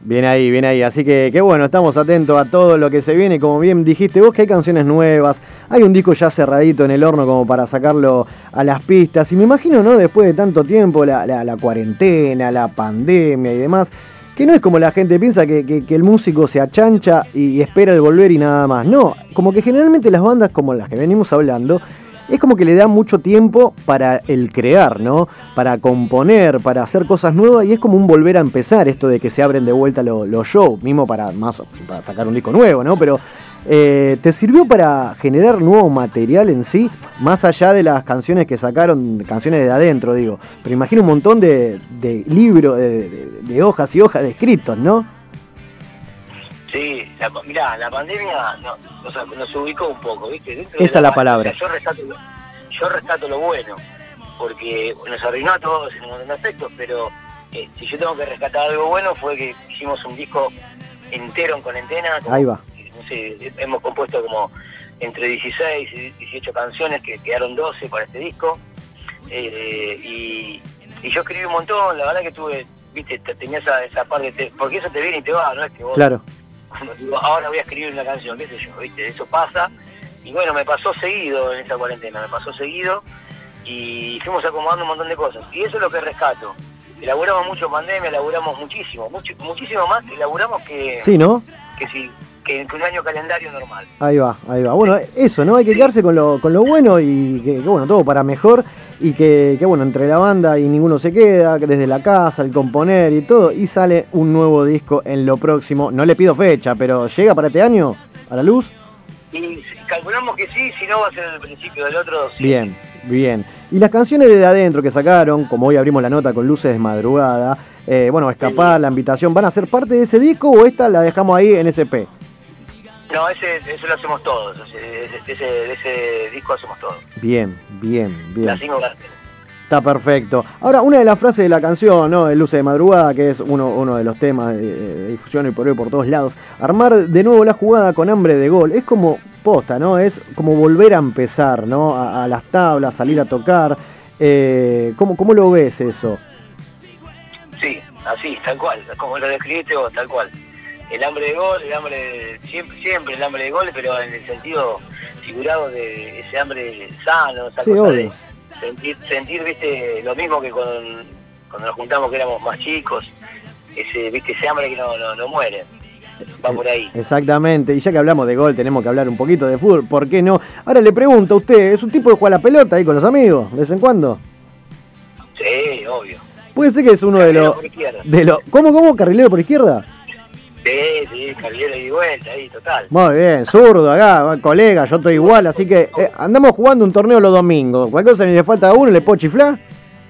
Bien ahí, bien ahí. Así que, qué bueno, estamos atentos a todo lo que se viene. Como bien dijiste vos, que hay canciones nuevas. Hay un disco ya cerradito en el horno como para sacarlo a las pistas. Y me imagino, ¿no? Después de tanto tiempo, la, la- la cuarentena, la pandemia y demás, que no es como la gente piensa que, que- el músico se achancha y espera el volver y nada más. No, como que generalmente las bandas como las que venimos hablando, es como que le da mucho tiempo para el crear, ¿no? Para componer, para hacer cosas nuevas y es como un volver a empezar esto de que se abren de vuelta lo- los shows, mismo para, más, para sacar un disco nuevo, ¿no? Pero eh, ¿te sirvió para generar nuevo material en sí? Más allá de las canciones que sacaron, canciones de adentro, digo. Pero imagino un montón de, de libros, de, de- de hojas y hojas de escritos, ¿no? Sí, la, mirá, la pandemia no, o sea, nos ubicó un poco, ¿viste? Dentro Esa es la pa- palabra. yo, rescato, lo- yo rescato lo bueno, porque nos arruinó a todos en un montón de aspectos, pero eh, si yo tengo que rescatar algo bueno fue que hicimos un disco entero en cuarentena. Ahí va. Hemos compuesto como entre 16 y 18 canciones, que quedaron 12 para este disco. Eh, y, y yo escribí un montón, la verdad que tuve, viste, te- tenía esa, esa parte, te- porque eso te viene y te va, no es que vos Claro. digo, ahora voy a escribir una canción, qué sé yo, ¿viste? Eso pasa. Y bueno, me pasó seguido en esa cuarentena, me pasó seguido y fuimos acomodando un montón de cosas. Y eso es lo que rescato. Elaboramos mucho pandemia, elaboramos muchísimo, mucho, muchísimo más elaboramos que, Sí, ¿no? que, si, que, que un año calendario normal. Ahí va, ahí va. Bueno, eso, ¿no? Hay que quedarse con lo, con lo bueno y que, que, bueno, todo para mejor. Y que, que, bueno, entre la banda y ninguno se queda, que desde la casa, el componer y todo. Y sale un nuevo disco en lo próximo. No le pido fecha, pero ¿llega para este año? ¿A la luz? Y calculamos que sí, si no va a ser el principio del otro. sí. Bien, bien. Y las canciones de adentro que sacaron, como hoy abrimos la nota con luces de madrugada, eh, bueno, escapar, la invitación, ¿van a ser parte de ese disco o esta la dejamos ahí en SP? No, ese, ese lo hacemos todos, ese, ese, ese, disco hacemos todos. Bien, bien, bien. Las cinco. Está perfecto. Ahora, una de las frases de la canción, ¿no? El Luce de Madrugada, que es uno, uno de los temas de, de difusión y por hoy por todos lados. Armar de nuevo la jugada con hambre de gol. Es como posta, ¿no? Es como volver a empezar, ¿no? A, a las tablas, salir a tocar. Eh, ¿cómo, ¿Cómo lo ves eso? Sí, así, tal cual, como lo describiste vos, tal cual. El hambre de gol, el hambre de, siempre, siempre el hambre de gol, pero en el sentido figurado de ese hambre sano, esa Sí, cosa de sentir, sentir, viste, lo mismo que con, cuando nos juntamos que éramos más chicos, ese, viste, ese hambre que no, no, no muere. Va por ahí. Exactamente. Y ya que hablamos de gol, tenemos que hablar un poquito de fútbol. ¿Por qué no? Ahora le pregunto a usted, ¿es un tipo de jugar a la pelota ahí con los amigos, de vez en cuando? Sí, obvio. Puede ser que es uno de los... De los ¿Cómo, cómo? ¿Carrilero por izquierda? Sí, sí, carrilero y vuelta, ahí, total. Muy bien, zurdo acá, colega, yo estoy igual, así que eh, andamos jugando un torneo los domingos. Cualquier cosa ni le falta a uno, le puedo chiflar.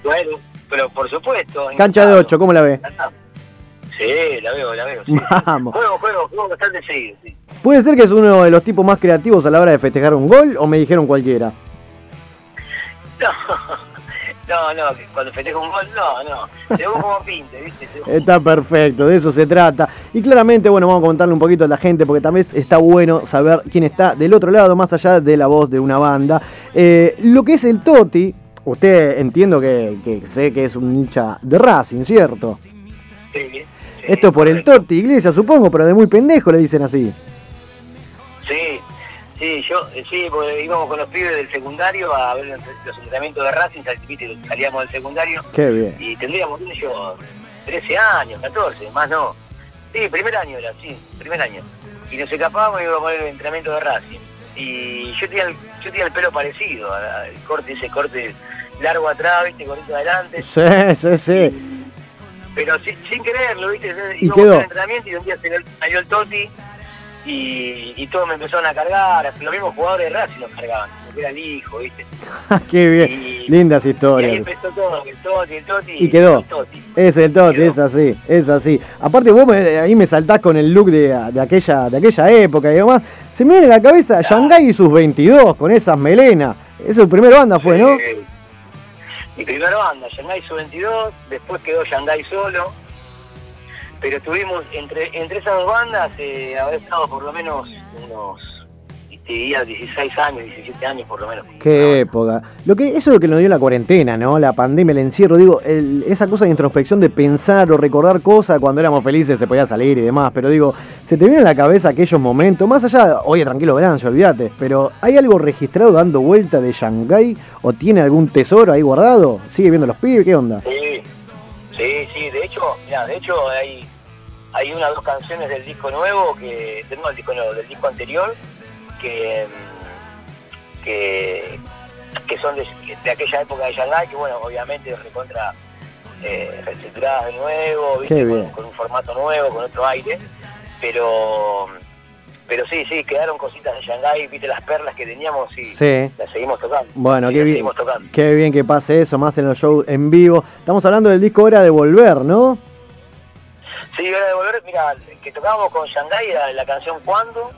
Bueno, pero por supuesto. Cancha de 8, ¿cómo la ve? Sí, la veo, la veo. sí. Vamos. Juego, juego, juego bastante seguido, sí. ¿Puede ser que es uno de los tipos más creativos a la hora de festejar un gol o me dijeron cualquiera? No, no, que cuando festejo un gol, no, no. Según como pinte, ¿viste? Según- Está perfecto, de eso se trata. Y claramente, bueno, vamos a contarle un poquito a la gente porque también está bueno saber quién está del otro lado, más allá de la voz de una banda. Eh, lo que es el Toti, usted entiendo que, que sé que es un hincha de Racing, ¿cierto? Sí, sí, Esto por el Toti Iglesias, supongo, pero de muy pendejo le dicen así. Sí, yo, eh, sí, porque íbamos con los pibes del secundario a ver los entrenamientos de Racing, salíamos del secundario Qué bien. y tendríamos, yo, 13 años, 14, más no. Sí, primer año era, sí, primer año. Y nos escapábamos y íbamos a poner el entrenamiento de Racing. Y yo tenía el, yo tenía el pelo parecido, al corte, ese corte largo atrás, viste, cortito adelante. Sí, sí, sí. Pero sin, sin quererlo, ¿viste? Íbamos al entrenamiento y un día le- salió el Toti y, y todos me empezaron a cargar. Los mismos jugadores de Racing nos cargaban, porque era el hijo, ¿viste? Qué bien. Lindas Y ahí historias. empezó todo, el Toti, el Toti. Y quedó. el Toti. Es el Toti, es así, es así. Aparte vos me- ahí me saltás con el look de, de aquella, de aquella época y demás. Se me viene a la cabeza Shanghai y sus 22 con esas melenas. Esa su primera banda fue, ¿no? Mi primera banda, Shanghai Su 22, después quedó Shanghai solo. Pero tuvimos, entre, entre esas dos bandas, eh, haber estado por lo menos unos, te diría, 16 años, 17 años por lo menos. Qué época. Lo que, eso es lo que nos dio la cuarentena, ¿no? La pandemia, el encierro. Digo, el- esa cosa de introspección de pensar o recordar cosas cuando éramos felices se podía salir y demás. Pero digo, se te viene a la cabeza aquellos momentos, más allá, oye, tranquilo, verán, olvídate. Pero ¿hay algo registrado dando vuelta de Shanghái? ¿O tiene algún tesoro ahí guardado? ¿Sigue viendo los pibes? ¿Qué onda? Sí, sí, sí, de hecho, mira, de hecho hay, hay una o dos canciones del disco nuevo, que, no del disco nuevo, del disco anterior, que, que, que son de, de aquella época de Shanghai, que bueno, obviamente recontra eh, reestructuradas de nuevo, ¿viste? Con un formato nuevo, con otro aire, pero pero sí, sí, quedaron cositas de Shanghai, viste las perlas que teníamos y Sí. las seguimos tocando. Bueno, qué bien, seguimos tocando. qué bien que pase eso, más en los shows en vivo. Estamos hablando del disco Hora de Volver, ¿no? Sí, hora de volver, mira, que tocábamos con Shanghai era la canción Cuando,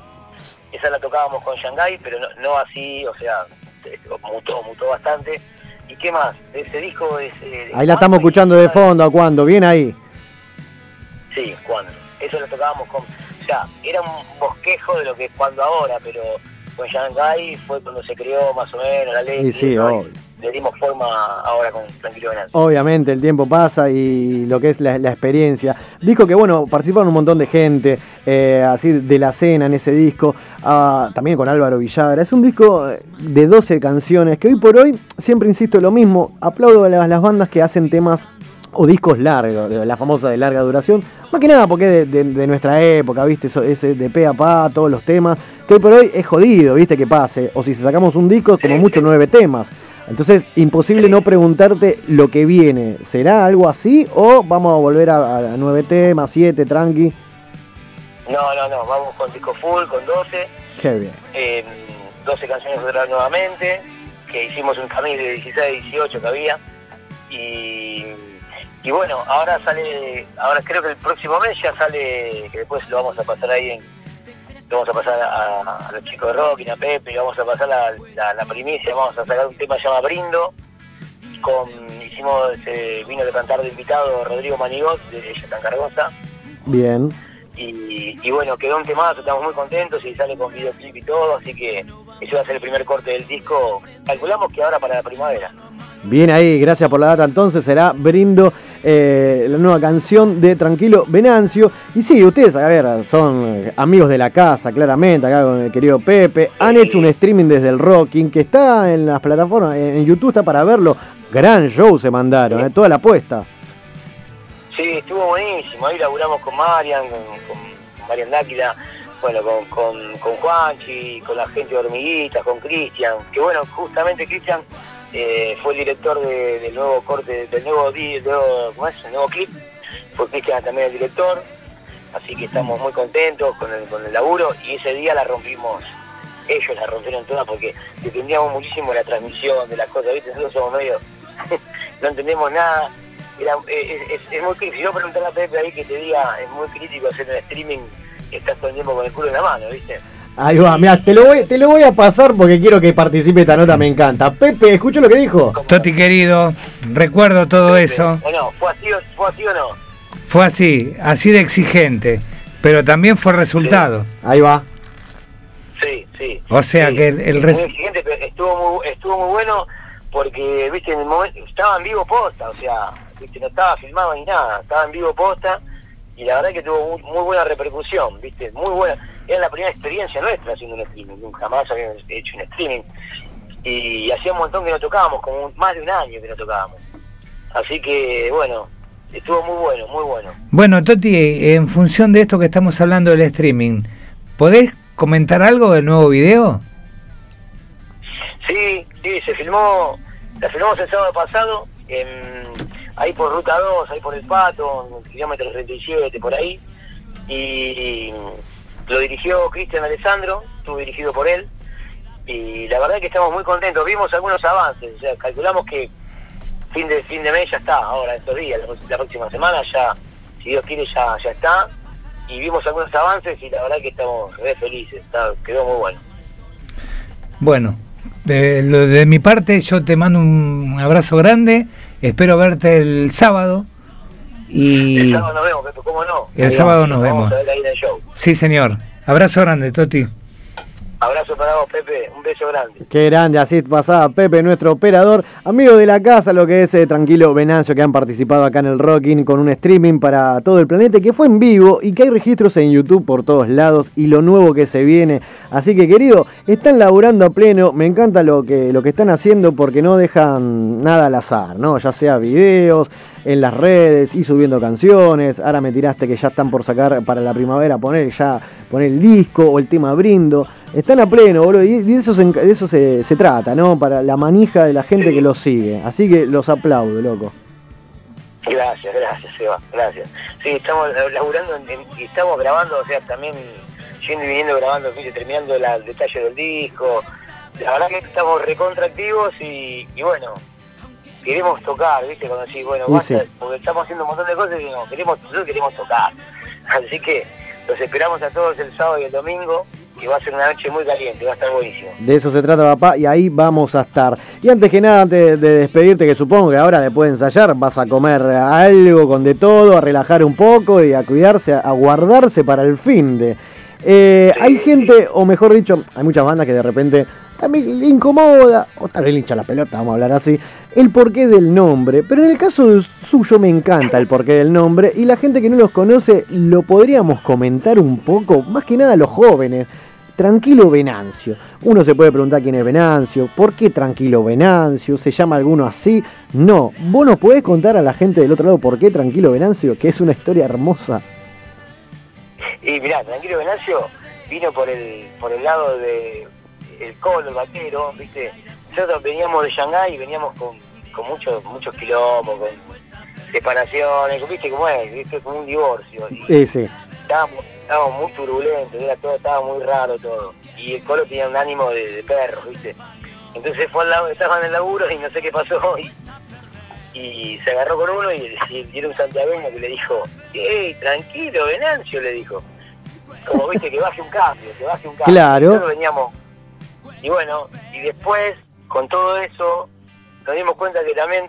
esa la tocábamos con Shanghai, pero no, no así, o sea, eh, mutó, mutó bastante. ¿Y qué más? Ese disco es... eh, Ahí la estamos escuchando de fondo, ¿a cuándo? Bien ahí. Sí, Cuando. Eso lo tocábamos con... Sea, era un bosquejo de lo que es Cuando ahora, pero con Shanghai fue cuando se creó más o menos la ley. Sí, sí, obvio. Le dimos forma ahora con Tranquilo Venancio. Obviamente el tiempo pasa y lo que es la, la experiencia. Disco que bueno, participaron un montón de gente, eh, así de la cena en ese disco, ah, también con Álvaro Villagra. Es un disco eh, de 12 canciones que hoy por hoy, siempre insisto lo mismo, aplaudo a las, las bandas que hacen temas o discos largos, de la famosa de larga duración, más que nada porque es de, de- de nuestra época, ¿viste? Eso, ese de pe a pa, todos los temas, que hoy por hoy es jodido, ¿viste? Que pase. O si sacamos un disco, como mucho nueve temas. Entonces, imposible no preguntarte lo que viene. ¿Será algo así o vamos a volver a, a nueve temas, siete, tranqui? No, no, no, vamos con disco full, con 12. Qué bien. eh, 12 canciones nuevamente, que hicimos un camino de 16, 18 que había. Y, y bueno, ahora sale, ahora creo que el próximo mes ya sale, que después lo vamos a pasar ahí en, lo vamos a pasar a, a los chicos de Rock, a Pepe, y vamos a pasar la, la, la primicia, vamos a sacar un tema que se llama Brindo. Con, hicimos, eh, vino de cantar de invitado Rodrigo Manigot, de Ella Tan Cargosa. Bien. Y, y bueno, quedó un temazo, estamos muy contentos y sale con videoclip y todo, así que ese va a ser el primer corte del disco. Calculamos que ahora para la primavera. Bien ahí, gracias por la data. Entonces será Brindo, eh, la nueva canción de Tranquilo Venancio. Y sí, ustedes, a ver, son eh, amigos de la casa, claramente, acá con el querido Pepe. Han hecho un streaming desde el Rocking que está en las plataformas, en YouTube está para verlo. Gran show se mandaron, eh, toda la apuesta. Sí, estuvo buenísimo. Ahí laburamos con Marian, con, con Marian Dáquila, bueno, con, con, con Juanchi, con la gente de Hormiguitas, con Cristian. Que bueno, justamente Cristian eh, fue el director de- del nuevo corte, del nuevo, del nuevo, clip. Fue Cristian también el director. Así que estamos muy contentos con el, con el laburo y ese día la rompimos. Ellos la rompieron toda porque dependíamos muchísimo de la transmisión, de las cosas, ¿viste? Nosotros somos medio. no entendemos nada. Era, eh, es, muy crítico. Si yo preguntarle a Pepe ahí que te diga, es muy crítico hacer un streaming, estás todo el tiempo con el culo en la mano, ¿viste? Ahí va, mira, te lo, voy, te lo voy a pasar porque quiero que participe esta nota, me encanta. Pepe, escucho lo que dijo. Toti querido, recuerdo todo eso. ¿O no? ¿Fue así o, fue así o no? Fue así, así de exigente, pero también fue resultado. Ahí va. Sí, sí. O sea Sí, que el, el muy res- exigente, pero estuvo muy, estuvo muy bueno porque, viste, en el momento estaba en vivo posta, o sea, viste, no estaba filmado ni nada, estaba en vivo posta y la verdad que tuvo muy, muy buena repercusión, viste, muy buena. Era la primera experiencia nuestra haciendo un streaming, nunca jamás habíamos hecho un streaming. Y hacía un montón que no tocábamos, como un- más de un año que no tocábamos. Así que, bueno, estuvo muy bueno, muy bueno. Bueno, Toti, en función de esto que estamos hablando del streaming, ¿podés comentar algo del nuevo video? Sí, sí, se filmó, la filmamos el sábado pasado, en, ahí por Ruta 2, ahí por El Pato, en el kilómetro 37, por ahí. Y lo dirigió Cristian Alessandro, estuvo dirigido por él. Y la verdad que estamos muy contentos. Vimos algunos avances, o sea, calculamos que fin de fin de mes ya está, ahora estos días, la, la próxima semana ya, si Dios quiere, ya, ya está. Y vimos algunos avances y la verdad que estamos re felices, está, quedó muy bueno. Bueno, de, de mi parte yo te mando un abrazo grande, espero verte el sábado y El sábado nos vemos, Pepe, ¿cómo no? El Ahí sábado vamos, nos vamos vemos. a ver ahí en el show. sí señor, abrazo grande Toti. Abrazo para vos, Pepe, un beso grande. Qué grande, así pasaba Pepe, nuestro operador, amigo de la casa, lo que es eh, Tranquilo Venancio, que han participado acá en el Rocking con un streaming para todo el planeta, que fue en vivo y que hay registros en YouTube por todos lados y lo nuevo que se viene. Así que, querido, están laburando a pleno, me encanta lo que, lo que están haciendo porque no dejan nada al azar, ¿no? Ya sea videos, en las redes y subiendo canciones. Ahora me tiraste que ya están por sacar para la primavera, poner ya, poner el disco o el tema brindo. Están a pleno, boludo, y de eso, se, de se, trata, ¿no? Para la manija de la gente que los sigue. Así que los aplaudo, loco. Gracias, gracias, Seba, gracias. Sí, estamos laburando y estamos grabando, o sea, también yendo y viniendo grabando, terminando el detalle del disco. La verdad que estamos recontractivos y, y bueno, queremos tocar, ¿viste? Cuando decís, bueno, Y basta, sí. porque estamos haciendo un montón de cosas y no, queremos, nosotros queremos tocar. Así que los esperamos a todos el sábado y el domingo, que va a ser una noche muy caliente, va a estar buenísimo. De eso se trata, papá, y ahí vamos a estar. Y antes que nada, antes de despedirte, que supongo que ahora después de ensayar vas a comer algo con de todo, a relajar un poco y a cuidarse, a guardarse para el fin de. Eh, hay gente, o mejor dicho, hay muchas bandas que de repente también le incomoda, o tal vez le hincha la pelota, vamos a hablar así, el porqué del nombre. Pero en el caso suyo me encanta el porqué del nombre, y la gente que no los conoce lo podríamos comentar un poco, más que nada los jóvenes. Tranquilo Venancio. Uno se puede preguntar quién es Venancio, por qué Tranquilo Venancio, se llama alguno así. No, vos nos podés contar a la gente del otro lado por qué Tranquilo Venancio, que es una historia hermosa. Y mirá, Tranquilo Venancio vino por el por el lado de colo, el vaquero, ¿viste? Nosotros veníamos de Shanghái y veníamos con, con muchos muchos quilombos, con separaciones, ¿viste cómo es? ¿Viste? Como un divorcio. Y Sí, sí. estábamos, estábamos muy turbulentos, era todo, estaba muy raro todo. Y el colo tenía un ánimo de, de perro, ¿viste? Entonces fue al lado, estaba en el laburo y no sé qué pasó y, y se agarró con uno y, y era un santiagueño que le dijo, ¡Ey, tranquilo, Venancio! le dijo. Como viste, que baje un cambio, que baje un cambio. Claro. Nosotros veníamos. Y bueno, y después, con todo eso, nos dimos cuenta que también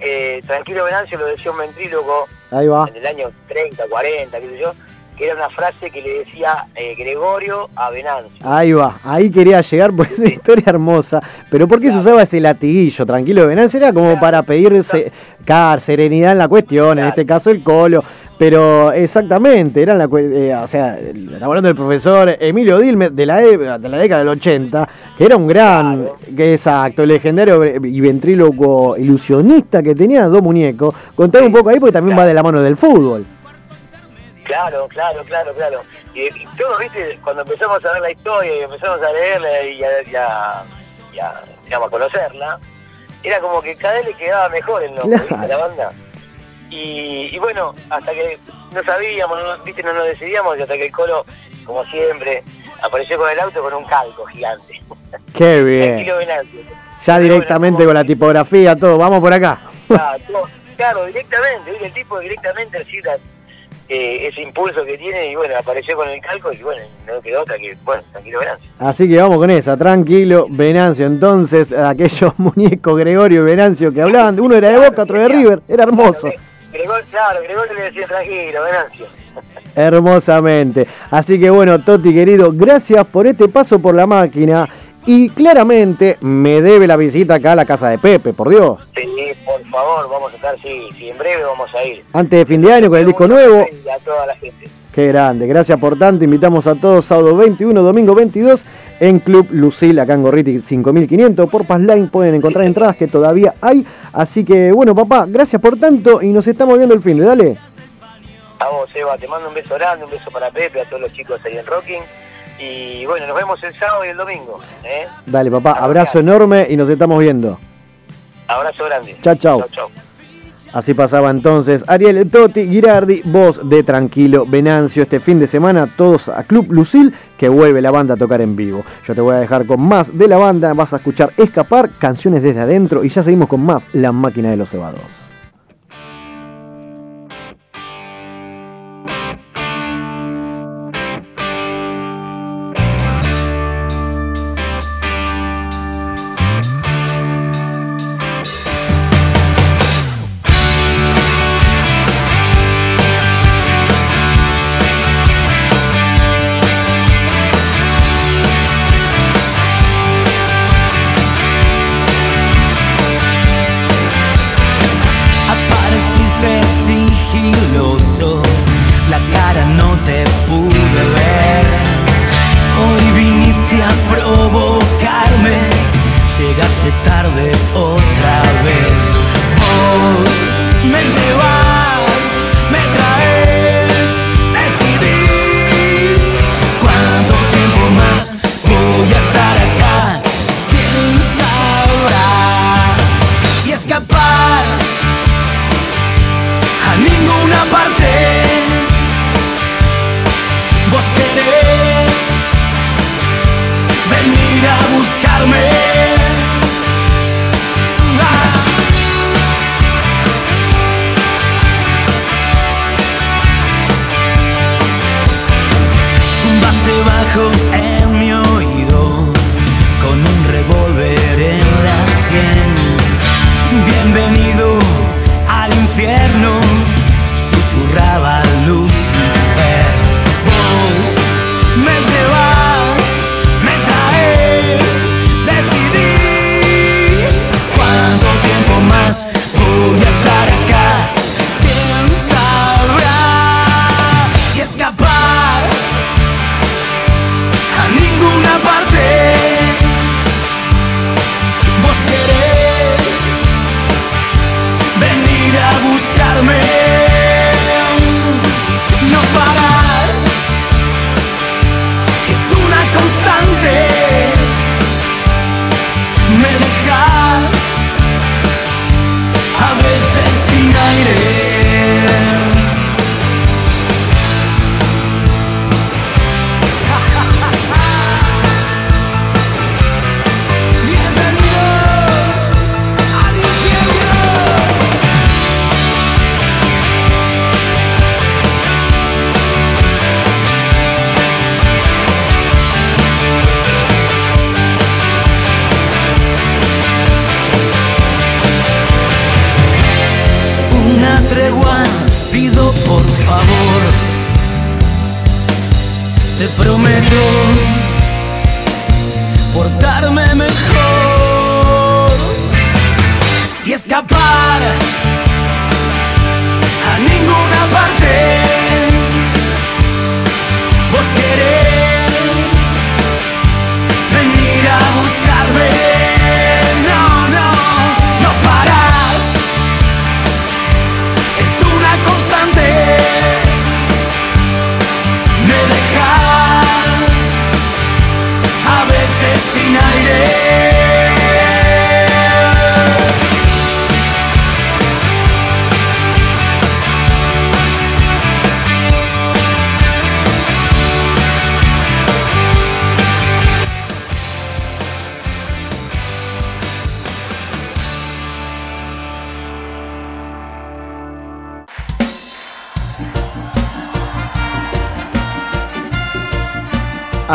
eh, Tranquilo Venancio lo decía un ventrílogo Ahí va. en el año 30, 40, qué sé yo, que era una frase que le decía eh, Gregorio a Venancio. Ahí va, ahí quería llegar, pues es una historia hermosa. Pero ¿por qué se usaba ese latiguillo? Tranquilo Venancio era como para pedirse car, serenidad en la cuestión, en este caso el colo. Pero exactamente, era la, eh, o sea, estamos hablando del profesor Emilio Dilmer de la, e- de la década del 80, que era un gran, que exacto, legendario y ventríloco ilusionista que tenía dos muñecos. Contame un poco ahí porque también va de la mano del fútbol. Claro, claro, claro, claro. Y, y todos, viste, cuando empezamos a ver la historia y empezamos a leerla y a, y a- y a, digamos, a conocerla, era como que cada vez le quedaba mejor el nombre, Claro. a la banda. Y, y bueno, hasta que no sabíamos, no, viste, no nos decidíamos y hasta que el colo, como siempre, apareció con el auto con un calco gigante. Qué bien. Ya directamente con la tipografía, todo, vamos por acá. Claro, todo- claro, directamente, el tipo directamente así eh, ese impulso que tiene y bueno, apareció con el calco y bueno, no quedó otra que, bueno, tranquilo Venancio. Así que vamos con esa, tranquilo, Venancio. Entonces, aquellos muñecos Gregorio y Venancio que hablaban, uno era de Boca, otro de River, era hermoso, Gregor, claro, Gregorio le decía tranquilo, Venancio. hermosamente. Así que bueno, Toti querido, gracias por este paso por la máquina. Y claramente me debe la visita acá a la casa de Pepe, por Dios. Sí, por favor, vamos a estar, sí, sí, en breve vamos a ir. Antes de fin de año con el disco nuevo. A toda la gente. Qué grande, gracias por tanto. Invitamos a todos sábado 21, domingo 22 en Club Lucil, acá en Gorriti 5500. Por Passline pueden encontrar entradas que todavía hay. Así que bueno, papá, gracias por tanto y nos estamos viendo el fin de. Dale. A vos, Eva, te mando un beso grande, un beso para Pepe, a todos los chicos ahí en Rocking. Y bueno, nos vemos el sábado y el domingo. ¿eh? Dale, papá, abrazo enorme y nos estamos viendo. Abrazo grande. Chao, chao. Así pasaba entonces Ariel Totti Girardi, voz de Tranquilo Venancio. Este fin de semana todos a Club Lucil que vuelve la banda a tocar en vivo. Yo te voy a dejar con más de la banda, vas a escuchar Escapar, canciones desde adentro y ya seguimos con más La Máquina de los Cebados.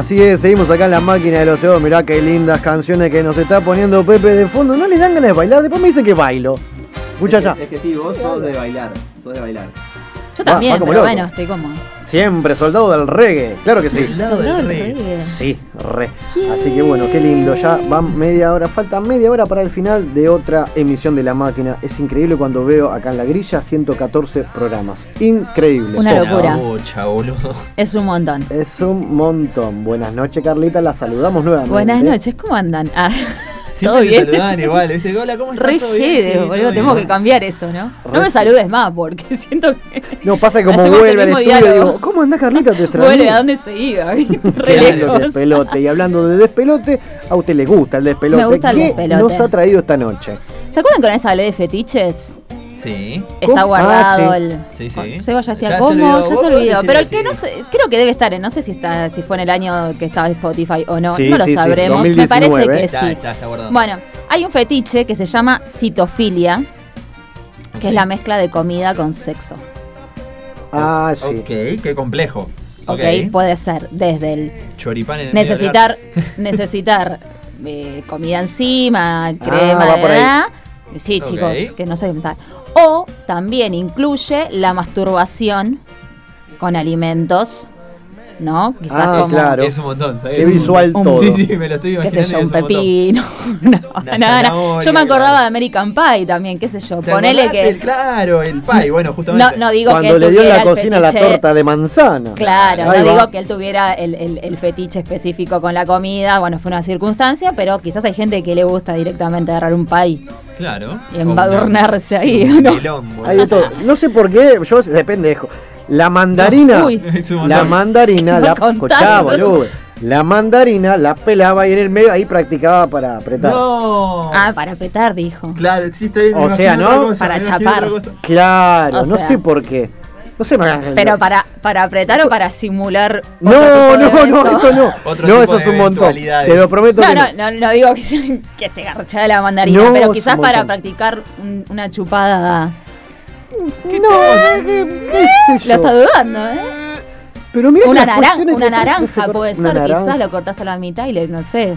Así es, seguimos acá en la máquina de los cebados. Mirá qué lindas canciones que nos está poniendo Pepe de fondo. ¿No le dan ganas de bailar? Después me dicen que bailo. Muchacha. Es que, es que sí, vos sos de bailar, sos de bailar. Yo Va- también, va como pero loco. bueno, estoy como. Siempre soldado del reggae, claro que sí. Soldado del reggae. Sí. Así que bueno, qué lindo. Ya van media hora, falta media hora para el final de otra emisión de La Máquina. Es increíble cuando veo acá en la grilla 114 programas. Increíble. Una locura. Es un montón. Es un montón. Buenas noches, Carlita. La saludamos nuevamente. Buenas noches, ¿cómo andan? Ah, Siempre ¿Todo te bien? saludan igual, ¿viste? Hola, ¿cómo estás? Re ¿Todo bien? jede, Sí, boludo, bien. que cambiar eso, ¿no? No me saludes más porque siento que No, pasa que como Hacemos vuelve el al estudio, diálogo. digo, ¿cómo andás, Carlita? Te extrañé. vuelve a dónde se iba, despelote. Y hablando de despelote, a usted le gusta el despelote. Me gusta el ¿Qué despelote. nos ha traído esta noche? ¿Se acuerdan una vez hablé de fetiches? Sí. Está ¿Cómo? guardado Ah, sí. el. Sí, sí. Seba ya decía, Ya se ¿cómo? olvidó. Ya Vos se olvidó. decís Pero el que no sé, creo que debe estar, en- no sé si está, si fue en el año que estaba en Spotify o no, Sí, no lo sabremos. Me 2019. parece que Está, sí. está, está guardado. Bueno, hay un fetiche que se llama citofilia, que es la mezcla de comida con sexo. Ah, sí. Ok, qué complejo. Ok, Ok. puede ser desde el Choripán en el necesitar, necesitar eh, comida encima, crema, va por ahí. ¿verdad? Sí, chicos, que no sé qué pensar. O también incluye la masturbación con alimentos, ¿no? Quizás Ah, como, claro. Es un montón, ¿sabes? Qué Es un visual montón. todo. Sí, sí, me lo estoy qué imaginando. sé yo, un pepino. no, Una no, no. Yo me acordaba claro. de American Pie también, qué sé yo. ¿Te Ponele que... el- claro, el pie, bueno, No, justamente. no digo Cuando que le dio en la cocina la fetiche- torta de manzana. Claro, Ahí no va. digo que él tuviera el, el- el fetiche específico con la comida, bueno, fue una circunstancia, pero quizás hay gente que le gusta directamente agarrar un pie Claro. y embadurnarse ahí, Un ¿no? melón, boludo. Hay de todo. No sé por qué, yo de pendejo. La mandarina, Uy. La mandarina, la escuchá, boludo. La mandarina la pelaba ahí en el medio, ahí practicaba para apretar. No. Ah, para apretar, dijo. Claro, me O sea, ¿no? cosa, Para chapar. Claro, O no sea. sé por qué. No sé, Pero para, para apretar o para simular. No, otro tipo no, de no, eso no. Otro no, tipo eso es un montón. Te lo prometo No, que no, no, no digo que se, que se garchara la mandarina, No, pero quizás para practicar un- una chupada. No, ¿qué, qué sé Lo está dudando, ¿eh? Pero mira Una, naran- naranja puede ser, quizás lo cortás a la mitad y le, no sé.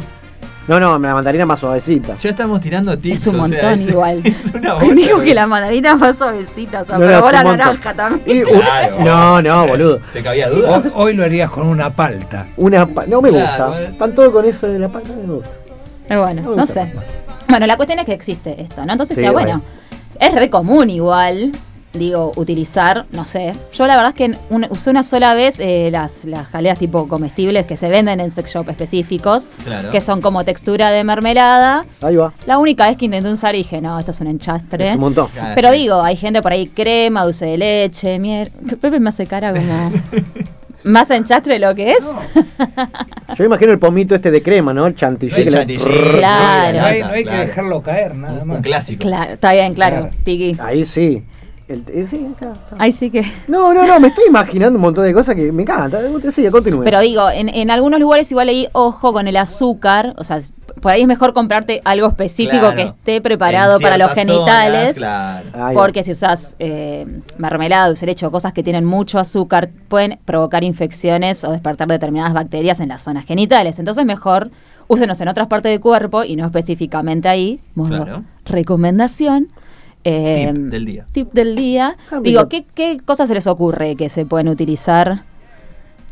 No, no, la mandarina más suavecita. Ya estamos tirando tips. Es un o sea, montón es- igual. Es una Digo que la mandarina más suavecita, o sea, No, pero montón. naranja también. Y un- Claro. no, no, boludo. ¿Te cabía duda? Hoy, hoy lo harías con una palta. Una pa- no me Claro, gusta. eh. Están todos con eso de la palta, no me gusta. Pero bueno, No sé. Bueno, la cuestión es que existe esto, ¿no? Entonces, Sí, bueno. bueno, es re común igual, digo, utilizar, no sé. Yo la verdad es que un- usé una sola vez eh, las, las jaleas tipo comestibles que se venden en sex shop específicos, Claro. que son como textura de mermelada. Ahí va. La única vez que intenté usar dije, no, esto es un enchastre. Es un montón. Claro, Pero sí. digo, hay gente por ahí crema, dulce de leche, miel. Pepe me hace cara como... ¿Más enchastre de lo que es? Yo imagino el pomito este de crema, ¿no? El chantilly. Le- chantilly. Claro. No hay, Nata, no hay claro. que dejarlo caer, nada Un más. clásico. Claro, está bien, claro, Claro. Tiki. Ahí sí. El- eh, sí. Ahí sí que... No, no, no, me estoy imaginando un montón de cosas que me encanta. Sí, continúe. Pero digo, en, en algunos lugares igual leí ojo con el azúcar, o sea, por ahí es mejor comprarte algo específico Claro. que esté preparado para los ciertas zonas, genitales. claro. Porque si usas eh, mermelada, dulce leche o cosas que tienen mucho azúcar, pueden provocar infecciones o despertar determinadas bacterias en las zonas genitales. Entonces mejor úsenos en otras partes del cuerpo y no específicamente ahí. Modo Claro. recomendación. Eh, Tip del día. Tip del día. Ah, Digo. ¿qué, ¿qué cosas se les ocurre que se pueden utilizar?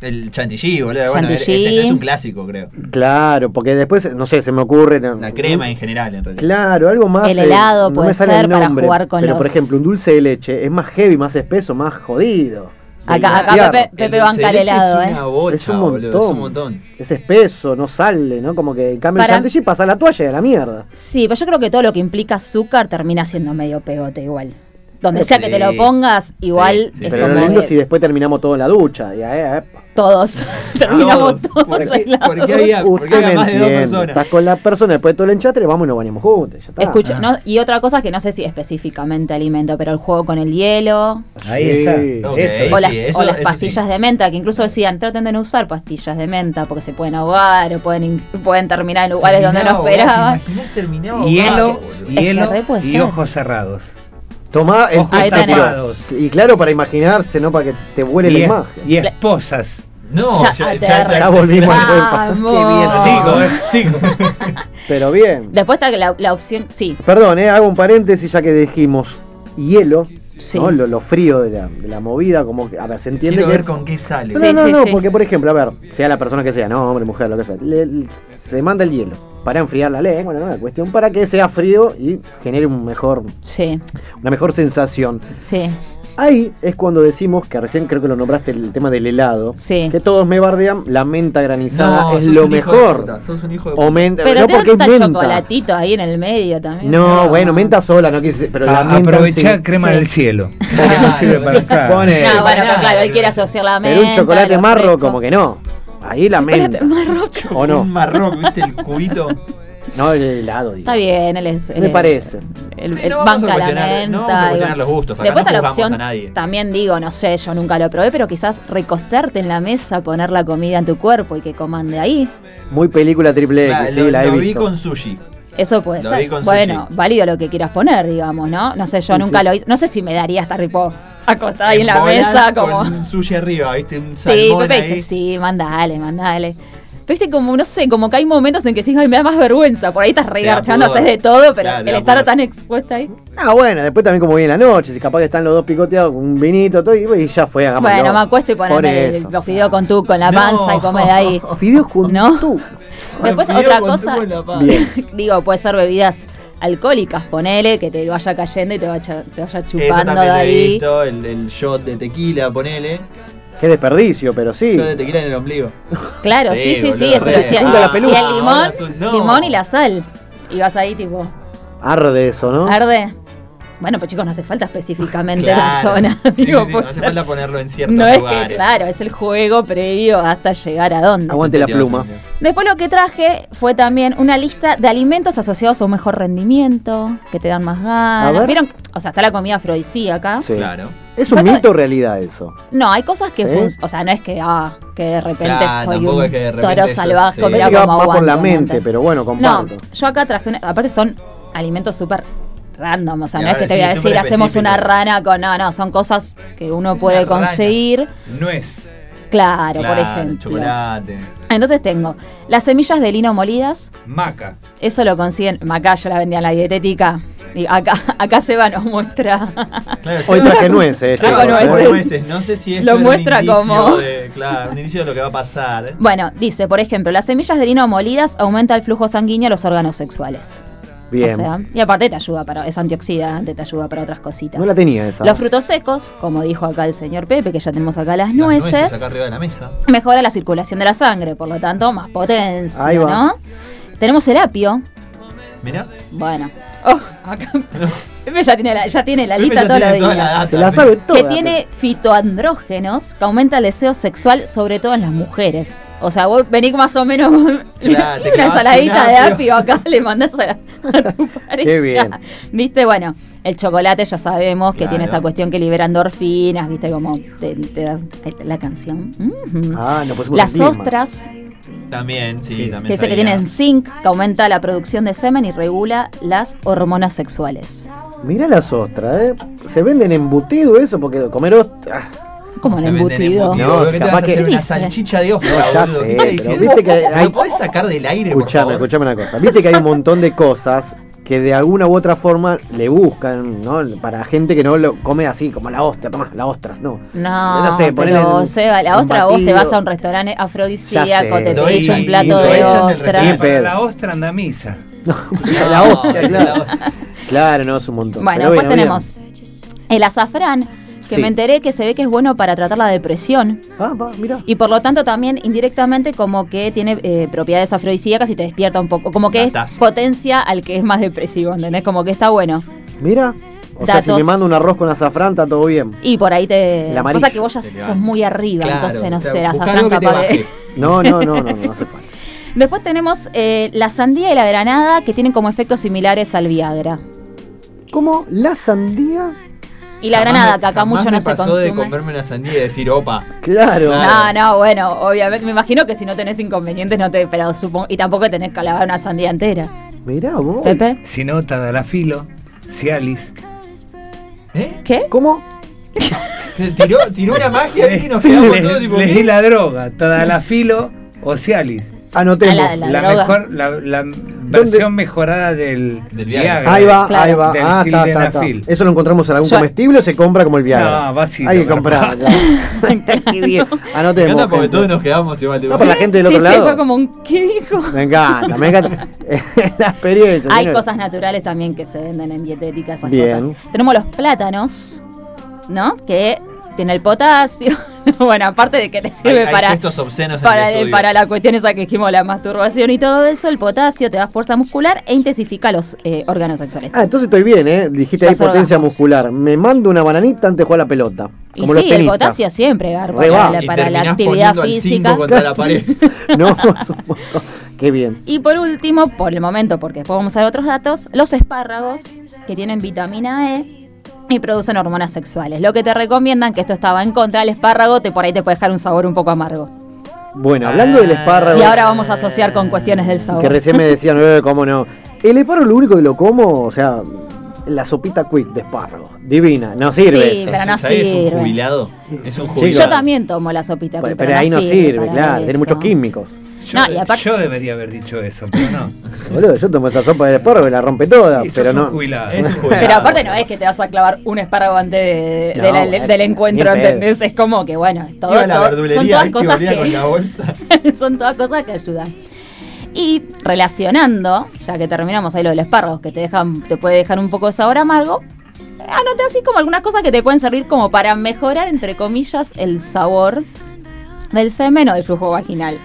El chantilly, boludo. Bueno, ese, Chantilly. ese es un clásico, creo. Claro, porque después, no sé, se me ocurre. La crema en general, en realidad. Claro, algo más. El eh, helado no puede me sale ser el para jugar con Pero, por los- ejemplo, un dulce de leche es más heavy, más espeso, más jodido. Acá, acá. Pepe, Pepe El dulce banca de el leche helado, es ¿eh? una bocha, es un boludo, montón. es un montón. Es espeso, no sale, ¿no? Como que en cambio Para- el chantilly pasa la toalla y a la mierda. Sí, pero yo creo que todo lo que implica azúcar termina siendo medio pegote igual. Donde sea que te lo pongas, igual Sí, sí, es Pero como lo lindo que si después terminamos todo en la ducha. Y, eh, eh, todos terminamos Todos. todos ¿Por qué- por qué había- porque había más de dos personas? Estás con la persona después de todo el enchastre, vamos y nos bañamos juntos. Ya está. Escucha, Ah. no, y otra cosa que no sé si específicamente alimento, pero el juego con el hielo Ahí Sí. está. Eso. o Sí, las, eso- o las eso pastillas sí. de menta, que incluso decían, traten de no usar pastillas de menta porque se pueden ahogar o pueden, pueden terminar en lugares donde no esperaban. ahogado, ¿te imaginás terminaba Hielo, hielo y ojos cerrados. Tomá el. Y claro, para imaginarse, ¿no? Para que te vuele Y, la es- imagen. y esposas. No, Ya, ya, te ya- re- Ya volvimos al buen pasado. Qué Vamos. bien. Sigo, eh, sigo. Pero bien. Después está la, la opción, sí, Perdón, eh, hago un paréntesis ya que dijimos hielo. Sí. ¿no? Lo, lo frío de la, de la movida, como que, a ver, se entiende Quiero que... ver con qué sale. No, Sí, no, sí, no, sí. porque por ejemplo, a ver, sea la persona que sea, no, hombre, mujer, lo que sea, le- le- se manda el hielo para enfriar la lengua, no, la cuestión para que sea frío y genere un mejor, Sí, una mejor sensación. sí. Ahí es cuando decimos, que recién creo que lo nombraste el tema del helado, Sí. que todos me bardean, la menta granizada No, es sos lo un hijo de mejor. puta, sos un hijo de O puta. menta, Pero no porque es menta. chocolatito ahí en el medio también. No, bueno, menta sola, no quise, pero la A- menta aprovechá sí. crema Sí. del cielo. Porque no sirve para. Pone- No, bueno, para pero nada. claro, él quiere asociar la menta. Pero un chocolate marro como que no. Ahí la menta. marro. ¿O no? Un marrón, ¿viste el cubito? No, el helado, digo. Está bien, él es. Me es- parece. El, el no vamos a banca la menta. no vamos a cuestionar los gustos, acá Después no está la juzgamos opción. a nadie. También digo, no sé, yo nunca lo probé, pero quizás recostarte en la mesa, poner la comida en tu cuerpo y que coman de ahí. Muy película triple X, sí, lo, la he lo vi visto. con sushi. Eso puede Lo ser. vi con bueno, sushi. válido lo que quieras poner, digamos, ¿no? No sé, yo Sí, nunca sí. lo hice. No sé si me daría estar tipo acostada ahí en la mesa, como. Con un sushi arriba, ¿viste? Un Sí, salmón Pepe ahí. dice, sí, mandale, mandale. Pero dice como, no sé, como que hay momentos en que sí, ay, me da más vergüenza. Por ahí estás regarchando, haces de todo, pero te el estar tan expuesta ahí. Ah, bueno, después también como viene la noche, si capaz que están los dos picoteados con un vinito todo, y, y ya fue, hagámoslo. Bueno, me acuesto y eso. los fideos con tu, con la No. panza y come de ahí. Fideos con ¿No? tú. Después otra cosa, digo, puede ser bebidas alcohólicas, ponele, que te vaya cayendo y te vaya, te vaya Eso chupando también de lo he ahí. visto, el, el shot de tequila, ponele. Qué desperdicio, pero sí. Shot de tequila en el ombligo. Claro, sí, sí, sí, boludo, eso re. decía. Y el limón, Ahora son- no. limón y la sal. Y vas ahí tipo, Arde eso, ¿no? arde. Bueno, pues chicos, no hace falta específicamente la Claro. zona. Sí, digo, sí, sí, puede no hace ser- falta ponerlo en ciertos no es lugares. que, claro, es el juego previo hasta llegar a dónde. Aguante la pluma. Después lo que traje fue también una lista de alimentos asociados a un mejor rendimiento, que te dan más A ganas. ver. ¿Vieron? O sea, está la comida afrodisíaca. Sí. Claro. ¿Es un mito o realidad eso? No, hay cosas que O sea, no es que, ah, que de repente Claro, soy un es que de repente toro salvaje, sí. va como más por la aguante, mente, pero bueno, No, comparto. yo acá traje, una- aparte son alimentos súper random, o sea, Y no es que te sí, voy a decir, hacemos una rana con, no, no, son cosas que uno puede Una rana. conseguir, Nuez. claro, por Claro, ejemplo. chocolate. Entonces tengo las semillas de lino molidas, Maca. eso lo consiguen, acá yo la vendía en la dietética, y acá, acá Seba nos muestra, Claro, Hoy Seba- traje nueces. Seba Trajo trajo nueces. nueces. No sé si esto Lo muestra un indicio como- de, claro, un indicio de lo que va a pasar. bueno, dice, por ejemplo, las semillas de lino molidas aumenta el flujo sanguíneo a los órganos sexuales. Bien. O sea, y aparte te ayuda para, es antioxidante, te ayuda para otras cositas. no la tenía esa. Los frutos secos, como dijo acá el señor Pepe, que ya tenemos acá las Las nueces, acá arriba de la mesa. mejora la circulación de la sangre, por lo tanto, más potencia, Ahí va. ¿no? Tenemos el apio, Mirá. bueno, oh, acá Pepe ya tiene la, ya tiene la lista ya todos los tiene toda días. la data. Se la sabe toda. que tiene fitoandrógenos que aumenta el deseo sexual, sobre todo en las mujeres. O sea, vos venís más o menos con Claro, una ensaladita de apio. acá, le mandás a, a tu pareja. Qué bien. Viste, bueno, el chocolate ya sabemos que Claro. tiene esta cuestión que libera endorfinas, viste, como te, te da la canción. Ah, no pusimos Las clima. También, sí, Sí. también. que dice que tienen zinc, que aumenta la producción de semen y regula las hormonas sexuales. Mirá las ostras, ¿eh? Se venden embutido eso, porque comer ostras. Como un embutido. embutido, No, boludo, ¿qué te capaz que- una salchicha de ostra, No, ya boludo? sé, ¿Qué pero estás diciendo? viste que hay- ¿Lo podés sacar del aire, Escuchame, escuchame una cosa. Viste que hay un montón de cosas que de alguna u otra forma le buscan, ¿no? Para gente que no lo come así, como la ostra, toma, la ostras, no. No, No sé, pero un- Seba, la ostra vos te batido. vas a un restaurante afrodisíaco, te pedís un plato de ostra. La ostra anda a misa. la No, ostra, claro. la ostra. Claro, no, es un montón. Bueno, Pero después bien, tenemos el azafrán, que Sí. me enteré que se ve que es bueno para tratar la depresión. Ah, va, mira. Y por lo tanto también indirectamente como que tiene eh, propiedades afrodisíacas y te despierta un poco, como que es potencia al que es más depresivo, ¿entendés? Como que está bueno. Mira. O sea, si me mando un arroz con azafrán, está todo bien. Y por ahí te... Amarillo. Pasa que vos ya sos muy arriba, Claro, entonces no o sea, sé, azafrán capaz de... No, no, no, no, no hace falta. Después tenemos eh, la sandía y la granada que tienen como efectos similares al Viagra. ¿Cómo? ¿La sandía? Y la Jamás granada, me- que acá jamás mucho me no se pasó de comerme una sandía y decir, opa. Claro. No, no, bueno, obviamente, me imagino que si no tenés inconvenientes no te, pero supongo, y tampoco tenés que lavar una sandía entera. Mirá vos. Pepe, Si no, Tadalafilo, Cialis. ¿Eh? ¿qué? ¿Cómo? Tiró, tiró una magia. Y nos quedamos todos tipo. ¿qué? di la droga, Tadalafilo o Cialis. Anotemos. A la- la La, mejor, la, la versión mejorada del, Viagra. Ahí va, Claro. ahí va. Del Ah, está, está, está. sildenafil. ¿Eso lo encontramos en algún Yo- comestible o se compra como el Viagra? No, vacío, Hay que comprar. Qué bien. Me Anotemos. encanta porque todos nos quedamos igual. No, para la gente del sí, otro sí, lado. fue como un. ¿Qué dijo? Me encanta, me encanta. la experiencia. Hay señores. cosas naturales también que se venden en dietética, esas Bien. cosas. Tenemos los plátanos, ¿no? Que tiene el potasio. bueno, aparte de que te Hay, sirve hay para, gestos obscenos para, en el estudio. para la cuestión esa que dijimos, la masturbación y todo eso, el potasio te da fuerza muscular e intensifica los eh, órganos sexuales. Ah, entonces estoy bien, ¿eh? Dijiste ahí Los potencia orgasmos. muscular. Me mando una bananita antes de jugar a la pelota. y Como sí, el potasio siempre, va. para, la, Y para la terminás actividad física. contra la pared. No, supongo. Qué bien. Y por último, por el momento, porque después vamos a ver otros datos, los espárragos que tienen vitamina E y producen hormonas sexuales. Lo que te recomiendan, que esto estaba en contra del espárrago, te por ahí te puede dejar un sabor un poco amargo. Bueno, hablando del espárrago. Y ahora vamos a asociar con cuestiones del sabor. Que recién me decían, eh, ¿cómo no? El espárrago lo único que lo como, o sea, la sopita quick de espárrago. Divina, no sirve. Sí, eso. pero no ¿Sabés? Es un sirve. jubilado. Es un Sí, jubilado. Yo también tomo la sopita, Bueno, pero, pero ahí no sirve, claro. Tiene muchos químicos. Yo, No, y aparte- yo debería haber dicho eso, pero no. Boludo, yo tomo esa sopa de espárrago y la rompe toda, Y sos pero un no. jubilado. Es jubilado. Pero aparte no es que te vas a clavar un espárrago antes de- de No, la- bueno, del encuentro. ¿entendés? Es como que, bueno, todo, a la todo- son todas cosas Volvía con la que, bolsa. son todas cosas que ayudan. Y relacionando, ya que terminamos ahí lo del espárrago, que te dejan, te puede dejar un poco de sabor amargo, anoté así como algunas cosas que te pueden servir como para mejorar, entre comillas, el sabor del semen o del flujo vaginal.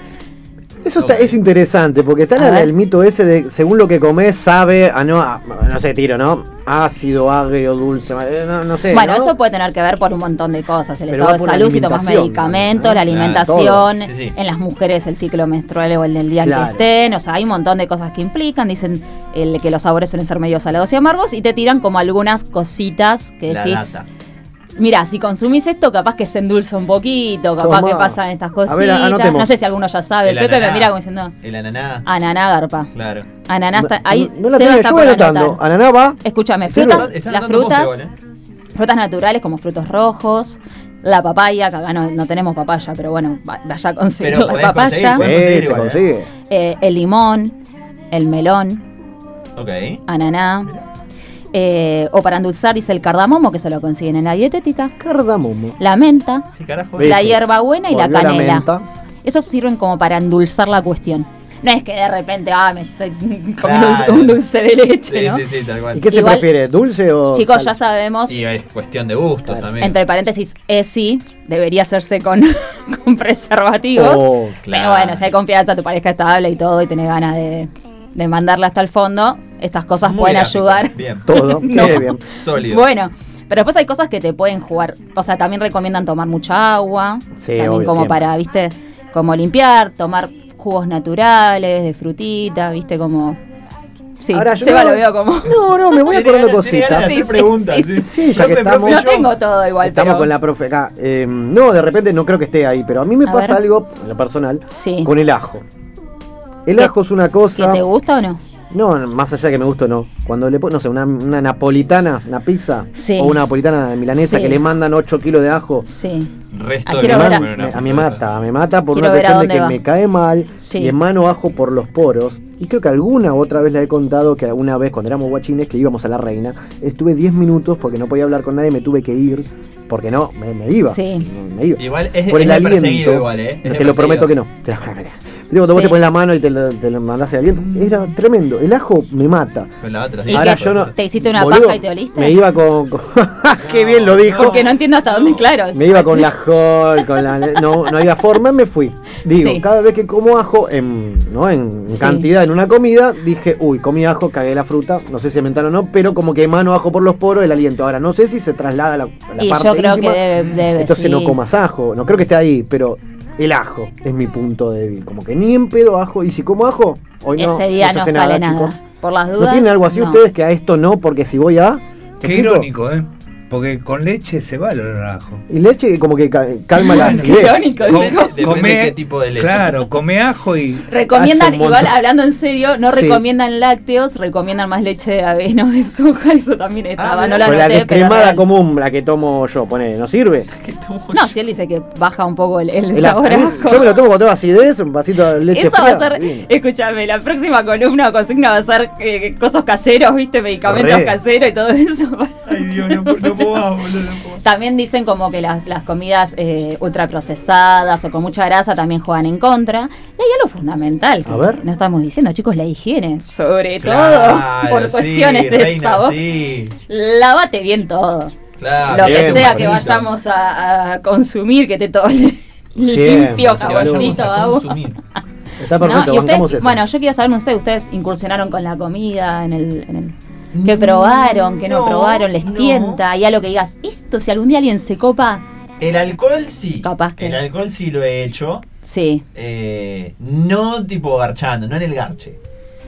Eso está- es interesante, porque está la- el mito ese de según lo que comes, sabe a no, a- no sé, tiro, ¿no? Ácido, agrio, dulce, eh, no, no sé. Bueno, ¿no? eso puede tener que ver por un montón de cosas, el Pero estado de salud, si tomas medicamentos, ¿no? la alimentación, todo. Sí, sí. en las mujeres el ciclo menstrual o el del día en Claro. que estén, o sea, hay un montón de cosas que implican, dicen el, que los sabores suelen ser medio salados y amargos y te tiran como algunas cositas que La decís, data. Mira, si consumís esto capaz que se endulza un poquito, capaz Tomá. que pasan estas A ver, cositas, no sé si alguno ya sabe, El Pepe me ananá. mira como diciendo, El ananá. ananá garpa, Claro. ananá está, ahí no la Seba tenía está yo por anotando. anotar. Ananá va. Escúchame, frutas, las frutas, vos, ¿eh? frutas naturales como frutos rojos, la papaya, que acá no, no tenemos papaya, pero bueno, va- vaya a conseguir Pero la papaya, conseguir, Sí, igual, ¿eh? consigue. eh, el limón, el melón, Ok. ananá, eh, o para endulzar dice el cardamomo, que se lo consiguen en la dietética, Cardamomo. la menta, la hierbabuena y la canela. menta. Esos sirven como para endulzar la cuestión. No es que de repente, ah, me estoy comiendo un- Claro. un dulce de leche, Sí, ¿no? sí, sí, tal cual. ¿Y qué se Igual- prefiere? ¿Dulce o.? Chicos, sal? ya sabemos Y es cuestión de gustos también. Entre paréntesis, ESI debería hacerse con, con preservativos. Oh, claro. Pero bueno, si hay confianza, tu pareja estable y todo, y tenés ganas de, de mandarla hasta el fondo, estas cosas Muy pueden gráfico. ayudar. Bien. Todo. No. Bien. Sólido. Bueno, pero después hay cosas que te pueden jugar. O sea, también recomiendan tomar mucha agua. Sí, también obvio, como siempre. para, viste, como limpiar, tomar jugos naturales, de frutita, viste, como... Sí, Ahora, yo Seba no- lo veo como... No, no, me voy acordando cositas. Sí, hacer sí, preguntas. sí, sí. sí, ya que estamos- No yo- tengo todo igual, Estamos pero... con la profe acá. Eh, no, de repente no creo que esté ahí, pero a mí me A pasa ver. algo, en lo personal, Sí. con el ajo. El ¿Qué- ajo es una ¿Que cosa. te gusta o no? No, más allá de que me guste o no. Cuando le pones, no sé, una, una napolitana, una pizza, Sí. o una napolitana milanesa Sí. que le mandan 8 kilos de ajo, Sí. Resto Ah, de me a- me- a mí mata, me mata por Quiero una cuestión de que va. me cae mal Sí. y emano ajo por los poros. Y creo que alguna otra vez le he contado que alguna vez cuando éramos guachines que íbamos a la reina, estuve 10 minutos porque no podía hablar con nadie, me tuve que ir porque no, me, me iba. Sí. Me iba. Igual es, por es el aliento. igual, ¿eh? Es te lo prometo que no. Digo, cuando vos te pones la mano y te lo, te lo mandás el aliento, era tremendo. El ajo me mata. Con la otra, sí. ¿Y Ahora qué? yo no. ¿Te hiciste una boludo, paja y te oliste? Me iba con. con- ¡Qué bien lo dijo! Porque no entiendo hasta dónde, claro. Me iba con la Hall, con la. No, no había forma, me fui. Digo, Sí. cada vez que como ajo, en, ¿no? en Sí. cantidad en una comida, dije, uy, comí ajo, cagué la fruta. No sé si es mental o no, pero como que emano ajo por los poros el aliento. Ahora, no sé si se traslada a la, a la Y parte yo creo íntima, que debe, debe, Entonces sí. no comas ajo. No creo que esté ahí, pero el ajo es mi punto débil. Como que ni en pedo ajo. Y si como ajo, hoy no. Ese día se no, hace sale nada. chicos. Por las ¿No dudas. tienen algo así no. ustedes que a esto no, porque si voy a. ¿me Qué explico? irónico, ¿eh? Porque con leche se va el olor a ajo. Y leche como que ca- calma la acidez. qué tipo de leche. Claro, come ajo y Recomiendan, igual hablando en serio, no Sí. recomiendan lácteos, recomiendan más leche de avena o de soja, eso también estaba, no la Con la pero común, la que tomo yo, pone, ¿no sirve? No, si él dice que baja un poco el, el El sabor ajo. Yo me lo tomo con toda acidez, un vasito de leche Eso va fría. a ser, divino. escúchame, la próxima columna o consigna va a ser eh, cosas caseros, viste, medicamentos caseros y todo eso. Ay, Dios, no, no puedo más, boludo, no puedo más. También dicen como que las, las comidas eh, ultraprocesadas o con mucha grasa también juegan en contra. Y hay algo fundamental que A ver. no estamos diciendo, chicos, la higiene, sobre Claro, todo por sí, cuestiones de reina, sabor. sí. Lávate bien todo. Claro, Lo que sea que vayamos a, a consumir, que te todo limpio, jaboncito, agua. Está ¿No? perfecto, Y ustedes, eso. bueno, yo quiero saber, ustedes, ustedes incursionaron con la comida, en el, en el ¿qué probaron, qué no, No, probaron, les no. tienta, y algo que digas, esto si algún día alguien se copa, El alcohol sí. Capaz que- El alcohol sí lo he hecho. sí, eh, no tipo garchando, no en el garche.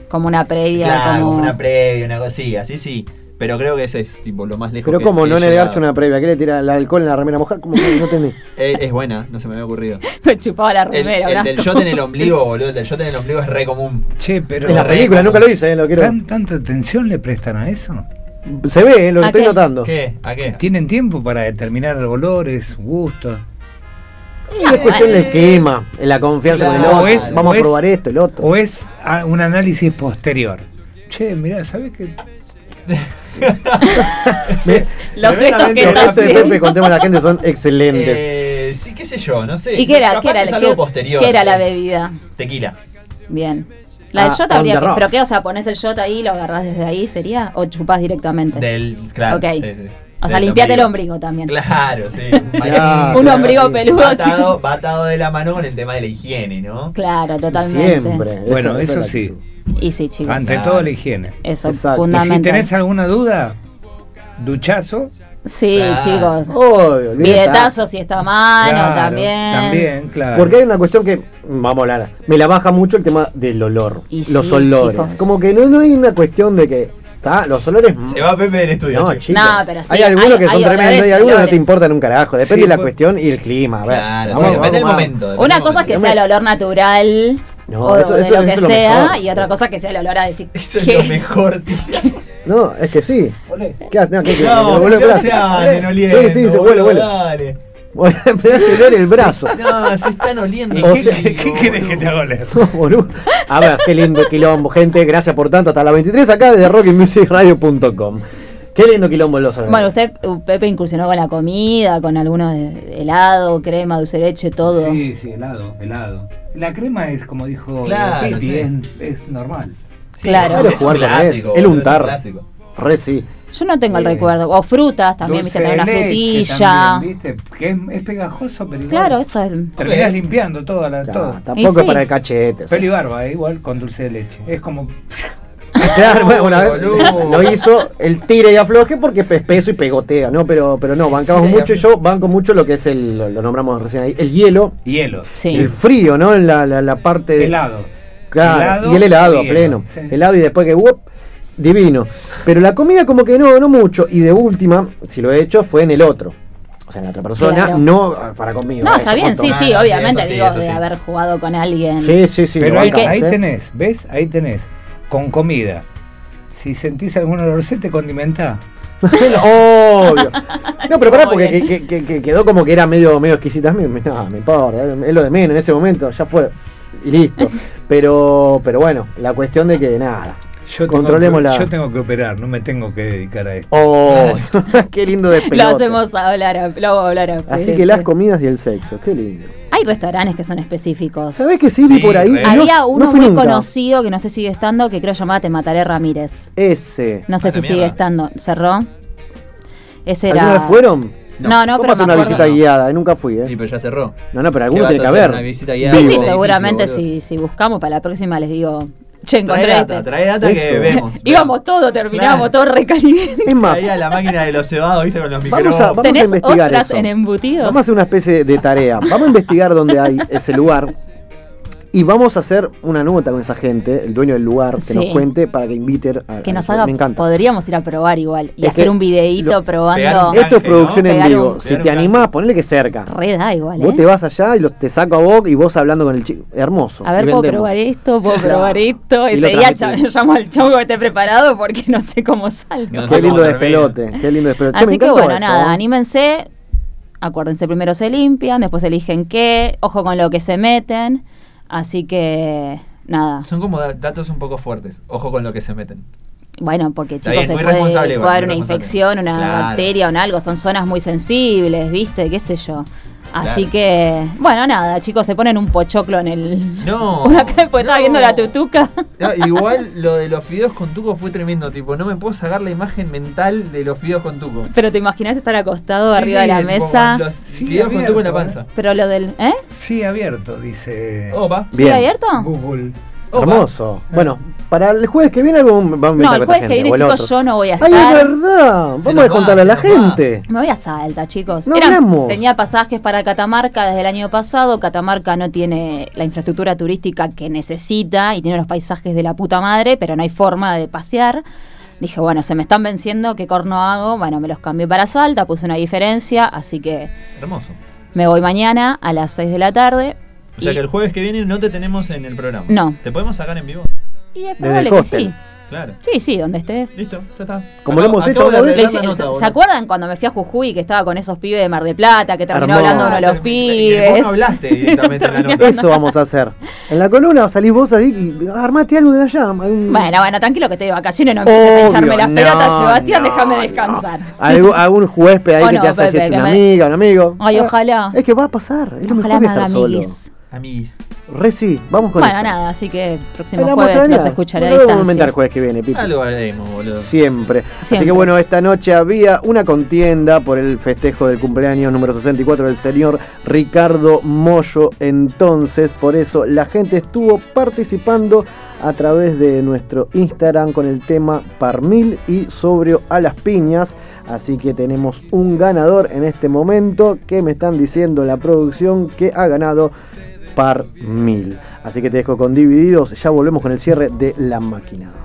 como una previa, Claro, como... como una previa, una cosilla, sí, sí. Pero creo que ese es tipo lo más lejos Pero que- como no negarse una previa, ¿qué le tira el alcohol en la remera mojada? Como que no tenés. Eh, es buena, no se me había ocurrido. Me chupaba la El, remera, el un del shot en el ombligo, boludo. El del shot en el ombligo es re común. Che, pero En la película, nunca lo hice, eh, lo quiero. ¿tan, ¿tanta atención le prestan a eso? Se ve, eh, lo ¿A estoy qué? notando. ¿Qué? ¿A qué? ¿Tienen tiempo para determinar olores, gustos? Y es cuestión del esquema, en la confianza con el Claro. otro. O es- Vamos a es- probar esto, el otro. ¿O es un análisis posterior? Che, mirá, ¿sabes qué? Los gestos que Los está gestos de Pepe, haciendo. contemos a la gente, son excelentes. Eh, sí, qué sé yo, no sé. ¿Y qué era? Capaz ¿Qué era, es la- algo qué- posterior. qué era la eh. bebida? Tequila. Bien. La del Ah, shot on habría que... ¿Pero qué? O sea, pones el shot ahí y lo agarrás desde ahí, ¿sería? ¿O chupás directamente? Del. Claro. Ok. sí, sí. O sea, Del limpiate el ombligo también. Claro, sí. Un claro, ombligo peludo, Va chico. atado, va atado de la mano con el tema de la higiene, ¿no? Claro, totalmente. Siempre. Bueno, eso sí. actitud. Y sí, chicos. Ante Claro. todo la higiene. Eso, Exacto. Y si fundamental. tenés alguna duda, duchazo, Sí, Claro. chicos. Obvio, Billetazo si está a mano Claro, también. También, claro. Porque hay una cuestión que, vamos a hablar, me la baja mucho el tema del olor, Y los sí, olores. chicos. Como que no, no hay una cuestión de que, ¿está? Los olores... Se va Pepe del estudio. No, chicos. No, pero sí, hay algunos hay- que son hay tremendos olores y algunos no te olores. importan un carajo. Depende Sí, de la pues- cuestión y el clima. A ver, Claro, vamos- sí, depende del momento. depende Una cosa es que sea el olor natural No, o eso- de eso- lo eso que es lo sea mejor. y otra cosa que sea el olor a decir Eso es ¿qué? lo mejor, tío. No, es que sí. ¿Qué hace? No, ¿qué- qué- No, el no brazo. se anden oliendo. Sí, sí, se vuelve, boludo, vuelve. Dale. Bueno, me hace oler el brazo. No, se están oliendo. ¿Qué, sea, qué- qué querés que te haga oler? No, boludo. A ver, qué lindo quilombo, gente. Gracias por tanto. Hasta la 23 acá desde rockymusicradio.com. Qué lindo quilombo los Bueno, usted, uh, Pepe, incursionó con la comida, con algunos de helado, crema, dulce leche, todo. Sí, sí, helado, helado. La crema es, como dijo Claro, sí. es, es normal. Sí, Claro. es un jugar clásico, El es un untar. clásico. Re sí. Yo no tengo el Eh, recuerdo. O frutas también, viste, tener una frutilla. también, ¿viste? Que es, es pegajoso, pero igual. Claro, eso es. Terminás Ok. limpiando toda la. Ya, todo. tampoco Y es sí. para el cachete. y barba, eh, igual con dulce de leche. Es como. Claro, bueno, una vez lo hizo el tire y afloje porque es peso y pegotea, ¿no? Pero, pero no, bancamos Tira y mucho. Yo banco mucho lo que es el, lo, lo nombramos recién ahí, el hielo, Hielo. Sí. el frío, ¿no? En la, la, la parte de. Helado. Claro, Helado y el helado a pleno. sí. Helado y después que ¡wup! divino. Pero la comida como que no, no mucho. Y de última, si lo he hecho, fue en el otro. O sea, en la otra persona, Claro. no para conmigo. No, eso, está bien, sí, Ah, sí, sí, obviamente, sí, digo, de sí. haber jugado con alguien. Sí, sí, sí. Pero ahí ¿eh? tenés, ¿ves? Ahí tenés. Con comida. Si sentís algún olorcete, condimenta. Obvio. No, pero pará, porque que, que- que quedó como que era medio, medio exquisita. A mí me- No, me importa, es lo de menos en ese momento, ya fue. Y listo. Pero, pero bueno, la cuestión de que nada. Yo tengo, Controlemos que, la- yo tengo que operar, no me tengo que dedicar a esto. Oh, qué lindo de Lo hacemos hablar, a- lo hago hablar a Así que las comidas y el sexo, qué lindo. Hay restaurantes que son específicos. ¿Sabés que sí, vi Sí, por ahí? Había no uno muy nunca. conocido que no sé si sigue estando, que creo llamaba Te Mataré Ramírez. Ese. No sé si sigue estando. ¿Cerró? Ese era. ¿Alguna vez fueron? No, no, ¿Cómo pero me una acuerdo. visita guiada? Eh, Nunca fui, Sí, ¿eh? pero ya cerró. No, no, pero ¿Qué alguno tiene que haber. ¿Una visita guiada? Sí, sí, seguramente si buscamos para la próxima les digo. Che, encontré Trae data, este. trae data que vemos. Íbamos todos, terminábamos Claro. todos recalientes. Es más, a la máquina de los cebados, viste, con los Vamos a- micrófonos. vamos a ¿Tenés investigar ostras eso. en embutidos? Vamos a hacer una especie de tarea. Vamos a investigar dónde hay ese lugar. Y vamos a hacer una nota con esa gente, el dueño del lugar, que Sí. nos cuente para que invite a. Que a- nos haga, Me encanta. podríamos ir a probar igual y Es hacer un videíto lo- probando. Esto es producción en vivo. un- Si te animás, ponele que cerca. Re da igual, Vos ¿eh? te vas allá y los, te saco a vos y vos hablando con el chico. Hermoso. A ver, puedo vendemos. probar esto, puedo probar esto. Ese día llamo al chavo que esté preparado porque no sé cómo salgo. Qué lindo despelote. Qué lindo despelote. Así que bueno, eso, nada, ¿eh? anímense. Acuérdense, primero se limpian, después eligen qué, ojo con lo que se meten. Así que, nada. Son como da- datos un poco fuertes. Ojo con lo que se meten. Bueno, porque chicos, bien, se puede, igual, puede haber una infección, una Claro. bacteria o un algo. Son zonas muy sensibles, ¿viste? ¿Qué sé yo? Así Claro. que, bueno, nada, chicos, se ponen un pochoclo en el. No. Una acá, pues estaba viendo la tutuca. Igual lo de los fideos con tuco fue tremendo, tipo, no me puedo sacar la imagen mental de los fideos con tuco. Pero te imaginas estar acostado Sí, arriba sí, de la tipo, mesa. Los fideos con tuco en la panza. Pero lo del. ¿Eh? Sí, abierto, dice. Opa. ¿Sigue Bien. abierto? Google. Hermoso. Bueno, para el jueves que viene algo vamos a No, el a jueves que gente, viene, chicos, otro. yo no voy a Ay, estar. es verdad. Vamos a contarle a la gente. Me voy a Salta, chicos. No Eran- tenía pasajes para Catamarca desde el año pasado. Catamarca no tiene la infraestructura turística que necesita y tiene los paisajes de la puta madre, pero no hay forma de pasear. Dije, bueno, se me están venciendo, ¿qué corno hago? Bueno, me los cambié para Salta, puse una diferencia, así que Hermoso. me voy mañana a las 6 de la tarde. O sea Y- que el jueves que viene no te tenemos en el programa. No. ¿Te podemos sacar en vivo? Y es probable el que hostel. sí. Claro. Sí, sí, donde esté. Listo, ya está. Como lo hemos hecho ¿Se acuerdan cuando me fui a Jujuy que estaba con esos pibes de Mar de Plata que terminó hablando uno de los Y vos pibes? no hablaste directamente en la nota. Eso vamos a hacer. En la columna salís vos ahí y armate algo de allá. Bueno, bueno, tranquilo que te de vacaciones, no empieces a Obvio, echarme las no, pelotas, Sebastián, no, déjame no. descansar. Algún, algún huésped ahí O que no, te hace una me- amiga, un amigo. Ay, ojalá. Es que va a pasar. Es lo Ojalá mejor me haga solo. amiguis. Amiguis. Re sí, vamos con Bueno, eso. nada, así que próximo En la jueves de escucharé a Bueno, Vamos a distancia. inventar el jueves que viene, Pipi. Algo haremos, boludo. Siempre. Así que bueno, esta noche había una contienda por el festejo del cumpleaños número 64 del señor Ricardo Mollo. Entonces, por eso la gente estuvo participando a través de nuestro Instagram con el tema Parmil y sobrio a las piñas. Así que tenemos un ganador en este momento que me están diciendo la producción que ha ganado par mil. Así que te dejo con divididos. Ya volvemos con el cierre de la máquina.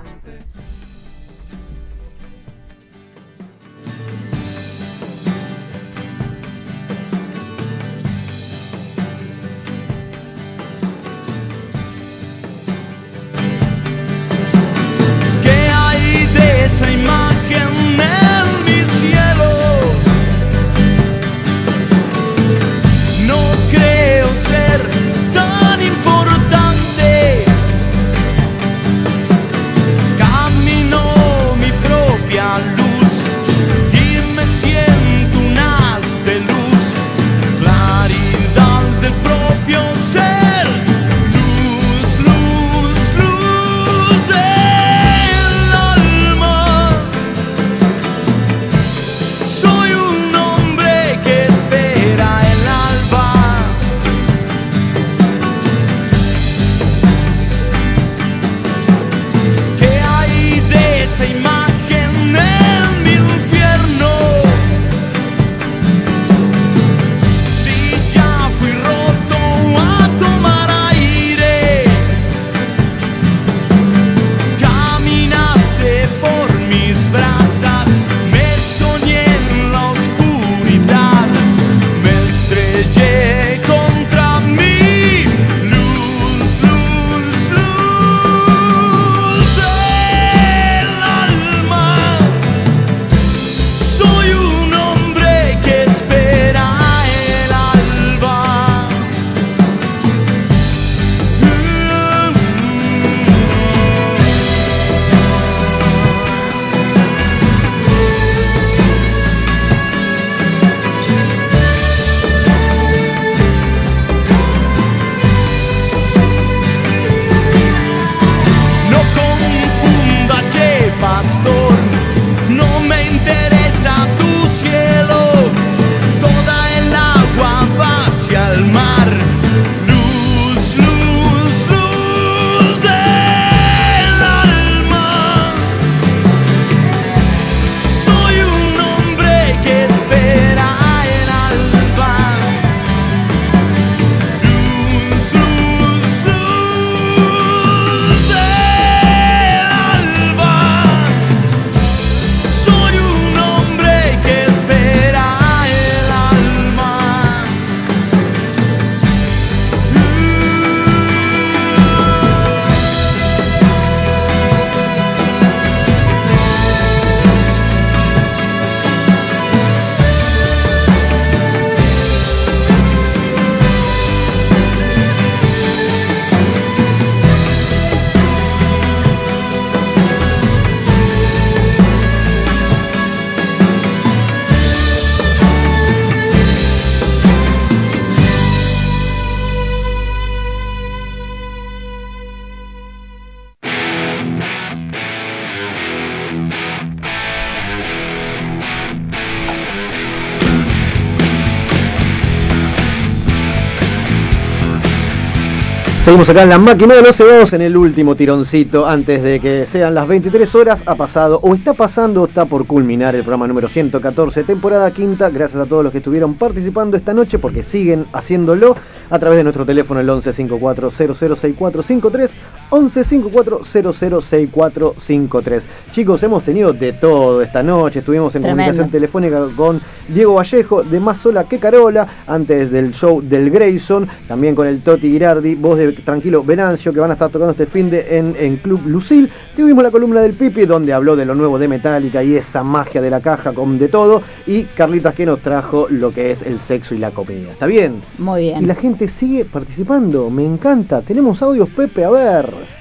Seguimos acá en la máquina de los cebados en el último tironcito antes de que sean las 23 horas. Ha pasado o está pasando o está por culminar el programa número 114, temporada quinta. Gracias a todos los que estuvieron participando esta noche porque siguen haciéndolo a través de nuestro teléfono el 11 54 006453 11 54 006453. Chicos, hemos tenido de todo esta noche. Estuvimos en Tremendo. comunicación telefónica con Diego Vallejo de Más Sola que Carola, antes del show del Grayson, también con el Toti Girardi, voz de Tranquilo Venancio, que van a estar tocando este fin de en, en Club Lucil. Tuvimos la columna del Pipi, donde habló de lo nuevo de Metallica y esa magia de la caja con de todo. Y Carlitas que nos trajo lo que es el sexo y la comida. ¿Está bien? Muy bien. Y la gente sigue participando, me encanta. Tenemos audios, Pepe, a ver.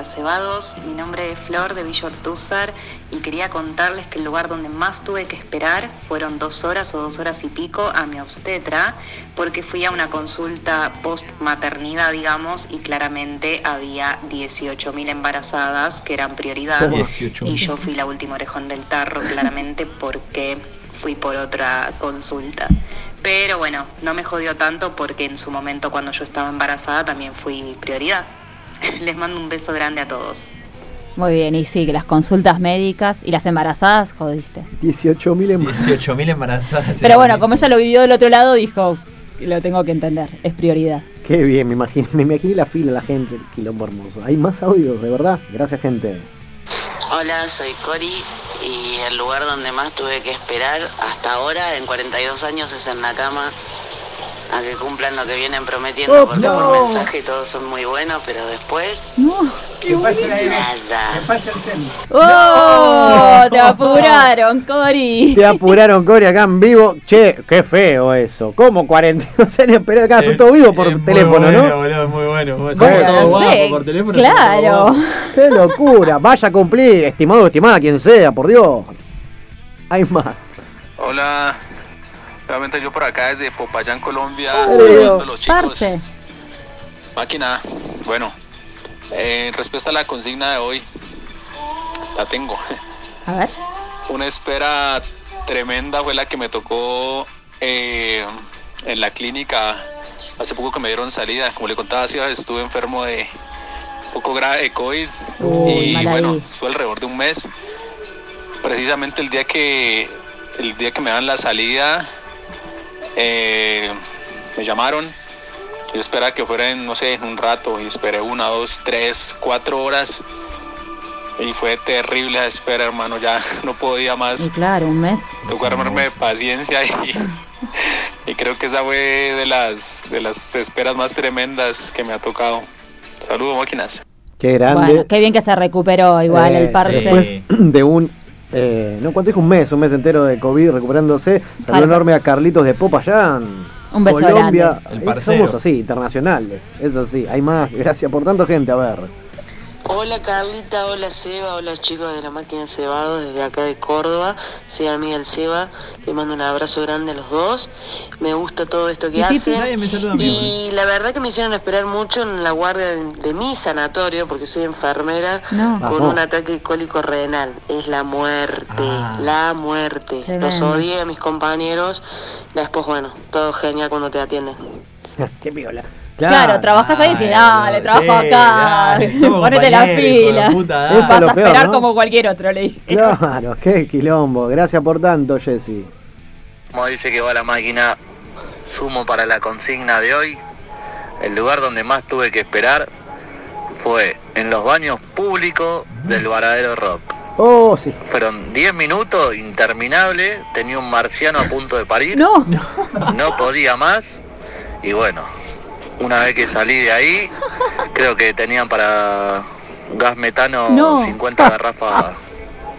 Los cebados, mi nombre es Flor de Villa Ortúzar y quería contarles que el lugar donde más tuve que esperar fueron dos horas o dos horas y pico a mi obstetra porque fui a una consulta post maternidad digamos y claramente había 18.000 embarazadas que eran prioridad ¿Cómo? 18.000? y yo fui la última orejón del tarro claramente porque fui por otra consulta. Pero bueno, no me jodió tanto porque en su momento cuando yo estaba embarazada también fui prioridad. Les mando un beso grande a todos. Muy bien, y sí, que las consultas médicas y las embarazadas, jodiste. 18.000 en 18.000 embarazadas. Pero bueno, como ella lo vivió del otro lado, dijo, lo tengo que entender, es prioridad. Qué bien, me imagino, me imaginé la fila, la gente, el quilombo hermoso. Hay más audios, de verdad. Gracias, gente. Hola, soy Cori y el lugar donde más tuve que esperar hasta ahora, en 42 años, es en la cama a que cumplan lo que vienen prometiendo, Oh, porque no. por mensaje todos son muy buenos, pero después nada. ¡Oh! Te apuraron, Cori. Te apuraron, Cori, acá en vivo. Che, qué feo eso. ¿Cómo 42 años esperar acá? Son todos vivos por teléfono, muy bueno, ¿no? boludo, muy bueno. Bueno, no guapos sé, por teléfono. claro. ¡Qué locura! Vaya a cumplir, estimado o estimada, quien sea, por Dios. Hay más. Hola, nuevamente yo por acá desde Popayán, Colombia, saludando a los chicos. Parce. Máquina, bueno, eh, en respuesta a la consigna de hoy, la tengo. A ver. Una espera tremenda fue la que me tocó eh, en la clínica hace poco que me dieron salida. Como le contaba, Sebas, estuve enfermo de un poco grave de COVID y bueno, estuve alrededor de un mes. Precisamente el día que el día que me dan la salida eh, me llamaron. Yo esperaba que fuera en, no sé, en un rato y esperé una, dos, tres, cuatro horas. Y fue terrible la espera, hermano. Ya no podía más. Y claro, un mes. Tocó armarme de paciencia y, y creo que esa fue de las, de las esperas más tremendas que me ha tocado. Saludos, máquinas. Qué grande. Bueno, qué bien que se recuperó igual Eh, el parce. Después de un. Eh, no, ¿cuánto dijo? Un mes, un mes entero de COVID recuperándose. Saludo enorme a Carlitos de Popayán. Un beso Colombia. grande. El Eh. Somos así, internacionales. Es así. Hay más. Gracias por tanto, gente. A ver. Hola Carlita, hola Seba, hola chicos de la máquina de cebado desde acá de Córdoba. Soy amiga del Seba, le mando un abrazo grande a los dos. Me gusta todo esto que hacen. Nadie me saluda a mí, Y la verdad que me hicieron esperar mucho en la guardia de, de mi sanatorio, porque soy enfermera, No. con un ataque cólico renal. Es la muerte, Ah. la muerte. Los odié a mis compañeros. Después, bueno, todo genial cuando te atienden. Qué piola. Claro, trabajas ahí y dices, dale, sí, trabajo acá. Ponete la fila. puta, Eso Vas lo a peor, esperar ¿no? como cualquier otro, le dije. Claro, qué quilombo. Gracias por tanto, Jessy. Como dice que va la máquina, sumo para la consigna de hoy. El lugar donde más tuve que esperar fue en los baños públicos del Varadero Rock. Oh, sí. Fueron 10 minutos, interminable. Tenía un marciano a punto de parir. No. No podía más. Y bueno, una vez que salí de ahí, creo que tenían para gas metano No. 50 garrafas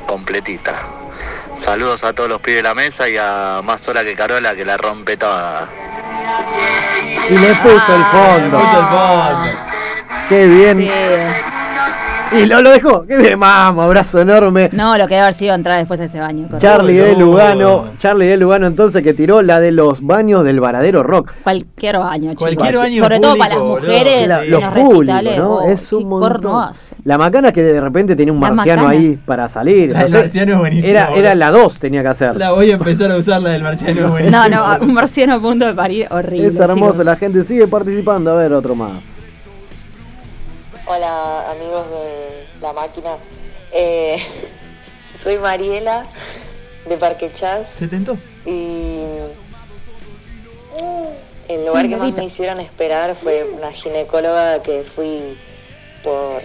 completitas. Saludos a todos los pibes de la mesa y a Más Sola que Carola que la rompe toda. Y le puso el fondo. puso el fondo. Qué bien. Sí. Y lo, lo dejó. Qué bien, mamá, abrazo enorme. No, lo que debe haber sido entrar después de ese baño. correcto. Charlie de no. Lugano, Charlie de Lugano entonces que tiró la de los baños del varadero rock. Cualquier baño, chicos. Cualquier baño Sobre todo para las mujeres La- en los los recitales. ¿no? oh, es un montón. hace. La macana que de repente tenía un La marciano macana. ahí para salir. La no del marciano es buenísima, Era, era la 2 tenía que hacer. La voy a empezar a usar la del marciano. es buenísima. No, no, un marciano a punto de parir horrible. Es hermoso, chicos. la gente sigue participando. A ver, otro más. Hola amigos de la máquina. Eh, soy Mariela de Parque Chas. ¿Se tentó? Y el lugar que más me hicieron esperar fue una ginecóloga que fui por,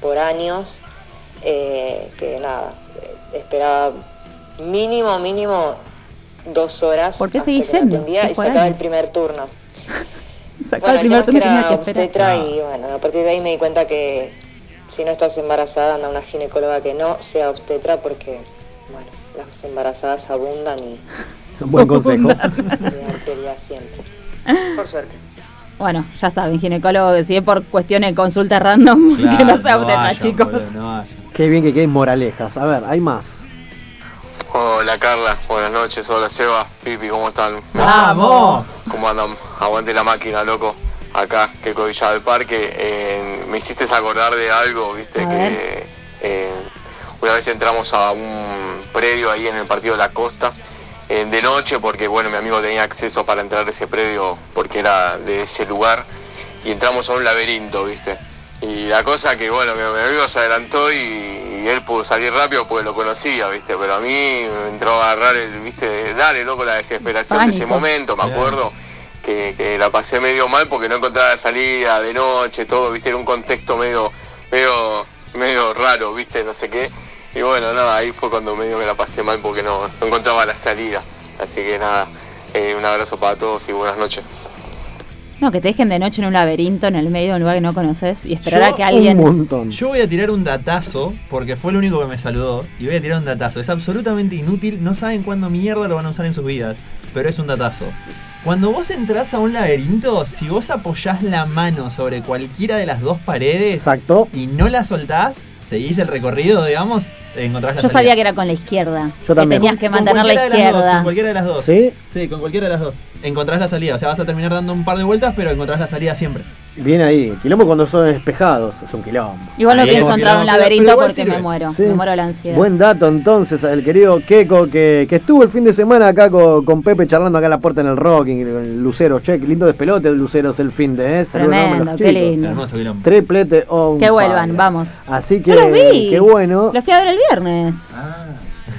por años. eh, que nada, esperaba mínimo, mínimo dos horas. ¿Por qué atendía Sí, y sacaba el primer turno. Sacaba Bueno, el primer turno que tenía era que esperar. obstetra y bueno, a partir de ahí me di cuenta que si no estás embarazada anda una ginecóloga que no sea obstetra porque, bueno, las embarazadas abundan y Buen consejo. siempre. Por suerte. Bueno, ya saben, ginecólogo que si es por cuestiones de consulta random, que no sea obstetra, vayan, chicos. boludo, no vayan. Qué bien que queden moralejas. A ver, hay más. Hola Carla, buenas noches, hola Seba, Pipi, ¿cómo están? ¡Vamos! ¿Cómo andan? Aguante la máquina, loco. Acá, que Villa del Parque. eh, me hiciste acordar de algo, viste, A que eh, una vez entramos a un predio ahí en el partido de la costa. eh, de noche, porque bueno, mi amigo tenía acceso para entrar a ese predio porque era de ese lugar. Y entramos a un laberinto, viste. Y la cosa que, bueno, mi, mi amigo se adelantó y, y él pudo salir rápido porque lo conocía, ¿viste? Pero a mí me entró a agarrar el, ¿viste? Dale, loco, la desesperación de ese momento, me acuerdo. Que, que la pasé medio mal porque no encontraba la salida de noche, todo, ¿viste? Era un contexto medio, medio, medio raro, ¿viste? No sé qué. Y bueno, nada, ahí fue cuando medio me la pasé mal porque no, no encontraba la salida. Así que nada, eh, un abrazo para todos y buenas noches. No, que te dejen de noche en un laberinto en el medio de un lugar que no conoces y esperar Yo- a que alguien. Un montón. Yo voy a tirar un datazo, porque fue el único que me saludó, y voy a tirar un datazo. Es absolutamente inútil, no saben cuándo mierda lo van a usar en sus vidas, pero es un datazo. Cuando vos entras a un laberinto, si vos apoyás la mano sobre cualquiera de las dos paredes Exacto. y no la soltás, seguís el recorrido, digamos, encontrás la Yo salida. sabía que era con la izquierda. Yo también. Que tenías que Con mantener la dos, izquierda. con cualquiera de las dos. ¿Sí? Sí, con cualquiera de las dos. Encontrás la salida, o sea, vas a terminar dando un par de vueltas, pero encontrás la salida siempre. Bien ahí. Quilombo cuando son espejados. Es un quilombo. Igual no Ahí pienso entrar a un laberinto porque sirve. me muero. Sí. Me muero de la ansiedad. Buen dato entonces el querido Keko que, que estuvo el fin de semana acá con, con Pepe charlando acá en la puerta en el Rocking, el Lucero, che, qué lindo despelote el Lucero es el fin de, ¿eh? Tremendo, qué lindo. Hermoso quilombo. Triplete on Que vuelvan, fire. vamos. Así que, Yo los vi. qué bueno. Los fui a ver el viernes. Ah.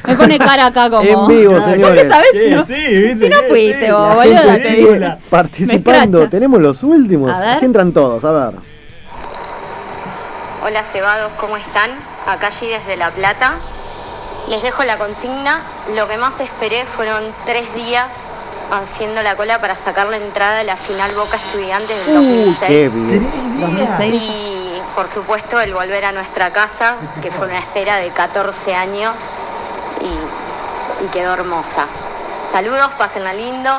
Me pone cara acá como. En vivo, ¿Por qué señores. sabes Sí, si no, sí, viste si no fuiste sí, vos, boludo? te participando. Tenemos los últimos. A ver. Así entran todos, a ver. Hola cebados, ¿cómo están? Acá allí desde La Plata. Les dejo la consigna. Lo que más esperé fueron tres días haciendo la cola para sacar la entrada de la final Boca Estudiantes del Uh, 2006. qué bien. 2006. Y por supuesto el volver a nuestra casa, que fue una espera de 14 años y, y quedó hermosa. Saludos, pásenla lindo,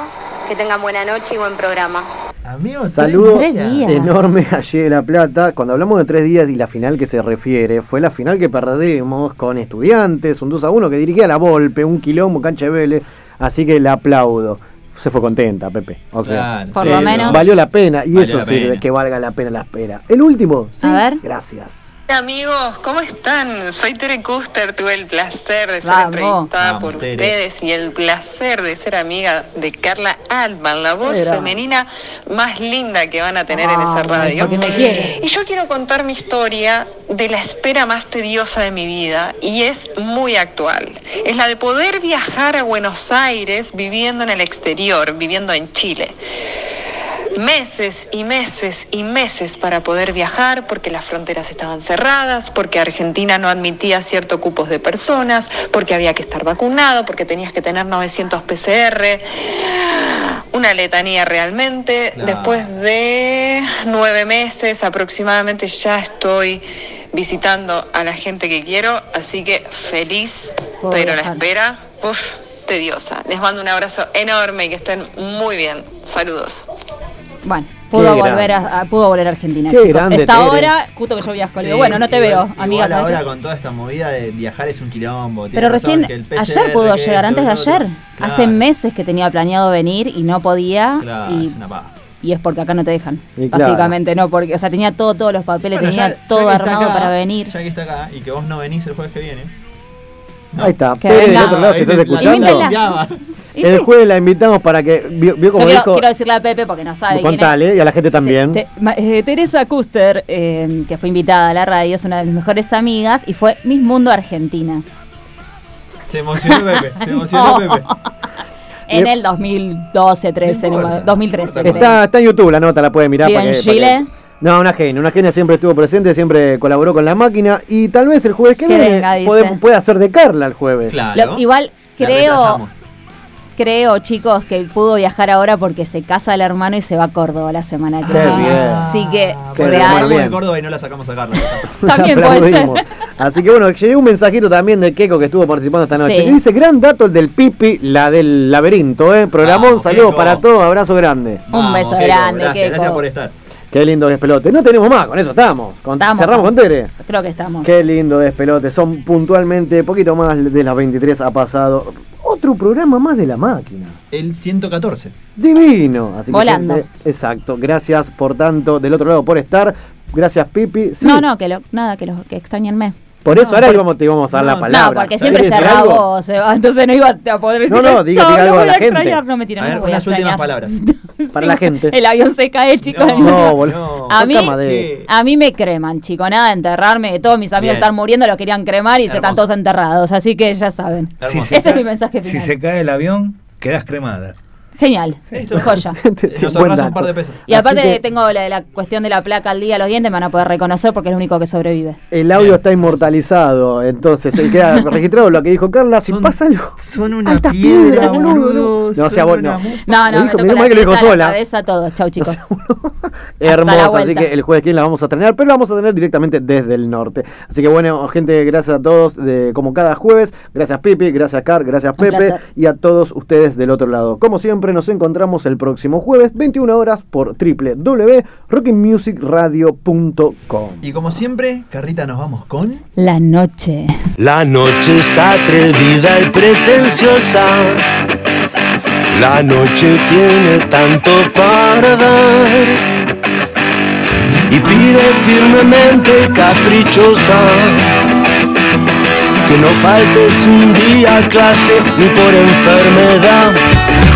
que tengan buena noche y buen programa. Amigo, Saludo enorme allí de La Plata. Cuando hablamos de tres días y la final que se refiere, fue la final que perdimos con estudiantes, un 2 a 1 que dirigía la Volpe, un quilombo, cancha de Vélez. Así que la aplaudo. Se fue contenta, Pepe. O sea, Claro, Por sí, lo no. menos. valió la pena y Valió eso sirve, pena. que valga la pena la espera. El último, sí. A ver. Gracias. Hola amigos, ¿cómo están? Soy Tere Custer, tuve el placer de ser Vamos. entrevistada Vamos, por Tere. ustedes y el placer de ser amiga de Carla Altman, la voz Era. femenina más linda que van a tener en esa radio. me. Y yo quiero contar mi historia de la espera más tediosa de mi vida y es muy actual. Es la de poder viajar a Buenos Aires viviendo en el exterior, viviendo en Chile. Meses y meses y meses para poder viajar porque las fronteras estaban cerradas, porque Argentina no admitía ciertos cupos de personas, porque había que estar vacunado, porque tenías que tener 900 PCR. Una letanía realmente. Después de nueve meses aproximadamente ya estoy visitando a la gente que quiero, así que feliz, Puedo pero la espera, uff, tediosa. Les mando un abrazo enorme y que estén muy bien. Saludos. Bueno, pudo Qué volver a, a- pudo volver a Argentina. Qué chicos. grande, Esta Tere. hora, justo que yo viajo, le digo, Sí, bueno, no te igual- veo, amiga. Igual ¿sabes ahora qué? con toda esta movida de viajar es un quilombo. tiene Pero razón, recién, que el ayer pudo que llegar, esto, antes de lo ayer. otro. Hace Claro, meses que tenía planeado venir y no podía. claro, y, es una paja. y es porque acá no te dejan. Y claro. Básicamente no, porque, o sea, tenía todo, todos los papeles, Bueno, tenía ya- ya todo que está armado acá, para venir. Ya que está acá y que vos no venís el jueves que viene. Ahí está. Que del venga. otro lado, si estás La- escuchando. Y El sí. jueves la invitamos para que. Vio, vio Yo como quiero, dijo. quiero decirle a Pepe porque no sabe quién es. Contale, y a la gente también. Te- eh, Teresa Custer, eh, que fue invitada a la radio, es una de mis mejores amigas y fue Miss Mundo Argentina Se emocionó Pepe. Se emocionó No. Pepe. en el 2012, 13, no me- 2013. creo. Está, está en YouTube, la nota la puede mirar. Para en que- para Chile. que- No, una genia, una genia siempre estuvo presente, siempre colaboró con la máquina y tal vez el jueves que, Que viene venga, puede, puede hacer de Carla el jueves. Lo- igual creo. Creo, chicos, que pudo viajar ahora porque se casa el hermano y se va a Córdoba la semana que viene. Así que, Qué de Córdoba y no la sacamos a Carla. También puede ser. Así que bueno, llegué un mensajito también de Keiko que estuvo participando esta noche. Sí. Que dice, gran dato el del Pipi, la del laberinto, ¿eh? Programón, saludos para todos, abrazo grande. Un beso grande, Gracias, Keiko. gracias por estar. Qué lindo despelote. No tenemos más, con eso estamos. Con- Estamos, cerramos con Tere. creo que estamos. Qué lindo despelote. Son puntualmente, poquito más de las 23 ha pasado. Otro programa más de la máquina. El 114. Divino. Así que, Volando. gente, exacto. Gracias por tanto, del otro lado, por estar. Gracias, Pipi. Sí, No, no, que lo, nada, que, los que extrañenme. Por eso No, ahora por- íbamos, te íbamos a dar la No, palabra. porque siempre se va, entonces no iba a poder decir No, no, diga- diga algo a la gente. Extrañar, no, A no ver, los unas últimas palabras. Para la gente. El avión se cae, chicos. No, boludo. A mí, a mí me creman, chicos. Nada de enterrarme. Todos mis amigos Bien. están muriendo, lo querían cremar y se están todos enterrados. Así que ya saben. Si Ese se es mi mensaje Si final. se cae el avión, quedas cremada. Genial. Joya. Nos ahorras un par de pesos. Y aparte que- tengo la, la cuestión de la placa al día, los dientes me van a poder reconocer porque es el único que sobrevive. El audio está inmortalizado, entonces se queda registrado lo que dijo Carla. Si pasa algo. Son una piedra, boludo. No, o sea, vos no. No, no, dijo, me que lo dijo la sola. cabeza, todo. Chau, chicos. Hermoso, así que el jueves que la vamos a tener, pero la vamos a tener directamente desde el norte. Así que bueno, gente, gracias a todos, de, como cada jueves. Gracias Pipi, gracias Car, gracias Pepe y a todos ustedes del otro lado. Como siempre, nos encontramos el próximo jueves, 21 horas, por www.rockingmusicradio.com. Y como siempre, Carrita, nos vamos con. La noche. La noche es atrevida y pretenciosa. La noche tiene tanto para dar. Y pide firmemente caprichosa. Que no faltes un día clase ni por enfermedad.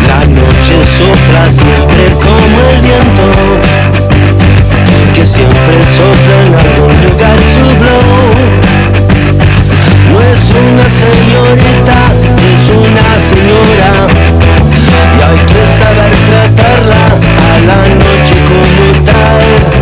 La noche sopla siempre como el viento. Que siempre sopla en algún lugar su blow. No es una señorita, es una señora. Y hay que saber tratarla a la noche como tal.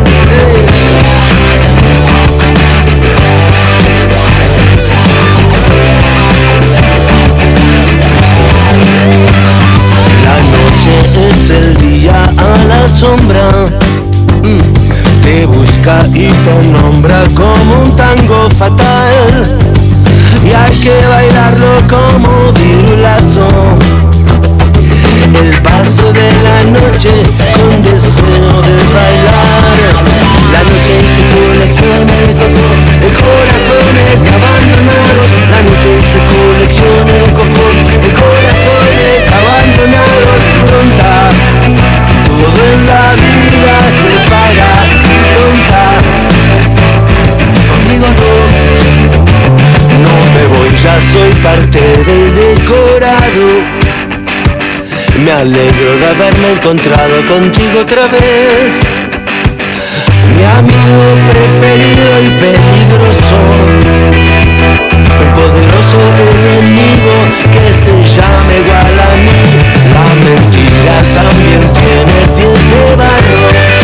Es el día a la sombra. Mm, Te busca y te nombra como un tango fatal. Y hay que bailarlo como virulazo. El paso de la noche con deseo de bailar. La noche y su colección de coco, de corazones abandonados. La noche y su colección de coco, de corazones abandonados. nace para contar. Conmigo no, no me voy, ya soy parte del decorado. Me alegro de haberme encontrado contigo otra vez. Mi amigo preferido y peligroso. El poderoso enemigo que se llama igual a mí. La mentira también tiene pies de barro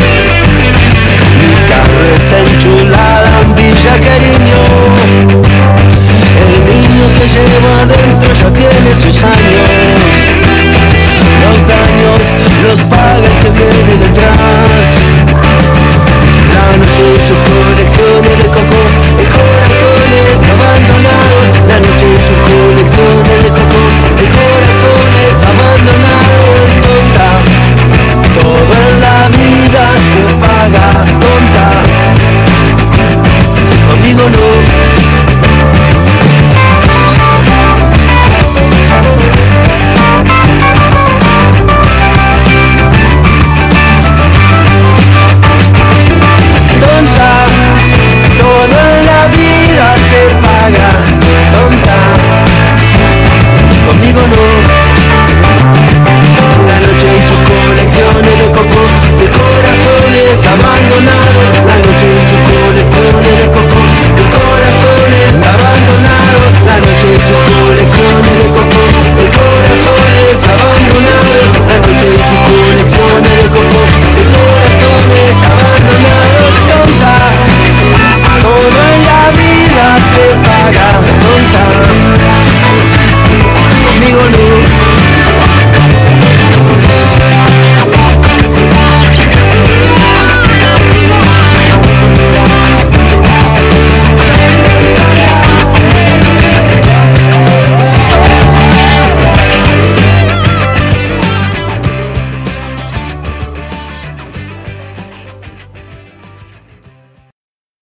torre está enchulada en Villa Cariño. El niño que lleva adentro ya tiene sus años. Los daños los paga el que viene detrás. La noche y su colección de coco, el corazón es abandonado. La noche y su colección de coco, el corazón es abandonado. Es tonta, todo en la vida se paga mi dolor. Tonta, todo en la vida se paga. Tonta, conmigo no. Una noche y sus colecciones de coco, de corazones abandonados.